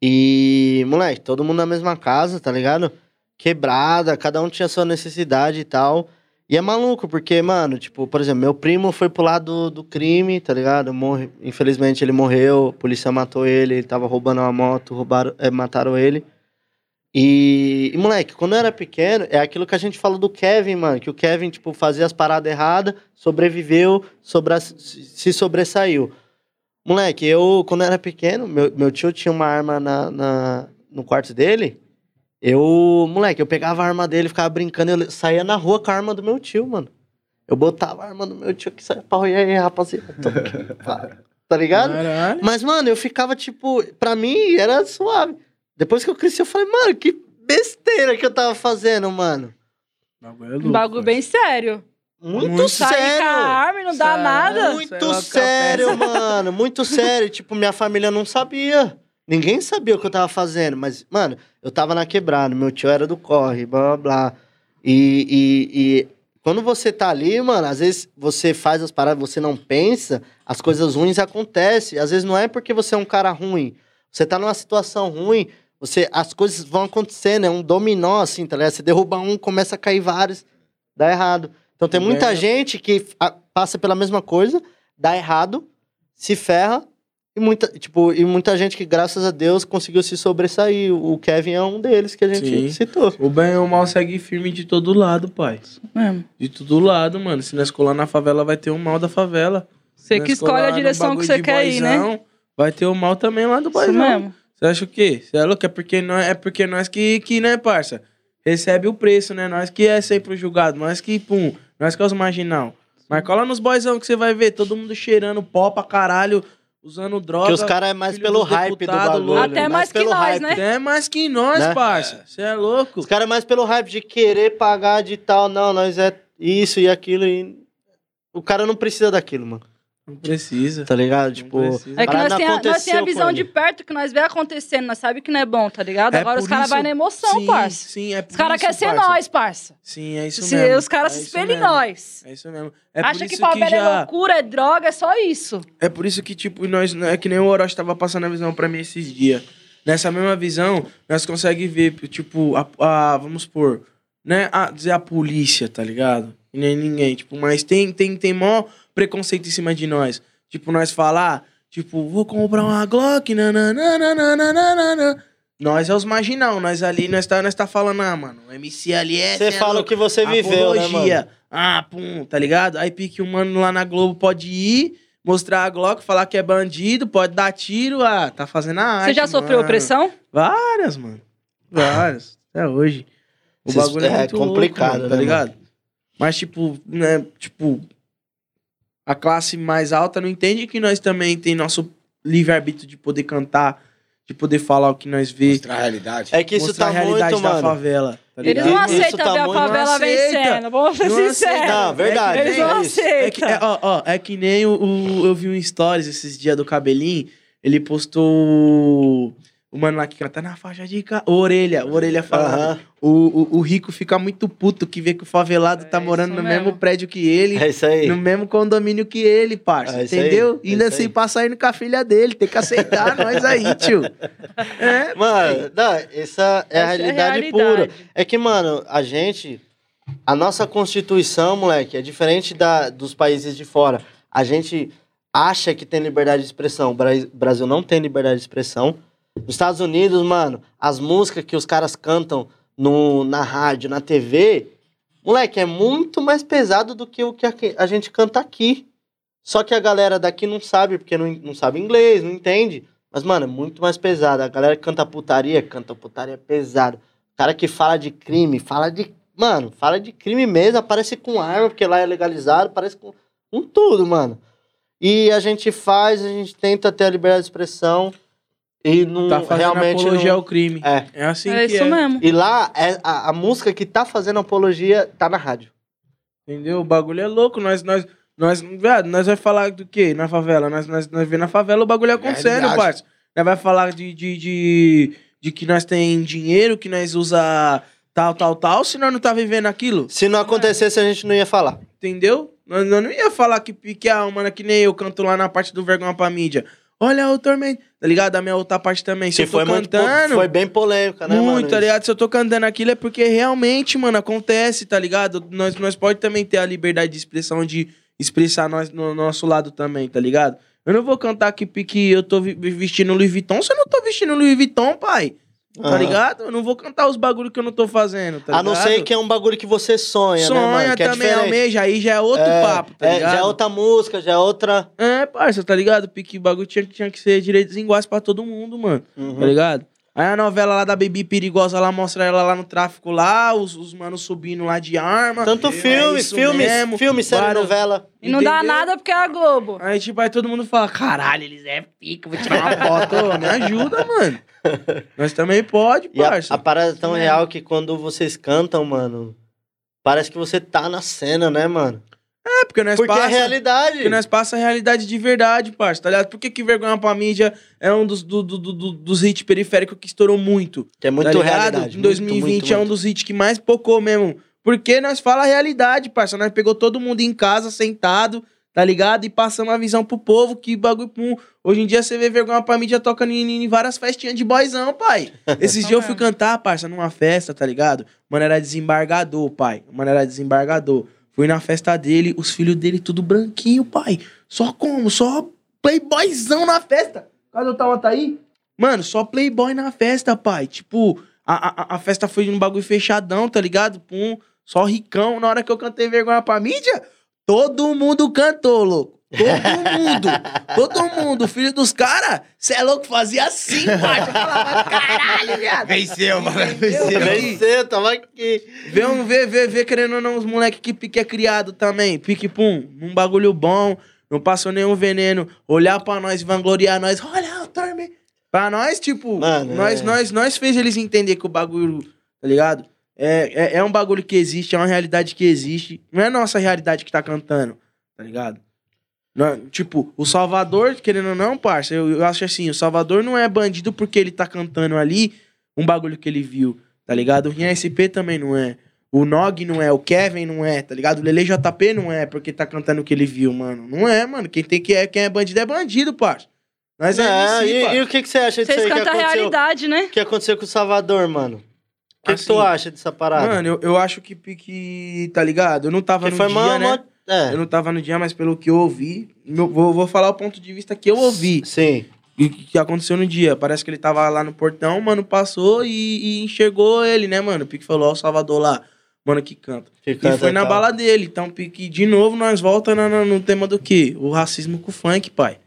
E, moleque, todo mundo na mesma casa, tá ligado? Quebrada, cada um tinha sua necessidade e tal. E é maluco, porque, mano, tipo, por exemplo, meu primo foi pro lado do, crime, tá ligado? Morre, infelizmente ele morreu, a polícia matou ele, ele tava roubando uma moto, roubaram, é, mataram ele. E, e, moleque, quando eu era pequeno, é aquilo que a gente fala do Kevin, mano. Que o Kevin, tipo, fazia as paradas erradas, sobreviveu, sobra, se sobressaiu. Moleque, eu, quando eu era pequeno, meu, meu tio tinha uma arma na, na- no quarto dele. Eu, moleque, eu pegava a arma dele, ficava brincando, eu saía na rua com a arma do meu tio, mano. Eu botava a arma do meu tio que saia pra olhar aí, rapaziada. Tô aqui, pá. tá ligado? Caralho. Mas, mano, eu ficava, tipo, pra mim era suave. Depois que eu cresci, eu falei, mano, que besteira que eu tava fazendo, mano. Bagulho é louco, Um bagulho bem sério. Muito, Muito Sair com a sério. arma e não dá Sério? nada. Sei lá, Muito com a sério, mano. Muito sério. Tipo, minha família não sabia. Ninguém sabia o que eu tava fazendo. Mas, mano, eu tava na quebrada. Meu tio era do corre, blá, blá, blá. E, e, e quando você tá ali, mano, às vezes você faz as paradas, você não pensa, as coisas ruins acontecem. Às vezes não é porque você é um cara ruim. Você tá numa situação ruim, você, as coisas vão acontecendo, é um dominó, assim, tá ligado? Você derruba um, começa a cair vários, dá errado. Então tem muita Bem- gente que a- passa pela mesma coisa, dá errado, se ferra, e muita, tipo, e muita gente que, graças a Deus, conseguiu se sobressair. O Kevin é um deles que a gente Sim. citou. O bem ou o mal segue firme de todo lado, pai. Mesmo. De todo lado, mano. Se nós colar na favela, vai ter o mal da favela. Você que escolhe a direção que você quer ir, né? Vai ter o mal também lá do boizão. mesmo. Você acha o quê? Você é louco? É porque nós, é porque nós que, que, né, parça? Recebe o preço, né? Nós que é sempre o julgado. Nós que, pum, nós que é os marginal. Mas cola nos boizão que você vai ver, todo mundo cheirando pó pra caralho, usando droga. Que os caras é mais pelo hype do deputado bagulho. louco. Até mais que nós, né? Até mais que nós, Né? parça. Você é louco? Os caras é mais pelo hype de querer pagar de tal. Não, nós é isso e aquilo. E... O cara não precisa daquilo, mano. Não precisa. Tá ligado? Tipo, precisa. É que nós tem, a, nós tem a visão de perto que nós vê acontecendo, nós sabe que não é bom, tá ligado? É Agora os por caras vão na emoção, sim, parça. Sim, é Os caras querem ser nós, parça. Sim, é isso Se mesmo. os caras é se espelham em nós. É isso mesmo. É Acha por que isso que favela é já... loucura, é droga, é só isso. É por isso que, tipo, nós. É que nem o Orochi tava passando a visão pra mim esses dias. Nessa mesma visão, nós conseguimos ver, tipo, a, a- vamos supor, né? A, dizer a polícia, tá ligado? E nem ninguém. Tipo, mas tem, tem, tem mó preconceito em cima de nós. Tipo, nós falar, tipo, vou comprar uma Glock, nananana. Nós é os marginal, nós ali, nós tá, nós tá falando, ah, mano, o MC ali é. você cê é fala o que você viveu, né, mano? Ah, pum, tá ligado? Aí pique o mano lá na Globo pode ir, mostrar a Glock, falar que é bandido, pode dar tiro, ah, tá fazendo a arte. Você já sofreu mano. opressão? Várias, mano. Várias. Até hoje. O Vocês- bagulho é, é muito complicado, louco, mano, né, tá ligado? Mas, tipo, né, tipo, a classe mais alta não entende que nós também tem nosso livre-arbítrio de poder cantar, de poder falar o que nós vê, Mostrar a realidade. É que isso mostrar tá a realidade muito, da mano. favela. Tá Eles não Isso aceitam tá ver a favela não vencendo. Vamos ser Não sinceros. Não, verdade. Eles não é isso. É que, é, aceitam. ó, ó, é que nem o, o- Eu vi um stories esses dias do cabelinho. Ele postou. O mano lá que canta na faixa de. Ca... Orelha, orelha falando. O, o, o rico fica muito puto que vê que o favelado É tá morando no mesmo. mesmo prédio que ele. É isso aí. No mesmo condomínio que ele, parça. É entendeu? é Ainda aí. passar indo com a filha dele. Tem que aceitar nós aí, tio. É, Mano, não, essa é a Essa é a realidade, realidade. pura. É que, mano, a gente. A nossa Constituição, moleque, é diferente da, dos países de fora. A gente acha que tem liberdade de expressão. O Bra- Brasil não tem liberdade de expressão. Nos Estados Unidos, mano, as músicas que os caras cantam no, na rádio, na TV, moleque, é muito mais pesado do que o que a, a gente canta aqui. Só que a galera daqui não sabe, porque não, não sabe inglês, não entende. Mas, mano, é muito mais pesado. A galera que canta putaria, canta putaria pesado. O cara que fala de crime, fala de. Mano, fala de crime mesmo, aparece com arma, porque lá é legalizado, aparece com, com tudo, mano. E a gente faz, a gente tenta ter a liberdade de expressão e não tá fazendo realmente. apologia não- ao crime. É. É assim É que isso é. mesmo. E lá, é, a, a música que tá fazendo apologia tá na rádio. Entendeu? O bagulho é louco. Nós, nós, nós, viado, nós vai falar do quê na favela? Nós, nós, nós vê na favela o bagulho acontecendo, Realidade. parça. Nós vai falar de, de, de, de que nós tem dinheiro, que nós usa tal, tal, tal, se nós não tá vivendo aquilo. Se não acontecesse, a gente não ia falar. Entendeu? Nós, nós não ia falar que pique a alma, né, que nem eu canto lá na parte do Vergonha pra mídia. Olha o tormento, tá ligado? A minha outra parte também. Se Que eu tô foi, muito, cantando. foi bem polêmica, né, muito, mano? tá ligado? Se eu tô cantando aquilo é porque realmente, mano, acontece, tá ligado? Nós, nós pode também ter a liberdade de expressão de expressar nós no nosso lado também, tá ligado? Eu não vou cantar que pique eu tô vestindo Louis Vuitton se eu não tô vestindo Louis Vuitton, pai. Tá Aham. ligado? Eu não vou cantar os bagulho que eu não tô fazendo, tá A não ligado? ser que é um bagulho que você sonha, Sonha né, mano? Que é também, diferente. almeja, aí já é outro É, papo, tá é, ligado? já é outra música, já é outra. É, parça, tá ligado? Pique bagulho tinha, tinha que ser direitos iguais pra todo mundo, mano. Uhum. Tá ligado? Aí a novela lá da Baby Perigosa lá mostra ela lá no tráfico lá, os, os manos subindo lá de arma. Tanto É filmes, isso filmes, mesmo. filme, série, novela. E não dá Entendeu? nada porque é a Globo. Aí, tipo, aí todo mundo fala, caralho, eles é pica, vou tirar uma foto. Me ajuda, mano. Nós também pode, E a, parça. a parada é tão Isso real que quando vocês cantam, mano, parece que você tá na cena, né, mano? É, porque nós Porque passa... é realidade. Porque nós passa a realidade de verdade, parça, tá ligado? Por que que Vergonha pra Mídia é um dos, do, do- do- do- dos hits periféricos que estourou muito? Que é muito tá realidade. Em muito, 2020 muito, é um muito. dos hits que mais pocou mesmo. Porque nós fala a realidade, parça. Nós pegou todo mundo em casa, sentado, tá ligado? E passamos a visão pro povo, que bagulho pum. Hoje em dia você vê vergonha pra mídia tocando em, em várias festinhas de boyzão, pai. Esses dias eu fui cantar, parça, numa festa, tá ligado? Mano, era desembargador, pai. Mano, era desembargador. Fui na festa dele, os filhos dele tudo branquinho, pai. Só como? Só playboyzão na festa. Cadê o Tauan tá aí? Mano, só playboy na festa, pai. Tipo, a, a, a festa foi num bagulho fechadão, tá ligado? Pum, só ricão. Na hora que eu cantei vergonha pra mídia, todo mundo cantou, louco. Todo mundo. todo mundo. Filho dos caras, cê é louco, fazia assim, pai. Eu falava, caralho, viado. Venceu, mano. Venceu. Venceu, tava aqui. Vê, um, vê, vê, vê, querendo ou não, os moleque que pique é criado também. Pique, pum, um bagulho bom, não passou nenhum veneno. Olhar pra nós, vangloriar nós. Olha, o Torme. Pra nós, tipo, Mano, nós, é. nós, nós fez eles entender que o bagulho, tá ligado? É, é, é um bagulho que existe, é uma realidade que existe. Não é nossa realidade que tá cantando, tá ligado? Não- tipo, o Salvador, querendo ou não, parça, eu, eu acho assim, o Salvador não é bandido porque ele tá cantando ali um bagulho que ele viu, tá ligado? O Rian SP também não é. O Nog não é, o Kevin não é, tá ligado? O Lele JP não é porque tá cantando o que ele viu, mano. Não é, mano. Quem, tem que é, quem é bandido é bandido, parça. Nós é, É, MC, e, parça. e o que, que você acha disso Vocês aí que cantam a aconteceu? realidade, né? O que aconteceu com o Salvador, mano? O que, que Assim, tu acha dessa parada? Mano, eu, eu acho que, que, tá ligado? Eu não tava Porque no foi dia, uma, né? É, Eu não tava no dia, mas pelo que eu ouvi, meu- vou, vou falar o ponto de vista que eu ouvi. sim. E que, que aconteceu no dia. Parece que ele tava lá no portão, mano, passou e, e enxergou ele, né, mano? O Pique falou, ó, o Salvador lá, mano, que canta. Fica e foi na tal. bala dele. Então, Pique, de novo, nós volta no, no- tema do quê? O racismo com o funk, pai.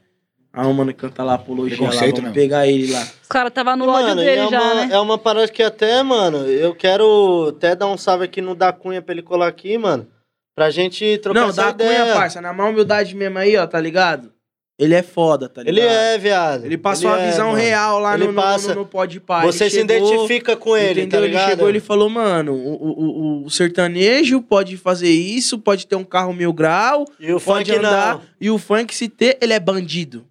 Ah, o mano que canta lá, apologia lá, vamos mesmo. pegar ele lá. Os caras tava no ódio mano, dele é já, uma, né? É uma parada que até, mano, eu quero até dar um salve aqui no Da Cunha pra ele colar aqui, mano. Pra gente trocar Não, essa dá ideia. cunha, parça, na má humildade mesmo aí, ó, tá ligado? Ele é foda, tá ligado? Ele é, viado. Ele passou a é, visão mano. real lá Ele no, no, passa- no, no Pode Pai. Você se identifica com ele, entendeu? tá ele ligado? chegou ele falou, mano, o, o, o- o sertanejo pode fazer isso, pode ter um carro mil grau, E o pode funk andar, não. e o funk se ter, ele é bandido.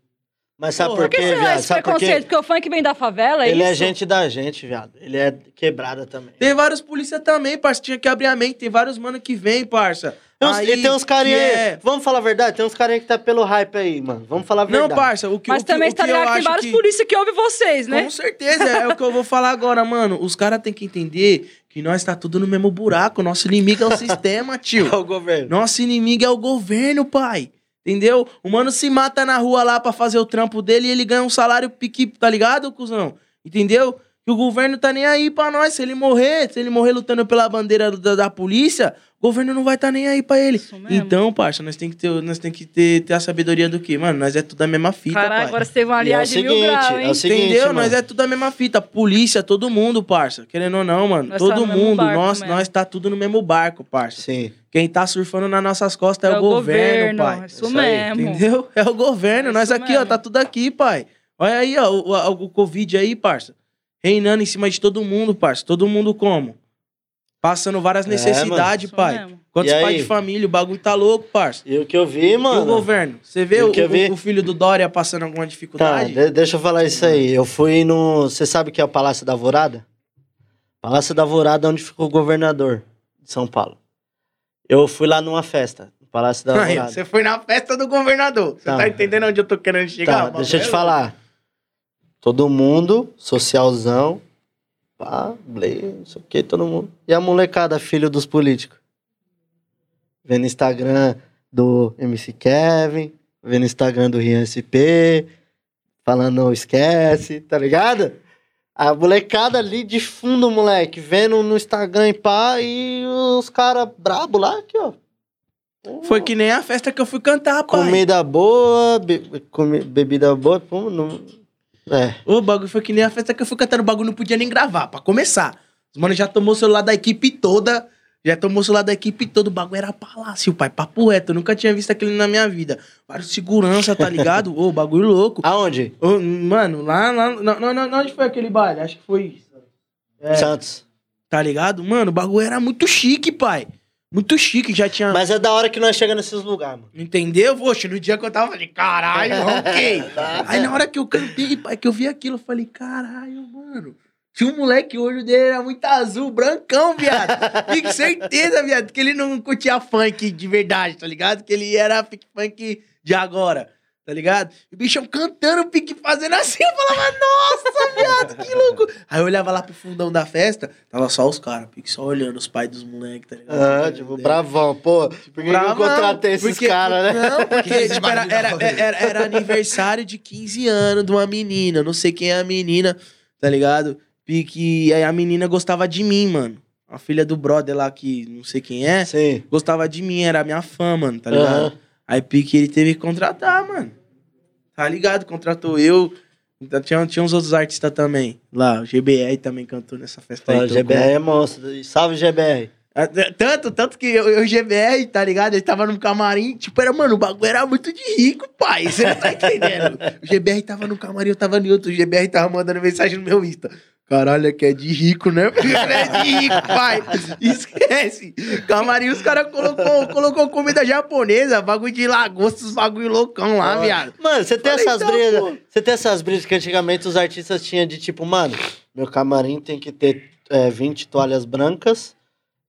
Mas sabe Porra, por que quê, será viado? esse Sabe por preconceito? quê? Porque o funk vem da favela, é Ele isso? é gente da gente, viado. Ele é quebrada também. Tem vários polícia também, parça, tinha que abrir a mente, tem vários mano que vem, parça. Tem uns- Aí, e tem uns carinha que aí. é- Vamos falar a verdade? Tem uns carinha que tá pelo hype aí, mano. Vamos falar a Não, verdade. parça, o que Mas o que, também tá que eu ligado que tem vários que... polícia que ouvem vocês, né? Com certeza, é o que eu vou falar agora, mano. Os caras têm que entender que nós tá tudo no mesmo buraco. Nosso inimigo é o sistema, tio. É o governo. Nosso inimigo é o governo, pai. Entendeu? O mano se mata na rua lá pra fazer o trampo dele e ele ganha um salário pique, tá ligado, cuzão? Entendeu? Que o governo tá nem aí pra nós. Se ele morrer, se ele morrer lutando pela bandeira da, da polícia, o governo não vai tá nem aí pra ele. Então, parça, nós tem que ter, nós tem que ter, ter a sabedoria do quê? Mano, nós é tudo a mesma fita, Caralho, agora você teve uma é o aliagem de mil seguinte, grau, hein? é o seguinte, Entendeu? mano. Nós é tudo a mesma fita. Polícia, todo mundo, parça. Querendo ou não, mano. Nós tá todo mesmo mundo. barco Nós, mesmo. nós tá tudo no mesmo barco, parça. Sim. Quem tá surfando nas nossas costas é, o governo, pai. Isso, Isso aí, mesmo. Entendeu? É o governo. É nós isso aqui, ó, mesmo. tá tudo aqui, pai. Olha aí, ó, o, o, o Covid aí, parça. Reinando em cima de todo mundo, parça. Todo mundo como? Passando várias É, necessidades, Isso pai. mesmo. Quantos aí? pais de família? O bagulho tá louco, parça. E o que eu vi, E o mano. governo? Você vê o o, vi? filho do Dória passando alguma Tá, dificuldade? de- deixa eu falar isso aí. Eu fui no. Você sabe o que é o Palácio da Alvorada? Palácio da Alvorada, onde ficou o governador de São Paulo. Eu fui lá numa festa. no Palácio da Alvorada. você foi na festa do governador. Você Tá. tá entendendo onde eu tô querendo chegar? Tá, deixa eu te falar. Todo mundo, socialzão, pá, blé, não sei o que, todo mundo. E a molecada, filho dos políticos. Vendo Instagram do MC Kevin, vendo Instagram do Rian SP, falando não esquece, tá ligado? A molecada ali de fundo, moleque, vendo no Instagram e pá, e os caras brabo lá, aqui, ó. Foi que nem a festa que eu fui cantar, pai. Comida boa, be- comi- bebida boa, pum, não- É. O bagulho foi que nem a festa que eu fui cantando, o bagulho não podia nem gravar, pra começar. Os mano já tomou o celular da equipe toda, já tomou o celular da equipe toda, o bagulho era palácio, pai, papo reto. Eu nunca tinha visto aquilo na minha vida. Vários segurança, tá ligado? Ô, bagulho louco. Aonde? Ô, mano, lá, lá, não, não, não, onde foi aquele baile? Acho que foi... É, Santos. tá ligado? Mano, o bagulho era muito chique, pai. Muito chique, já tinha... Mas é da hora que nós chegamos nesses lugares, mano. Entendeu? Poxa, no dia que eu tava, eu falei, caralho, ok. Aí na hora que eu cantei, pai, que eu vi aquilo, eu falei, caralho, mano. Tinha um moleque, o olho dele era muito azul, brancão, viado. Fique certeza, viado, que ele não curtia funk de verdade, tá ligado? Que ele era funk de agora, tá ligado? E o bichão cantando, pique fazendo assim, eu falava, nossa, viado, que louco. Aí eu olhava lá pro fundão da festa, tava só os caras, pique só olhando os pais dos moleques, tá ligado? Ah, tipo, bravão. Pô, por que eu contratei esses caras, né? Não, porque tipo, era, era, era, era aniversário de 15 anos de uma menina. Não sei quem é a menina, tá ligado? Pique. Aí a menina gostava de mim, mano. A filha do brother lá, que não sei quem é, Sim. gostava de mim, era minha fã, mano, tá ligado? Aham. Aí Pique ele teve que contratar, mano. Tá ligado? Contratou eu. Então, Tinha, tinha uns outros artistas também. Lá, o GBR também cantou nessa festa aí. Pô, tocou. GBR é monstro. Salve, GBR. Ah, Tanto, tanto que eu, eu, o GBR, tá ligado? Ele tava num camarim, tipo, era, mano, o bagulho era muito de rico, pai. Você não tá entendendo. O GBR tava no camarim, eu tava em outro. O GBR tava mandando mensagem no meu Insta. Caralho, aqui é de rico, né? É de rico, pai. Esquece. Camarim, os caras colocou, colocou comida japonesa, bagulho de lagosta, os bagulho loucão lá, viado. Mano, você tem Falei, essas então, brisas. Você tem essas brisas que antigamente os artistas tinham de tipo, mano, meu camarim tem que ter é, 20 toalhas brancas.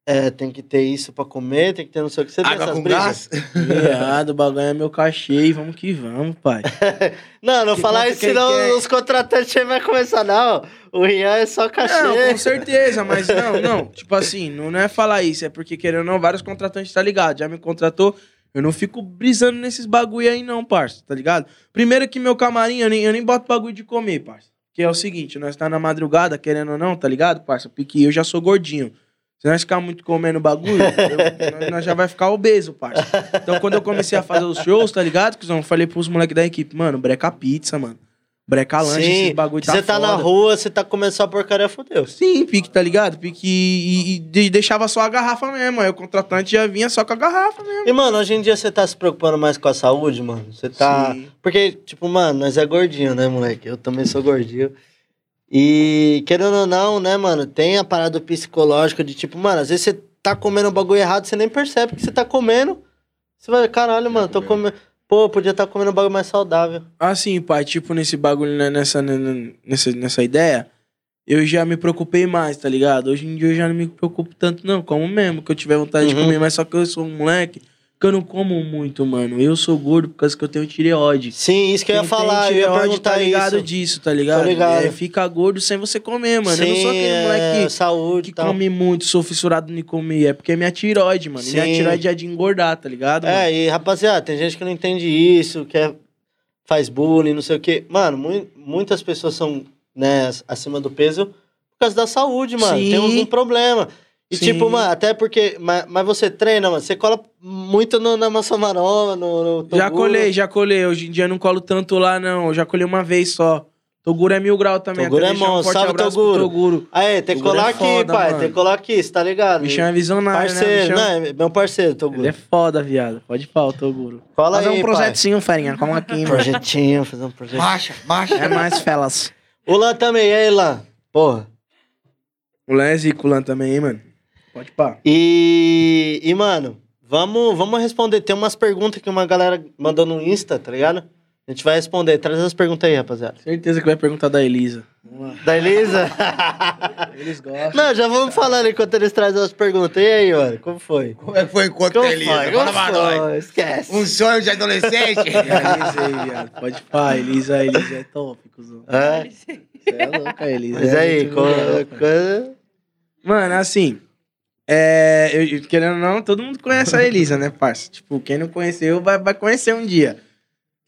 É, tem que ter isso pra comer, tem que ter não sei o que. Você tem Água essas com brisas? gás? Viado, o bagulho é meu cachê e vamos que vamos, pai. Não, não Que falar conta isso, que ele senão quer? os contratantes aí vai começar, não. O Rian é só cachê. Não, com certeza, mas não, não. Tipo assim, não, não é falar isso, é porque querendo ou não, vários contratantes tá ligado. Já me contratou, eu não fico brisando nesses bagulho aí, não, parça, tá ligado? Primeiro que meu camarim, eu nem, eu nem boto bagulho de comer, parça. Que é o seguinte, nós tá na madrugada, querendo ou não, tá ligado, parça? Porque eu já sou gordinho. Se nós ficar muito comendo bagulho, eu- nós- nós já vai ficar obeso, parça. Então, quando eu comecei a fazer os shows, tá ligado? Que eu falei pros moleques da equipe, mano, breca pizza, mano. Breca lanche, Sim, esses bagulho você tá na foda. rua, você tá comendo só porcaria, fodeu. Sim, pique, tá ligado? Pique e, e de- deixava só a garrafa mesmo. Aí o contratante já vinha só com a garrafa mesmo. E, mano, hoje em dia você tá se preocupando mais com a saúde, mano? Você tá. Sim. Porque, tipo, mano, nós é gordinho, né, moleque? Eu também sou gordinho. E, querendo ou não, né, mano, tem a parada psicológica de, tipo, mano, às vezes você tá comendo um bagulho errado, você nem percebe que você tá comendo. Você vai, caralho, mano, tô comendo. Pô, podia estar comendo um bagulho mais saudável. Assim, pai, tipo, nesse bagulho, né, nessa, né, nessa, nessa ideia, eu já me preocupei mais, tá ligado? Hoje em dia eu já não me preocupo tanto, não. Como mesmo, que eu tiver vontade de Uhum. comer, mas só que eu sou um moleque que eu não como muito, mano. Eu sou gordo por causa que eu tenho tireoide. Sim, isso que eu ia Quem falar, tem eu ia tireoide perguntar tá ligado isso. disso, tá ligado? Tô ligado. É, fica gordo sem você comer, mano. eu não sou Sim, aquele é, moleque saúde que tal. come muito, sou fissurado em comer. É porque é minha tiroide, mano. E Minha Sim. tiroide é de engordar, tá ligado? É, e rapaziada, tem gente que não entende isso, que é- faz bullying, não sei o quê. Mano, mui- muitas pessoas são, né, acima do peso por causa da saúde, mano. Sim. Tem algum problema. E Sim. tipo, mano, até porque. Mas, mas você treina, mano. Você cola muito no, na maroma, no, no Já colei, já colei. Hoje em dia eu não colo tanto lá, não. Eu já colei uma vez só. Toguro é mil grau também. Toguro é monstro. forte Salve, Toguro. Toguro. Aí, tem que Toguro colar é aqui, foda, pai. mano. Tem que colar aqui, você tá ligado? Bichão é visionário, parceiro, né? Não, é meu parceiro, Toguro. Ele é foda, viado. Pode falar, o Toguro. Cola Fazer aí, um projetinho, ferinha. Como aqui, pai. mano. Projetinho, fazer um projetinho. Marcha, marcha. É mais felas. O Lan também, e aí, Lan? Porra. O Lan é zico, o Lan também, hein, mano. Pode pá. E, e mano, vamos, vamos responder. Tem umas perguntas que uma galera mandou no Insta, tá ligado? A gente vai responder. Traz as perguntas aí, rapaziada. Certeza que vai perguntar da Elisa. Vamos lá. Da Elisa? Eles gostam. Não, já vamos falando enquanto eles trazem as perguntas. E aí, mano, como foi? Como é que foi o encontro Como a Elisa? foi? Fala Como pra nós. Esquece. Um sonho de adolescente? Elisa aí, viado. Pode pá, Elisa, Elisa é top, cuzão. É? Você é louca, Elisa. Mas é aí, muito co- legal, pai. coisa... Mano, assim. É. Eu, querendo ou não, todo mundo conhece a Elisa, né, parça? Tipo, quem não conheceu vai, vai conhecer um dia.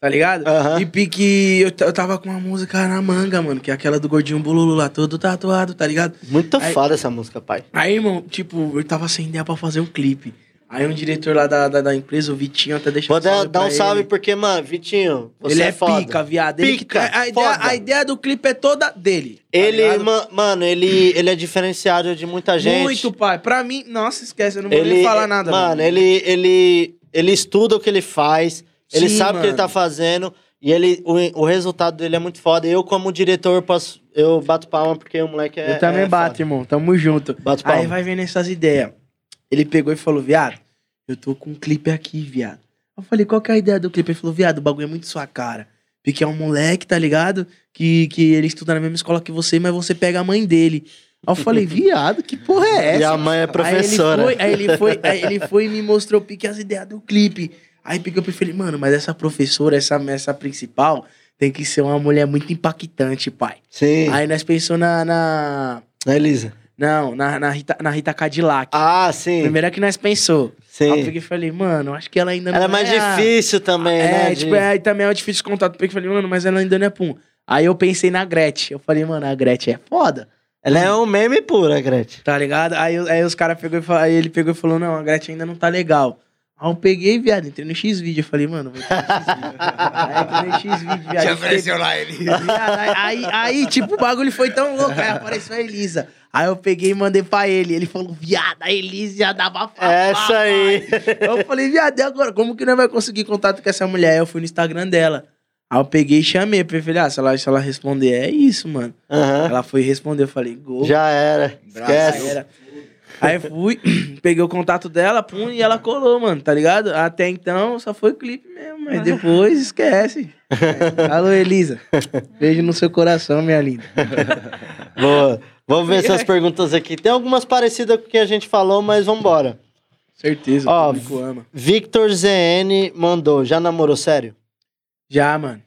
Tá ligado? Aham. E pique. Eu, eu tava com uma música na manga, mano, que é aquela do gordinho bululu lá, todo tatuado, tá ligado? Muito Aí- foda essa música, pai. Aí, irmão, tipo, eu tava sem ideia pra fazer o clipe. Aí um diretor lá da, da, da empresa, o Vitinho, até deixou Vou dar, dar um pra salve ele. porque, mano, Vitinho, você Ele é, é, foda. pica, viado. Ele Pica, tá- a, ideia, foda. a ideia do clipe é toda dele. tá Ele, ma- mano, ele, ele é diferenciado de muita gente. Muito, pai. Pra mim, nossa, esquece, eu não vou ele, nem falar nada. Mano, ele, ele, ele estuda o que ele faz, ele Sim, sabe o que ele mano. tá fazendo e ele, o, o resultado dele é muito foda. Eu, como diretor, posso, eu bato palma porque o moleque é. Eu também é bato, foda. irmão. Tamo junto. Bato palma. Aí vai vendo essas ideias. Ele pegou e falou, viado, eu tô com um clipe aqui, viado. Eu falei, qual que é a ideia do clipe? Ele falou, viado, o bagulho é muito sua cara. Porque é um moleque, tá ligado? Que, que ele estuda na mesma escola que você, mas você pega a mãe dele. Aí eu falei, viado, que porra é essa? E a mãe é professora. Aí ele foi, aí ele foi, aí ele foi e me mostrou pique as ideias do clipe. Aí pique eu falei, mano, mas essa professora, essa, essa principal, tem que ser uma mulher muito impactante, pai. Sim. Aí nós pensou na. na... Na Elisa. Não, na, na, Rita, na Rita Cadillac. Ah, sim. Primeira que nós pensou. sim. Aí eu peguei e falei, mano, acho que ela ainda não Ela é mais a- difícil também, É, né? tipo, de- é, também é difícil de contato. Eu peguei e falei, mano, mas ela ainda não é pum. Aí eu pensei na Gretchen. Eu falei, mano, a Gretchen é foda. Ela é um meme pura, Gretchen. Tá ligado? Aí, eu- aí os caras pegou e aí ele pegou e falou, não, a Gretchen ainda não tá legal. Aí eu peguei, viado, entrei no X-Video. Eu falei, mano, vou entrar no X-Video. aí entrei no X-Video, viado. Já eu apareceu lá ele. Viado, aí, aí, aí, tipo, o bagulho foi tão louco. Aí apareceu a Elisa. Aí eu peguei e mandei pra ele. Ele falou, viado, a Elisa já dava fama. Essa aí. Eu falei, viado, e agora? Como que não vai conseguir contato com essa mulher? Aí eu fui no Instagram dela. Aí eu peguei e chamei. Eu falei, ah, se ela, se ela responder, é isso, mano. Aham. Ela foi responder. Eu falei, gol. Já era. Já Esquece. era. Aí fui, peguei o contato dela, pum, e ela colou, mano, tá ligado? Até então só foi clipe mesmo, mas depois esquece. Alô, Elisa. Beijo no seu coração, minha linda. Boa. Vamos ver essas perguntas aqui. Tem algumas parecidas com o que a gente falou, mas vambora. Certeza, Ó, o público ama. Victor ZN mandou. Já namorou sério? Já, mano.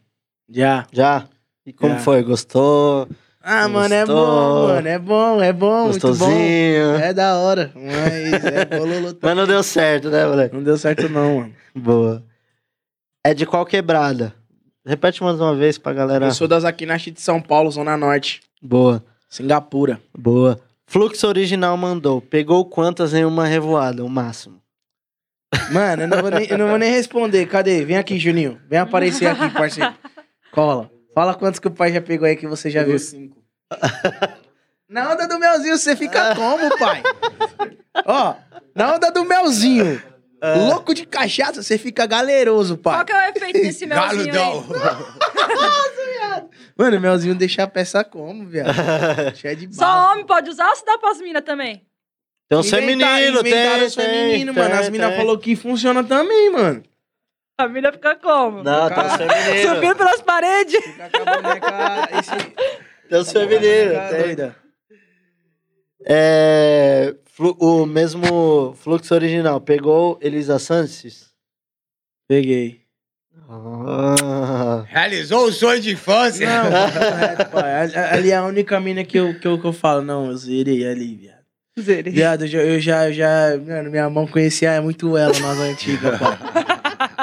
Já. Já? E como Já. foi? Gostou? Ah, mano, é Gostou. bom, mano. É bom, é bom, muito bom. Gostosinho? É da hora. Mas é bololô Mas não deu certo, né, moleque? Não deu certo, não, mano. Boa. É de qual quebrada? Repete mais uma vez pra galera. Eu sou das Aquinache de São Paulo, Zona Norte. Boa, Singapura. boa. Fluxo Original mandou. Pegou quantas em uma revoada? O máximo. Mano, eu não, vou nem, eu não vou nem responder. Cadê? Vem aqui, Juninho. Vem aparecer aqui, parceiro. Cola. Fala quantos que o pai já pegou aí que você já viu. cinco. Na onda do melzinho, você fica como, pai? Ó, na onda do melzinho. Louco de cachaça, você fica galeroso, pai. Qual que é o efeito desse melzinho Galudão. aí? Mano, o melzinho deixa a peça como, viado? Cheio de bala. Só homem pode usar ou se dá pras minas também? Tem uns femininos, tem, os tem, femininos, tem, mano. As minas falaram que funciona também, mano. A mina fica como? Não, tem uns femininos. Subindo pelas paredes? Fica com a boneca... Esse... Tem. Tá doida. É, flu- o mesmo fluxo original. Pegou Elisa Sanches? Peguei. Ah, Realizou o sonho de infância. Não. Ali- é a única mina que eu, que eu, que eu falo. Não, eu zerei ali, viado. Viado, eu já, eu já, eu já... Mano, minha mão conhecia muito ela nas antigas, pai.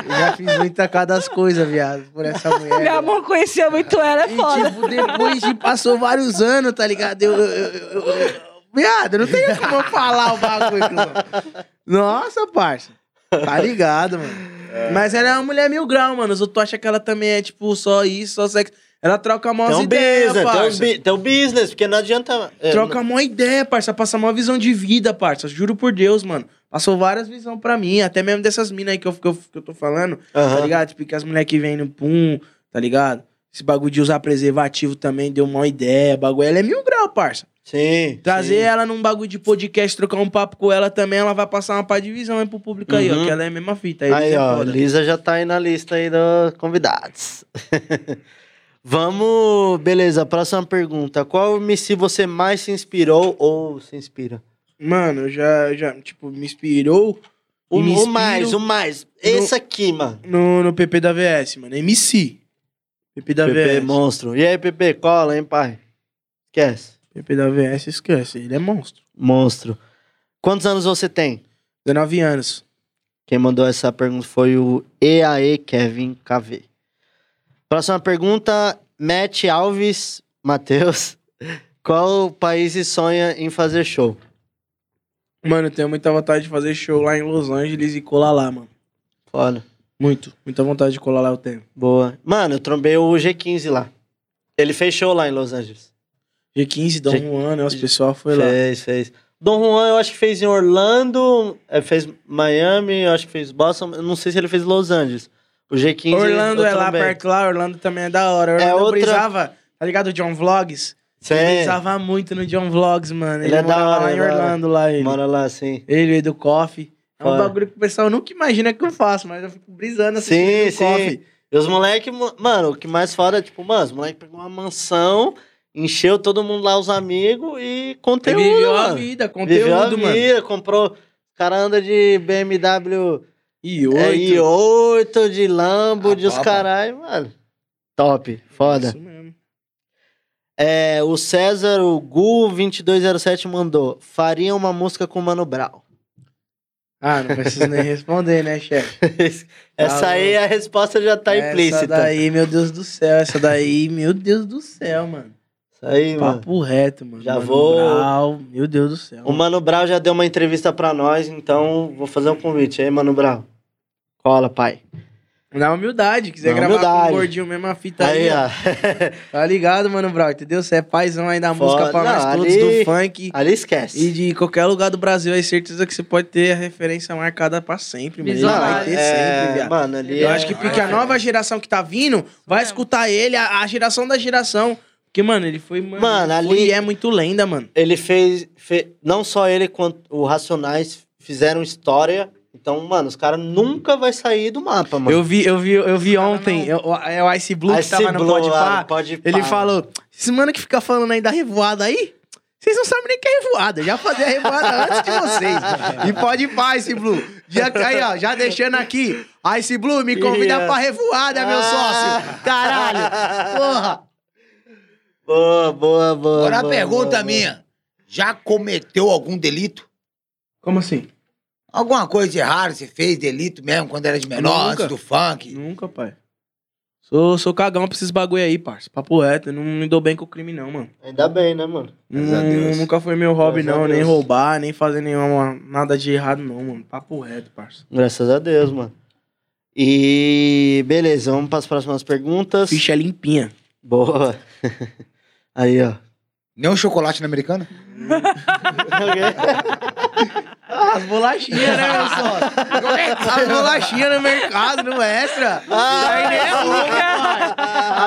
Eu já fiz muita cada das coisas, viado, por essa mulher. Minha mão conhecia muito ela, é E, foda. tipo, depois de passou vários anos, tá ligado? Eu, eu, eu, eu- Viado, não tem como eu falar o bagulho. Nossa, parça. Tá ligado, mano. Mas ela é uma mulher mil grau, mano. Os outros acham que ela também é, tipo, só isso, só sexo. Ela troca mó um ideias, business, parça. tem um business, porque não adianta. é, Troca mó ideia, parça. Passa mó visão de vida, parça. Juro por Deus, mano. Passou várias visões pra mim. Até mesmo dessas minas aí que eu, que eu, que eu tô falando. Tá ligado? Tipo, que as mulheres que vêm no pum, tá ligado? Esse bagulho de usar preservativo também deu uma ideia. Bagulho. Ela é mil grau, parça. Sim. Trazer sim. ela num bagulho de podcast, trocar um papo com ela também, ela vai passar uma pá de visão aí pro público aí, ó. Uhum. Que ela é a mesma fita. Aí, Aí, é ó, foda. Lisa já tá aí na lista aí dos convidados. Vamos, beleza, próxima pergunta. Qual MC você mais se inspirou ou se inspira? Mano, já, já, tipo, me inspirou. O, me o mais, o mais. Esse aqui, mano. No, no PP da VS, mano. MC. PP da PP VS. monstro. E aí, PP, cola, hein, pai? Esquece. PP da VS, esquece. Ele é monstro. Monstro. Quantos anos você tem? 19 anos. Quem mandou essa pergunta foi o EAE Kevin KV. Próxima pergunta, Matt Alves Matheus. Qual país sonha em fazer show? Mano, eu tenho muita vontade de fazer show lá em Los Angeles e colar lá, mano. Foda. Muito. Muita vontade de colar lá eu tenho. Boa. Mano, eu trombei o G15 lá. Ele fechou lá em Los Angeles. G15, Dom G- Juan, né? Os pessoal foi lá. Fez, fez. Dom Juan, eu acho que fez em Orlando, é, fez Miami, eu acho que fez Boston, eu não sei se ele fez Los Angeles. O G15. Orlando eu é lá trombei. perto lá, Orlando também é da hora. Orlando É eu outra- brisava, tá ligado? O John Vlogs? Eu Sim, brisava muito no John Vlogs, mano. Ele Ele, é da morava hora, lá em é. Orlando, lá ele. mora lá, sim. Ele, o Edu Coffee. É um bagulho que o pessoal nunca imagina que eu faço, mas eu fico brisando assistindo Sim, sim. Coffee. E os moleques, mano, o que mais foda é, tipo, mano, os moleques pegou uma mansão, encheu todo mundo lá, os amigos, e Ele conteúdo, viveu a mano. vida, Viveu a conteúdo, mano. vida, comprou... O cara anda de BMW E é, oito. i8, de Lambo, Ah, de os caralho, mano. Top, foda. Isso mesmo. É, o César, o Gu2207 mandou. Faria uma música com o Mano Brown. Ah, não preciso nem responder, né, chefe? Essa Tá aí a resposta já tá Essa implícita. daí, meu Deus do céu. Essa daí, meu Deus do céu, mano. Isso aí, mano. Papo reto, mano. Já Mano vou- Brown, meu Deus do céu. O Mano Brown já deu uma entrevista pra nós, então vou fazer um convite. aí, Mano Brown. Cola, pai. Na humildade, quiser Na gravar humildade. com o gordinho, mesma fita Aí, aí, ó. Tá ligado, mano, Brown? Entendeu? Você é paizão aí da Foda. música pra nós Não, todos, ali- do funk. Ali esquece. E de qualquer lugar do Brasil, aí certeza que você pode ter a referência marcada pra sempre, Visionário. vai ter é, sempre, viado. Mano, ali Eu é- acho que porque a nova geração que tá vindo vai mesmo. escutar ele, a, a geração da geração. Porque, mano, ele foi, mano, Mano, ele foi ali- e é muito lenda, mano. ele fez, fe- Não só ele, quanto o Racionais fizeram história. Então, mano, os caras nunca vai sair do mapa, mano. Eu vi, eu vi, eu vi ontem, eu- é o Ice Blue que Ice tava no Blue Pode lá Pá. no Pode Ele falou: esses mano que fica falando aí da revoada aí, vocês não sabem nem que é revoada. Já fazia a revoada antes de vocês. E pode pá, Ice Blue. Já, aí, ó, já deixando aqui. Ice Blue, me convida Yes. pra revoada, meu Ah. sócio. Caralho. Porra. Boa, boa, boa. Agora a boa, pergunta boa, minha: já cometeu algum delito? Como assim? Alguma coisa de errado você fez, delito mesmo, quando era de menor, Nunca. antes do funk? Nunca, pai. Sou, sou cagão pra esses bagulho aí, parça. Papo reto. eu Não me dou bem com o crime, não, mano. boa. Ainda bem, né, mano? Graças a Não- Deus. nunca foi meu hobby, Graças não. Nem roubar, nem fazer nenhuma, nada de errado, não, mano. Papo reto, parça. Graças a Deus, mano. E beleza, vamos para as próximas perguntas. Ficha limpinha. Boa. Aí, ó. Nem um chocolate na americana? As bolachinhas, né, meu sócio? As bolachinhas no mercado, no extra. Ah, Aí nem é louco, pai.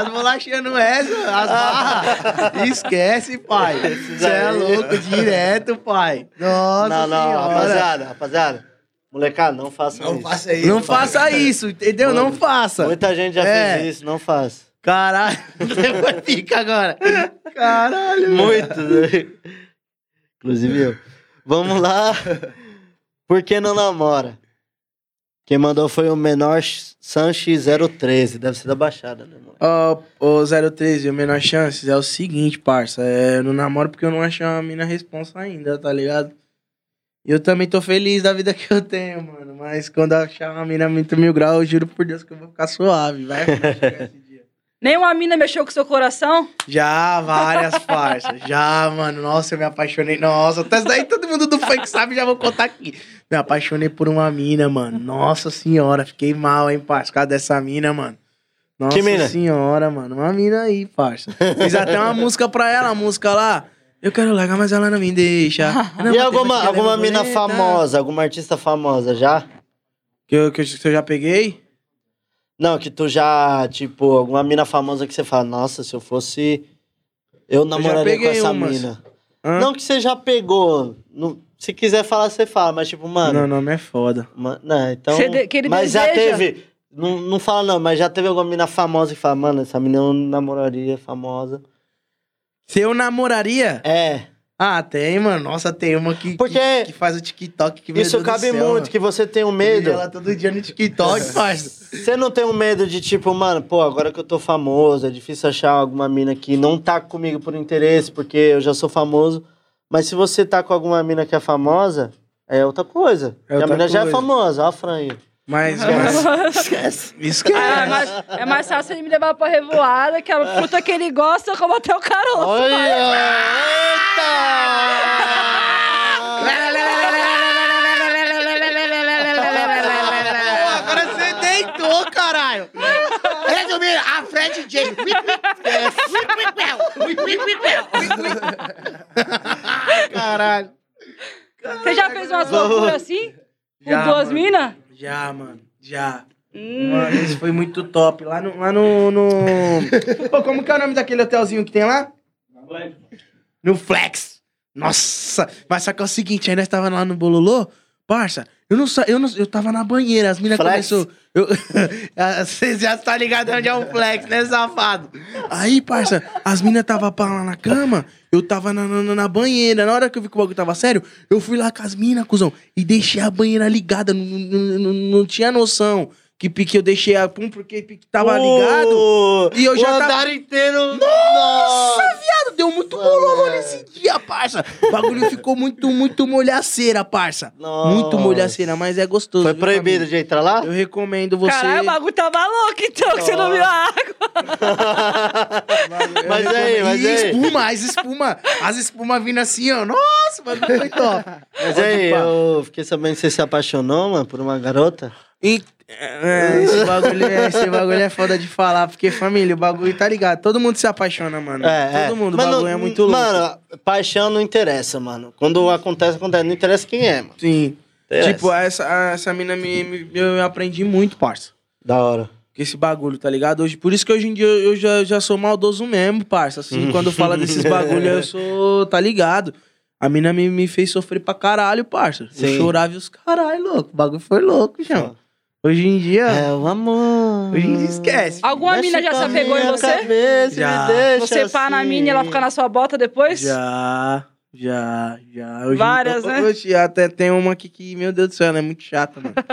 As bolachinhas no extra, as barras. Esquece, pai. Você é louco, direto, pai. Nossa não, não, senhora. rapaziada, rapaziada. Molecada, não faça Não isso. faça isso. Não faça isso, entendeu? Não faça. Muita gente já É. fez isso, não faça. Caralho, depois fica agora. Caralho. Muito. né? Inclusive eu. Vamos lá. Por que não namora? Quem mandou foi o menor Sanches 013. Deve ser da Baixada, né, mano? Ó, o 013, o menor chances é o seguinte, parça. É, eu não namoro porque eu não achei uma mina responsa ainda, tá ligado? E eu também tô feliz da vida que eu tenho, mano. Mas quando eu achar uma mina muito mil graus, eu juro por Deus que eu vou ficar suave, vai vai chegar esse dia. Nenhuma mina mexeu com seu coração? Já, várias farsas. Já, mano. Nossa, eu me apaixonei. Nossa, até daí todo mundo do funk sabe, já vou contar aqui. Me apaixonei por uma mina, mano. Nossa senhora, fiquei mal, hein, parça. Por causa dessa mina, mano. Nossa Que mina? senhora, mano. Uma mina aí, parça. Fiz até uma música pra ela, a música lá. Eu quero largar, mas ela não me deixa. Não E alguma, alguma mina bonita. famosa, alguma artista famosa já? Que eu, que eu já peguei? Não, que tu já, tipo, alguma mina famosa que você fala, nossa, se eu fosse. Eu namoraria com peguei essa umas. mina. Hã? Não que você já pegou. não- se quiser falar, você fala, mas tipo, mano. Não, nome é foda. ma- não, então. De- que ele mas já deseja. teve. Não, não fala, não, mas já teve alguma mina famosa que fala, mano, essa mina eu namoraria famosa. Se eu namoraria? É. Ah, tem, mano. Nossa, tem uma que, Porque que, que faz o TikTok. Que, Isso Deus cabe céu, muito, mano. que você tem um medo. ela todo dia no TikTok, parça. Você não tem um medo de, tipo, mano, pô, agora que eu tô famoso, é difícil achar alguma mina que não tá comigo por interesse, porque eu já sou famoso. Mas se você tá com alguma mina que é famosa, é outra coisa. É E a outra mina já é coisa. famosa, ó a Fran aí. Mas, mas Esquece. esquece. Ah, é, mais, é mais fácil ele me levar pra revoada, que a fruta que ele gosta, como até o caroço. Olha! Eita! agora você deitou, caralho. Resumindo, a frente de Caralho. Você já fez umas loucuras assim? Com duas minas? Já, mano. Já. Hum. Mano, esse foi muito top. Lá no. Lá no, no... Pô, como que é o nome daquele hotelzinho que tem lá? No Flex. Nossa! Mas só que é o seguinte, aí nós tava lá no Bololô, parça, eu não sa... eu não eu tava na banheira, as Flex? começou. Eu... Vocês já tá ligado onde é o Flex, né, safado? Aí, parça, as minas tava pá lá na cama, eu tava na, na, na banheira. Na hora que eu vi que o bagulho tava sério, eu fui lá com as minas, cuzão, e deixei a banheira ligada. Não, não, não, não tinha noção que pique eu deixei a pum porque pique tava ligado. Ô, E eu já o tava- andar inteiro. Nossa, viado, deu muito bololô nesse dia, parça. O bagulho ficou muito, muito molhaceira, parça. Nossa. Muito molhaceira, mas é gostoso. Foi viu, proibido família? de entrar lá? Eu recomendo você. Caralho, o bagulho tava louco então, que você não viu a água. Eu Mas aí, mas e aí. espuma, as espuma, as espuma vindo assim, ó. Nossa, o bagulho foi top. Mas Pode aí, pá. eu fiquei sabendo que você se apaixonou, mano, por uma garota. E- é, esse, bagulho é, esse bagulho é foda de falar, porque família, o bagulho tá ligado. Todo mundo se apaixona, mano. É, Todo é. mundo, o bagulho é muito louco. Mano, paixão não interessa, mano. Quando acontece, acontece. Não interessa quem é, mano. Sim. Interessa. Tipo, essa, essa mina me, me- eu aprendi muito, parça. Da hora. Com esse bagulho, tá ligado? Hoje, por isso que hoje em dia eu já, já sou maldoso mesmo, parça. Assim, quando fala desses bagulho, eu sou, tá ligado? A mina me, me fez sofrer pra caralho, parça. Sim. Eu chorava e os caralho, louco. O bagulho foi louco, João. Hoje em dia, É o amor. hoje em dia esquece. Alguma Mexe mina já se apegou em você? Cabeça, Já. Me deixa Você pá na assim. mina e ela fica na sua bota depois? Já, já, já. Hoje, Várias, né? Hoje até tem uma aqui que, meu Deus do céu, ela é muito chata, mano.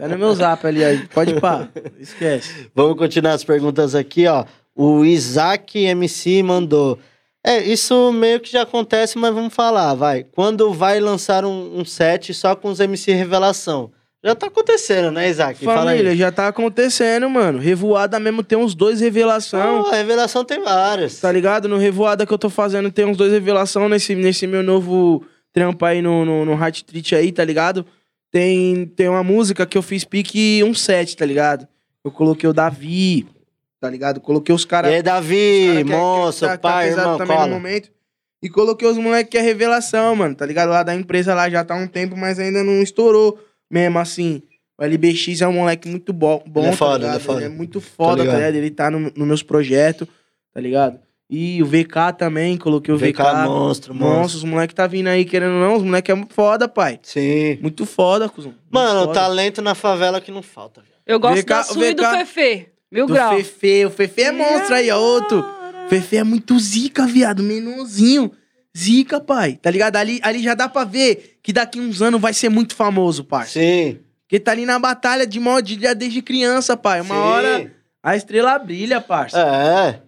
tá no meu zap ali, ó. Pode pá. Esquece. Vamos continuar as perguntas aqui, ó. O Isaac MC mandou. É, isso meio que já acontece, mas vamos falar, vai. Quando vai lançar um, um set só com os MC Revelação? Já tá acontecendo, né, Isaac? Fala Família, já tá acontecendo, mano. Revoada mesmo tem uns dois revelação. Não, a Revelação tem várias. Tá ligado? No Revoada que eu tô fazendo, tem uns dois revelação nesse, nesse meu novo trampo aí no, no, no Heart Treat aí, tá ligado? Tem, tem uma música que eu fiz pique um set, tá ligado? Eu coloquei o Davi, tá ligado? Coloquei os E caras. aí, Davi, moço, pai, irmão, também no momento. E coloquei os moleques que é revelação, mano, tá ligado? Lá da empresa lá já tá há um tempo, mas ainda não estourou mesmo assim. O LBX é um moleque muito bo bom, Ele é foda, tá ligado? ele é foda. Ele é muito foda, tá ligado. ligado? Ele tá no- nos meus projetos, tá ligado? E o VK também, coloquei o VK. VK, monstro, monstro. Monstro, os moleques tá vindo aí querendo ou não, os moleques é foda, pai. Sim. Muito foda, cuzão. Muito Mano, foda. talento na favela que não falta, velho. Eu gosto VK da sua e do VK Fefe. Mil Do grau. Fefe, o Fefe é monstro aí, ó, outro. Fefe é muito zica, viado, menorzinho. Zica, pai. Tá ligado? Ali, ali já dá pra ver que daqui uns anos vai ser muito famoso, pai. Sim. Porque tá ali na batalha de mod já desde criança, pai. Uma Sim. hora a estrela brilha, parça. É.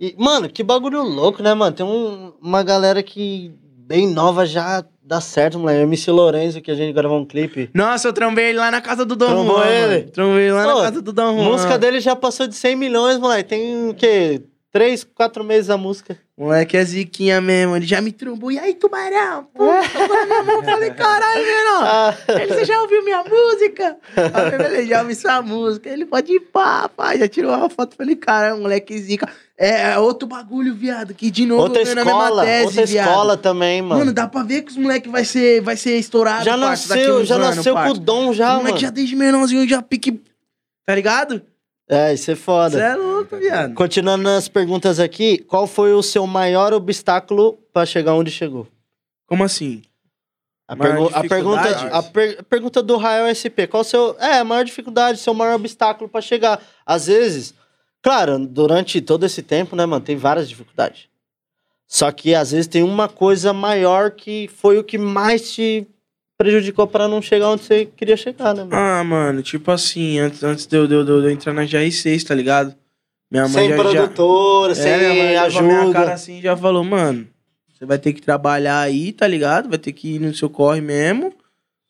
E, mano, que bagulho louco, né, mano? Tem um- uma galera que bem nova já dá certo, moleque. MC Lorenzo, que a gente gravou um clipe. Nossa, eu trombei ele lá na casa do Dom Trombou Juan. ele? mano. Trombei lá Pô, na casa do Dom A Juan. música dele já passou de 100 milhões, moleque. Tem o quê? Três, quatro meses a música. Moleque é ziquinha mesmo. Ele já me trombou. E aí, tubarão? Pô, tocou na minha mão. Falei, caralho, menor. Ah, Ele, você já ouviu minha música? Aí falei, já ouvi sua música. Ele pode ir pá, pá. Já tirou uma foto. Falei, cara, moleque zica. É, é outro bagulho, viado. Que de novo outra eu venho na mesma escola, tese, outra viado. escola também, mano. Mano, dá pra ver que os moleques vai ser, vai ser estourado, já parça, nasceu, já nasceu com o dom já, o moleque mano. já desde menorzinho já pique... Tá ligado? É, isso é foda. Você é louco, viado. Continuando nas perguntas aqui, qual foi o seu maior obstáculo pra chegar onde chegou? Como assim? A, pergu- a pergunta, a, per- pergunta do Rael SP, qual o seu. É, a maior dificuldade, seu maior obstáculo pra chegar. Às vezes, claro, durante todo esse tempo, né, mano, tem várias dificuldades. Só que às vezes tem uma coisa maior que foi o que mais te prejudicou pra não chegar onde você queria chegar, né, mano? Ah, mano, tipo assim, antes, antes de, eu, de, eu- de eu entrar na GR6, tá ligado? Minha mãe sem já, já... produtora, É, sem minha mãe já com a minha ajuda. cara assim já falou, mano, você vai ter que trabalhar aí, tá ligado? Vai ter que ir no seu corre mesmo.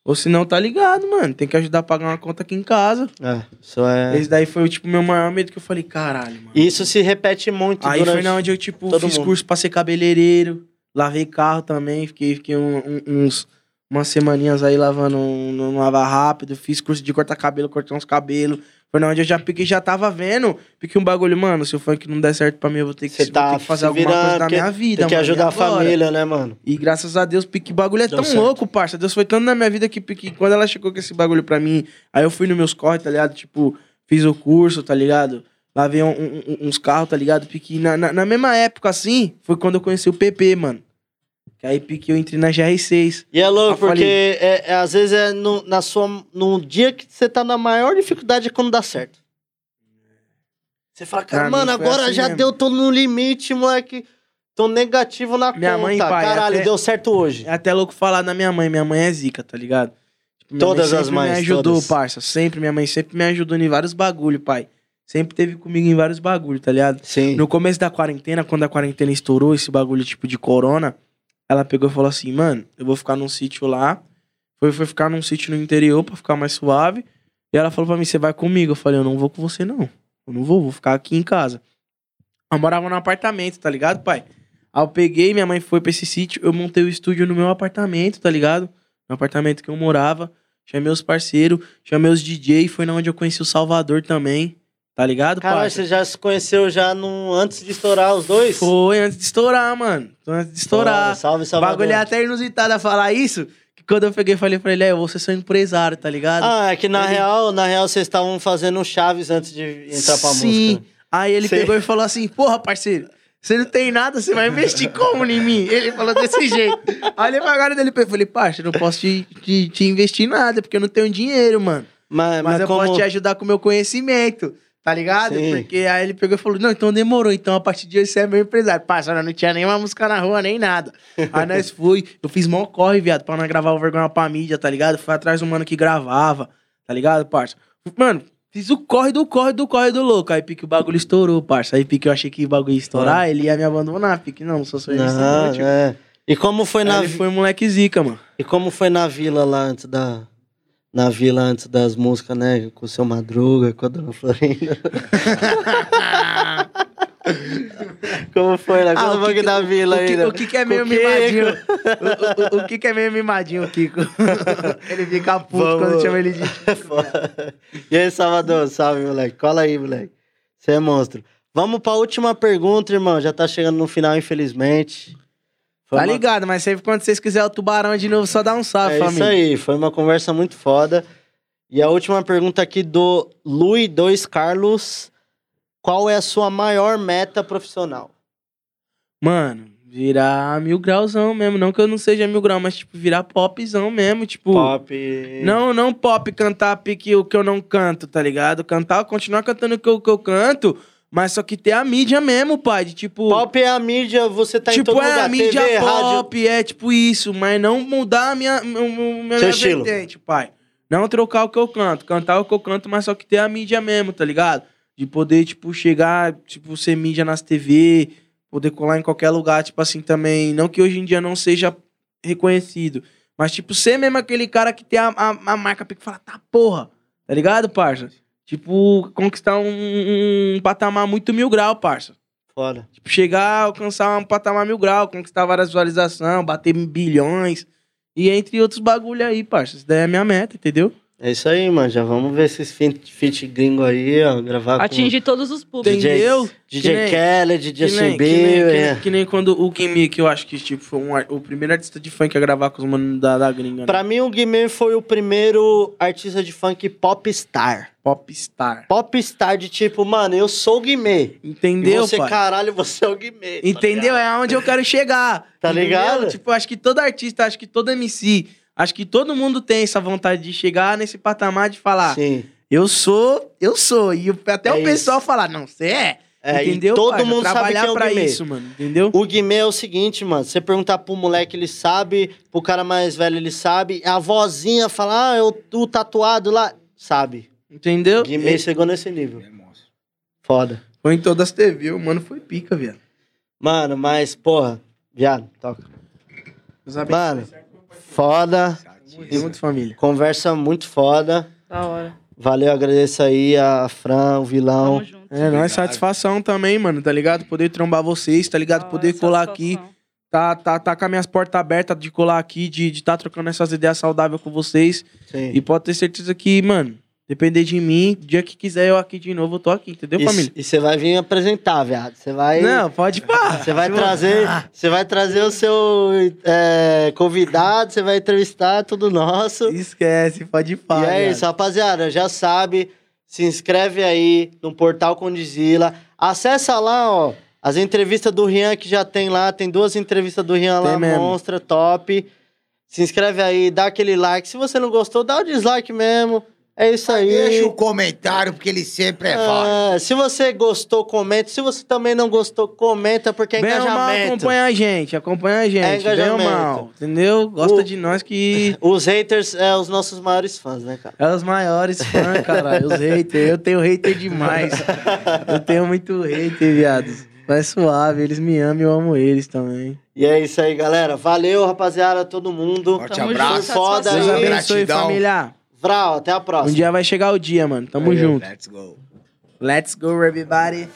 Ou se não, tá ligado, mano. Tem que ajudar a pagar uma conta aqui em casa. É, isso é. Esse daí foi, tipo, meu maior medo que eu falei, caralho, mano. Isso se repete muito Aí foi na onde eu, tipo, fiz mundo. curso pra ser cabeleireiro, Lavei carro também, fiquei, fiquei um- um- uns, umas semaninhas aí lavando um, no lavar rápido. Fiz curso de cortar cabelo, cortei uns cabelos. Foi onde eu já piquei, já tava vendo. Piquei um bagulho, mano, se o funk não der certo pra mim, eu vou ter que, vou tá ter que fazer alguma coisa porque minha vida, Tem que mano. ajudar a família, né, mano? E graças a Deus, Pique bagulho é Deu tão certo. louco, parça. Deus foi tanto na minha vida que Pique, quando ela chegou com esse bagulho pra mim, aí eu fui nos meus corres, tá ligado? Tipo, fiz o curso, tá ligado? Lavei um- um- um- uns carros, tá ligado? Pique. Na, na, na mesma época, assim, foi quando eu conheci o PP, mano. Que aí Pique eu entrei na GR6. E é louco, porque é, é, às vezes é no, na sua, no dia que você tá na maior dificuldade é quando dá certo. Você fala, cara, Pra mano, agora assim já mesmo. deu, tô no limite, moleque. Tô negativo na Minha conta. mãe, pai, Caralho, até- deu certo hoje. É até louco falar da minha mãe. Minha mãe é zica, tá ligado? Tipo, Todas as mães, me ajudou, todas. parça. Sempre, minha mãe sempre me ajudou em vários bagulho, pai. Sempre teve comigo em vários bagulho, tá ligado? Sim. No começo da quarentena, quando a quarentena estourou, esse bagulho tipo de corona, ela pegou e falou assim, mano, eu vou ficar num sítio lá. Foi, foi ficar num sítio no interior pra ficar mais suave. E ela falou pra mim, você vai comigo? Eu falei, eu não vou com você, não. Eu não vou, vou ficar aqui em casa. Eu morava num apartamento, tá ligado, pai? Aí eu peguei, minha mãe foi pra esse sítio, eu montei o estúdio no meu apartamento, tá ligado? No apartamento que eu morava. Chamei os parceiros, chamei os DJ, foi na onde eu conheci o Salvador também. Tá ligado, parça? você já se conheceu já no, antes de estourar os dois? Foi antes de estourar, mano. Antes de estourar. Salve, O Salvador. bagulho é até inusitado a falar isso. Que quando eu peguei, falei pra ele, é, eu vou ser seu empresário, tá ligado? Ah, é que na Ele- real, na real, vocês estavam fazendo chaves antes de entrar pra Sim. música. Aí ele Sim. pegou e falou assim, porra, parceiro, você não tem nada, você vai investir como em mim? Ele falou desse jeito. Aí ele agora dele, eu falei, eu não posso te, te, te investir em nada, porque eu não tenho dinheiro, mano. Mas, Mas, mas eu como... posso te ajudar com o meu conhecimento, tá ligado? Sim. Porque aí ele pegou e falou, não, então demorou, então a partir de hoje você é meu empresário. Parça, não tinha nenhuma música na rua, nem nada. aí nós fui, eu fiz mó corre, viado, pra nós gravar o Vergonha pra mídia, tá ligado? Fui atrás do mano que gravava, tá ligado, parça? Mano, fiz o corre do corre do corre do louco. Aí pique o bagulho estourou, parça. Aí pique eu achei que o bagulho ia estourar, ele ia me abandonar. Pique, não, não sou Não, restaurante. é. E como foi na Aí ele vi- foi moleque zica, mano. E como foi na vila lá antes da na vila antes das músicas, né, com o seu Madruga, com a Dona Florinda. como foi lá? Ah, Conta um o da vila o ainda. o que que é meio mimadinho? O, o- o que é meio mimadinho, Kiko? ele fica puto Vamos. quando chama ele de... e aí, Salvador, salve, moleque. Cola aí, moleque. Você é monstro. Vamos pra última pergunta, irmão. Já tá chegando no final, infelizmente. Foi Tá uma- ligado, mas sempre quando vocês quiserem o tubarão de novo, só dá um salve, É isso família. aí, foi uma conversa muito foda. E a última pergunta aqui do Lui 2 Carlos. Qual é a sua maior meta profissional? Mano, virar mil grauzão mesmo. Não que eu não seja mil grau, mas tipo, virar popzão mesmo, tipo... Pop. Não, não pop cantar pique o que eu não canto, tá ligado? Cantar, continuar cantando o que eu, que eu canto, mas só que ter a mídia mesmo, pai. De tipo. Pop é a mídia, você tá em tipo, todo é lugar. a mídia TV, rádio. pop, é tipo isso, mas não mudar a minha, meu- meu- Seu estilo. vertente, pai. Não trocar o que eu canto, cantar o que eu canto, mas só que ter a mídia mesmo, tá ligado? De poder, tipo, chegar, tipo, ser mídia nas TV, poder colar em qualquer lugar, tipo assim, também. Não que hoje em dia não seja reconhecido, mas, tipo, ser mesmo aquele cara que tem a, a, a marca pique e fala, tá porra, tá ligado, parça? Tipo, conquistar um, um patamar muito mil grau, parça. Foda. Tipo, chegar, alcançar um patamar mil grau, conquistar várias visualizações, bater bilhões. E entre outros bagulho aí, parça. Isso daí é a minha meta, entendeu? É isso aí, mano. Já vamos ver esses feat, feat gringo aí, ó. Gravar Atingir todos os públicos. DJ, Entendeu? com DJ Que nem- Kelly, DJ que, Justin que, nem, que, Bieber. nem, é. que nem quando o Kimi, que eu acho que tipo, foi um o primeiro artista de funk a gravar com os manos da, da gringa. Né? Pra mim, o Guimê foi o primeiro artista de funk popstar. Popstar. Popstar de tipo, mano, eu sou o Guimê. Entendeu, e você, pai? caralho, você é o Guimê. tá Entendeu? ligado? é aonde eu quero chegar. Tá entendeu? ligado? Tipo, acho que todo artista, acho que todo MC, acho que todo mundo tem essa vontade de chegar nesse patamar de falar, Sim. eu sou, eu sou. E o- até É o pessoal isso. falar, não, você é. É, e entendeu? todo parça? mundo sabe quem é o pra Guimê. isso, mano. Entendeu? O Guimê é o seguinte, mano. Você perguntar pro moleque, ele sabe. Pro cara mais velho, ele sabe. A vozinha fala, ah, eu tô tatuado lá. Sabe. Entendeu? Guimê chegou nesse nível. É monstro. Foda. Foi em todas as TV, o mano foi pica, viado. Mano, mas, porra. Viado, toca. Mano, foda. Junto, família. Conversa muito foda. Da hora. Valeu, agradeço aí a Fran, o vilão. Tamo junto. É, não é satisfação também, mano, tá ligado? Poder trombar vocês, tá ligado? Da Poder hora, colar aqui, satisfação. tá, tá, tá com as minhas portas abertas de colar aqui, de estar de tá trocando essas ideias saudáveis com vocês. Sim. E pode ter certeza que, mano, depender de mim, dia que quiser eu aqui de novo, eu tô aqui, entendeu, E- família? E você vai vir apresentar, viado. Você vai. Não, pode pá. Você vai trazer, você vai trazer o seu é, convidado, você vai entrevistar, tudo nosso. Esquece, pode pá. e é viado. isso, rapaziada. Já sabe, se inscreve aí no portal Condizila. Acessa lá, ó, as entrevistas do Rian que já tem lá. Tem duas entrevistas do Rian Tem lá, mesmo. monstra, top. Se inscreve aí, dá aquele like. Se você não gostou, dá o dislike mesmo. É isso aí. Deixa o comentário, porque ele sempre é válido. É, se você gostou, comenta. Se você também não gostou, comenta, porque é Bem ou mal, engajamento. acompanha a gente, acompanha a gente. É bem engajamento. mal, entendeu? Gosta O- de nós que Os haters é os nossos maiores fãs, né, cara? é os maiores fãs, caralho. Os haters. Eu tenho hater demais. Eu tenho muito hater, viados. Mas suave, eles me amam e eu amo eles também. E é isso aí, galera. Valeu, rapaziada, todo mundo. Forte Tamo abraço. junto, Foda Deus aí. abençoe, família. Vral, até a próxima. Um dia vai chegar o dia, mano. Tamo Valeu. junto. Let's go. Let's go, everybody.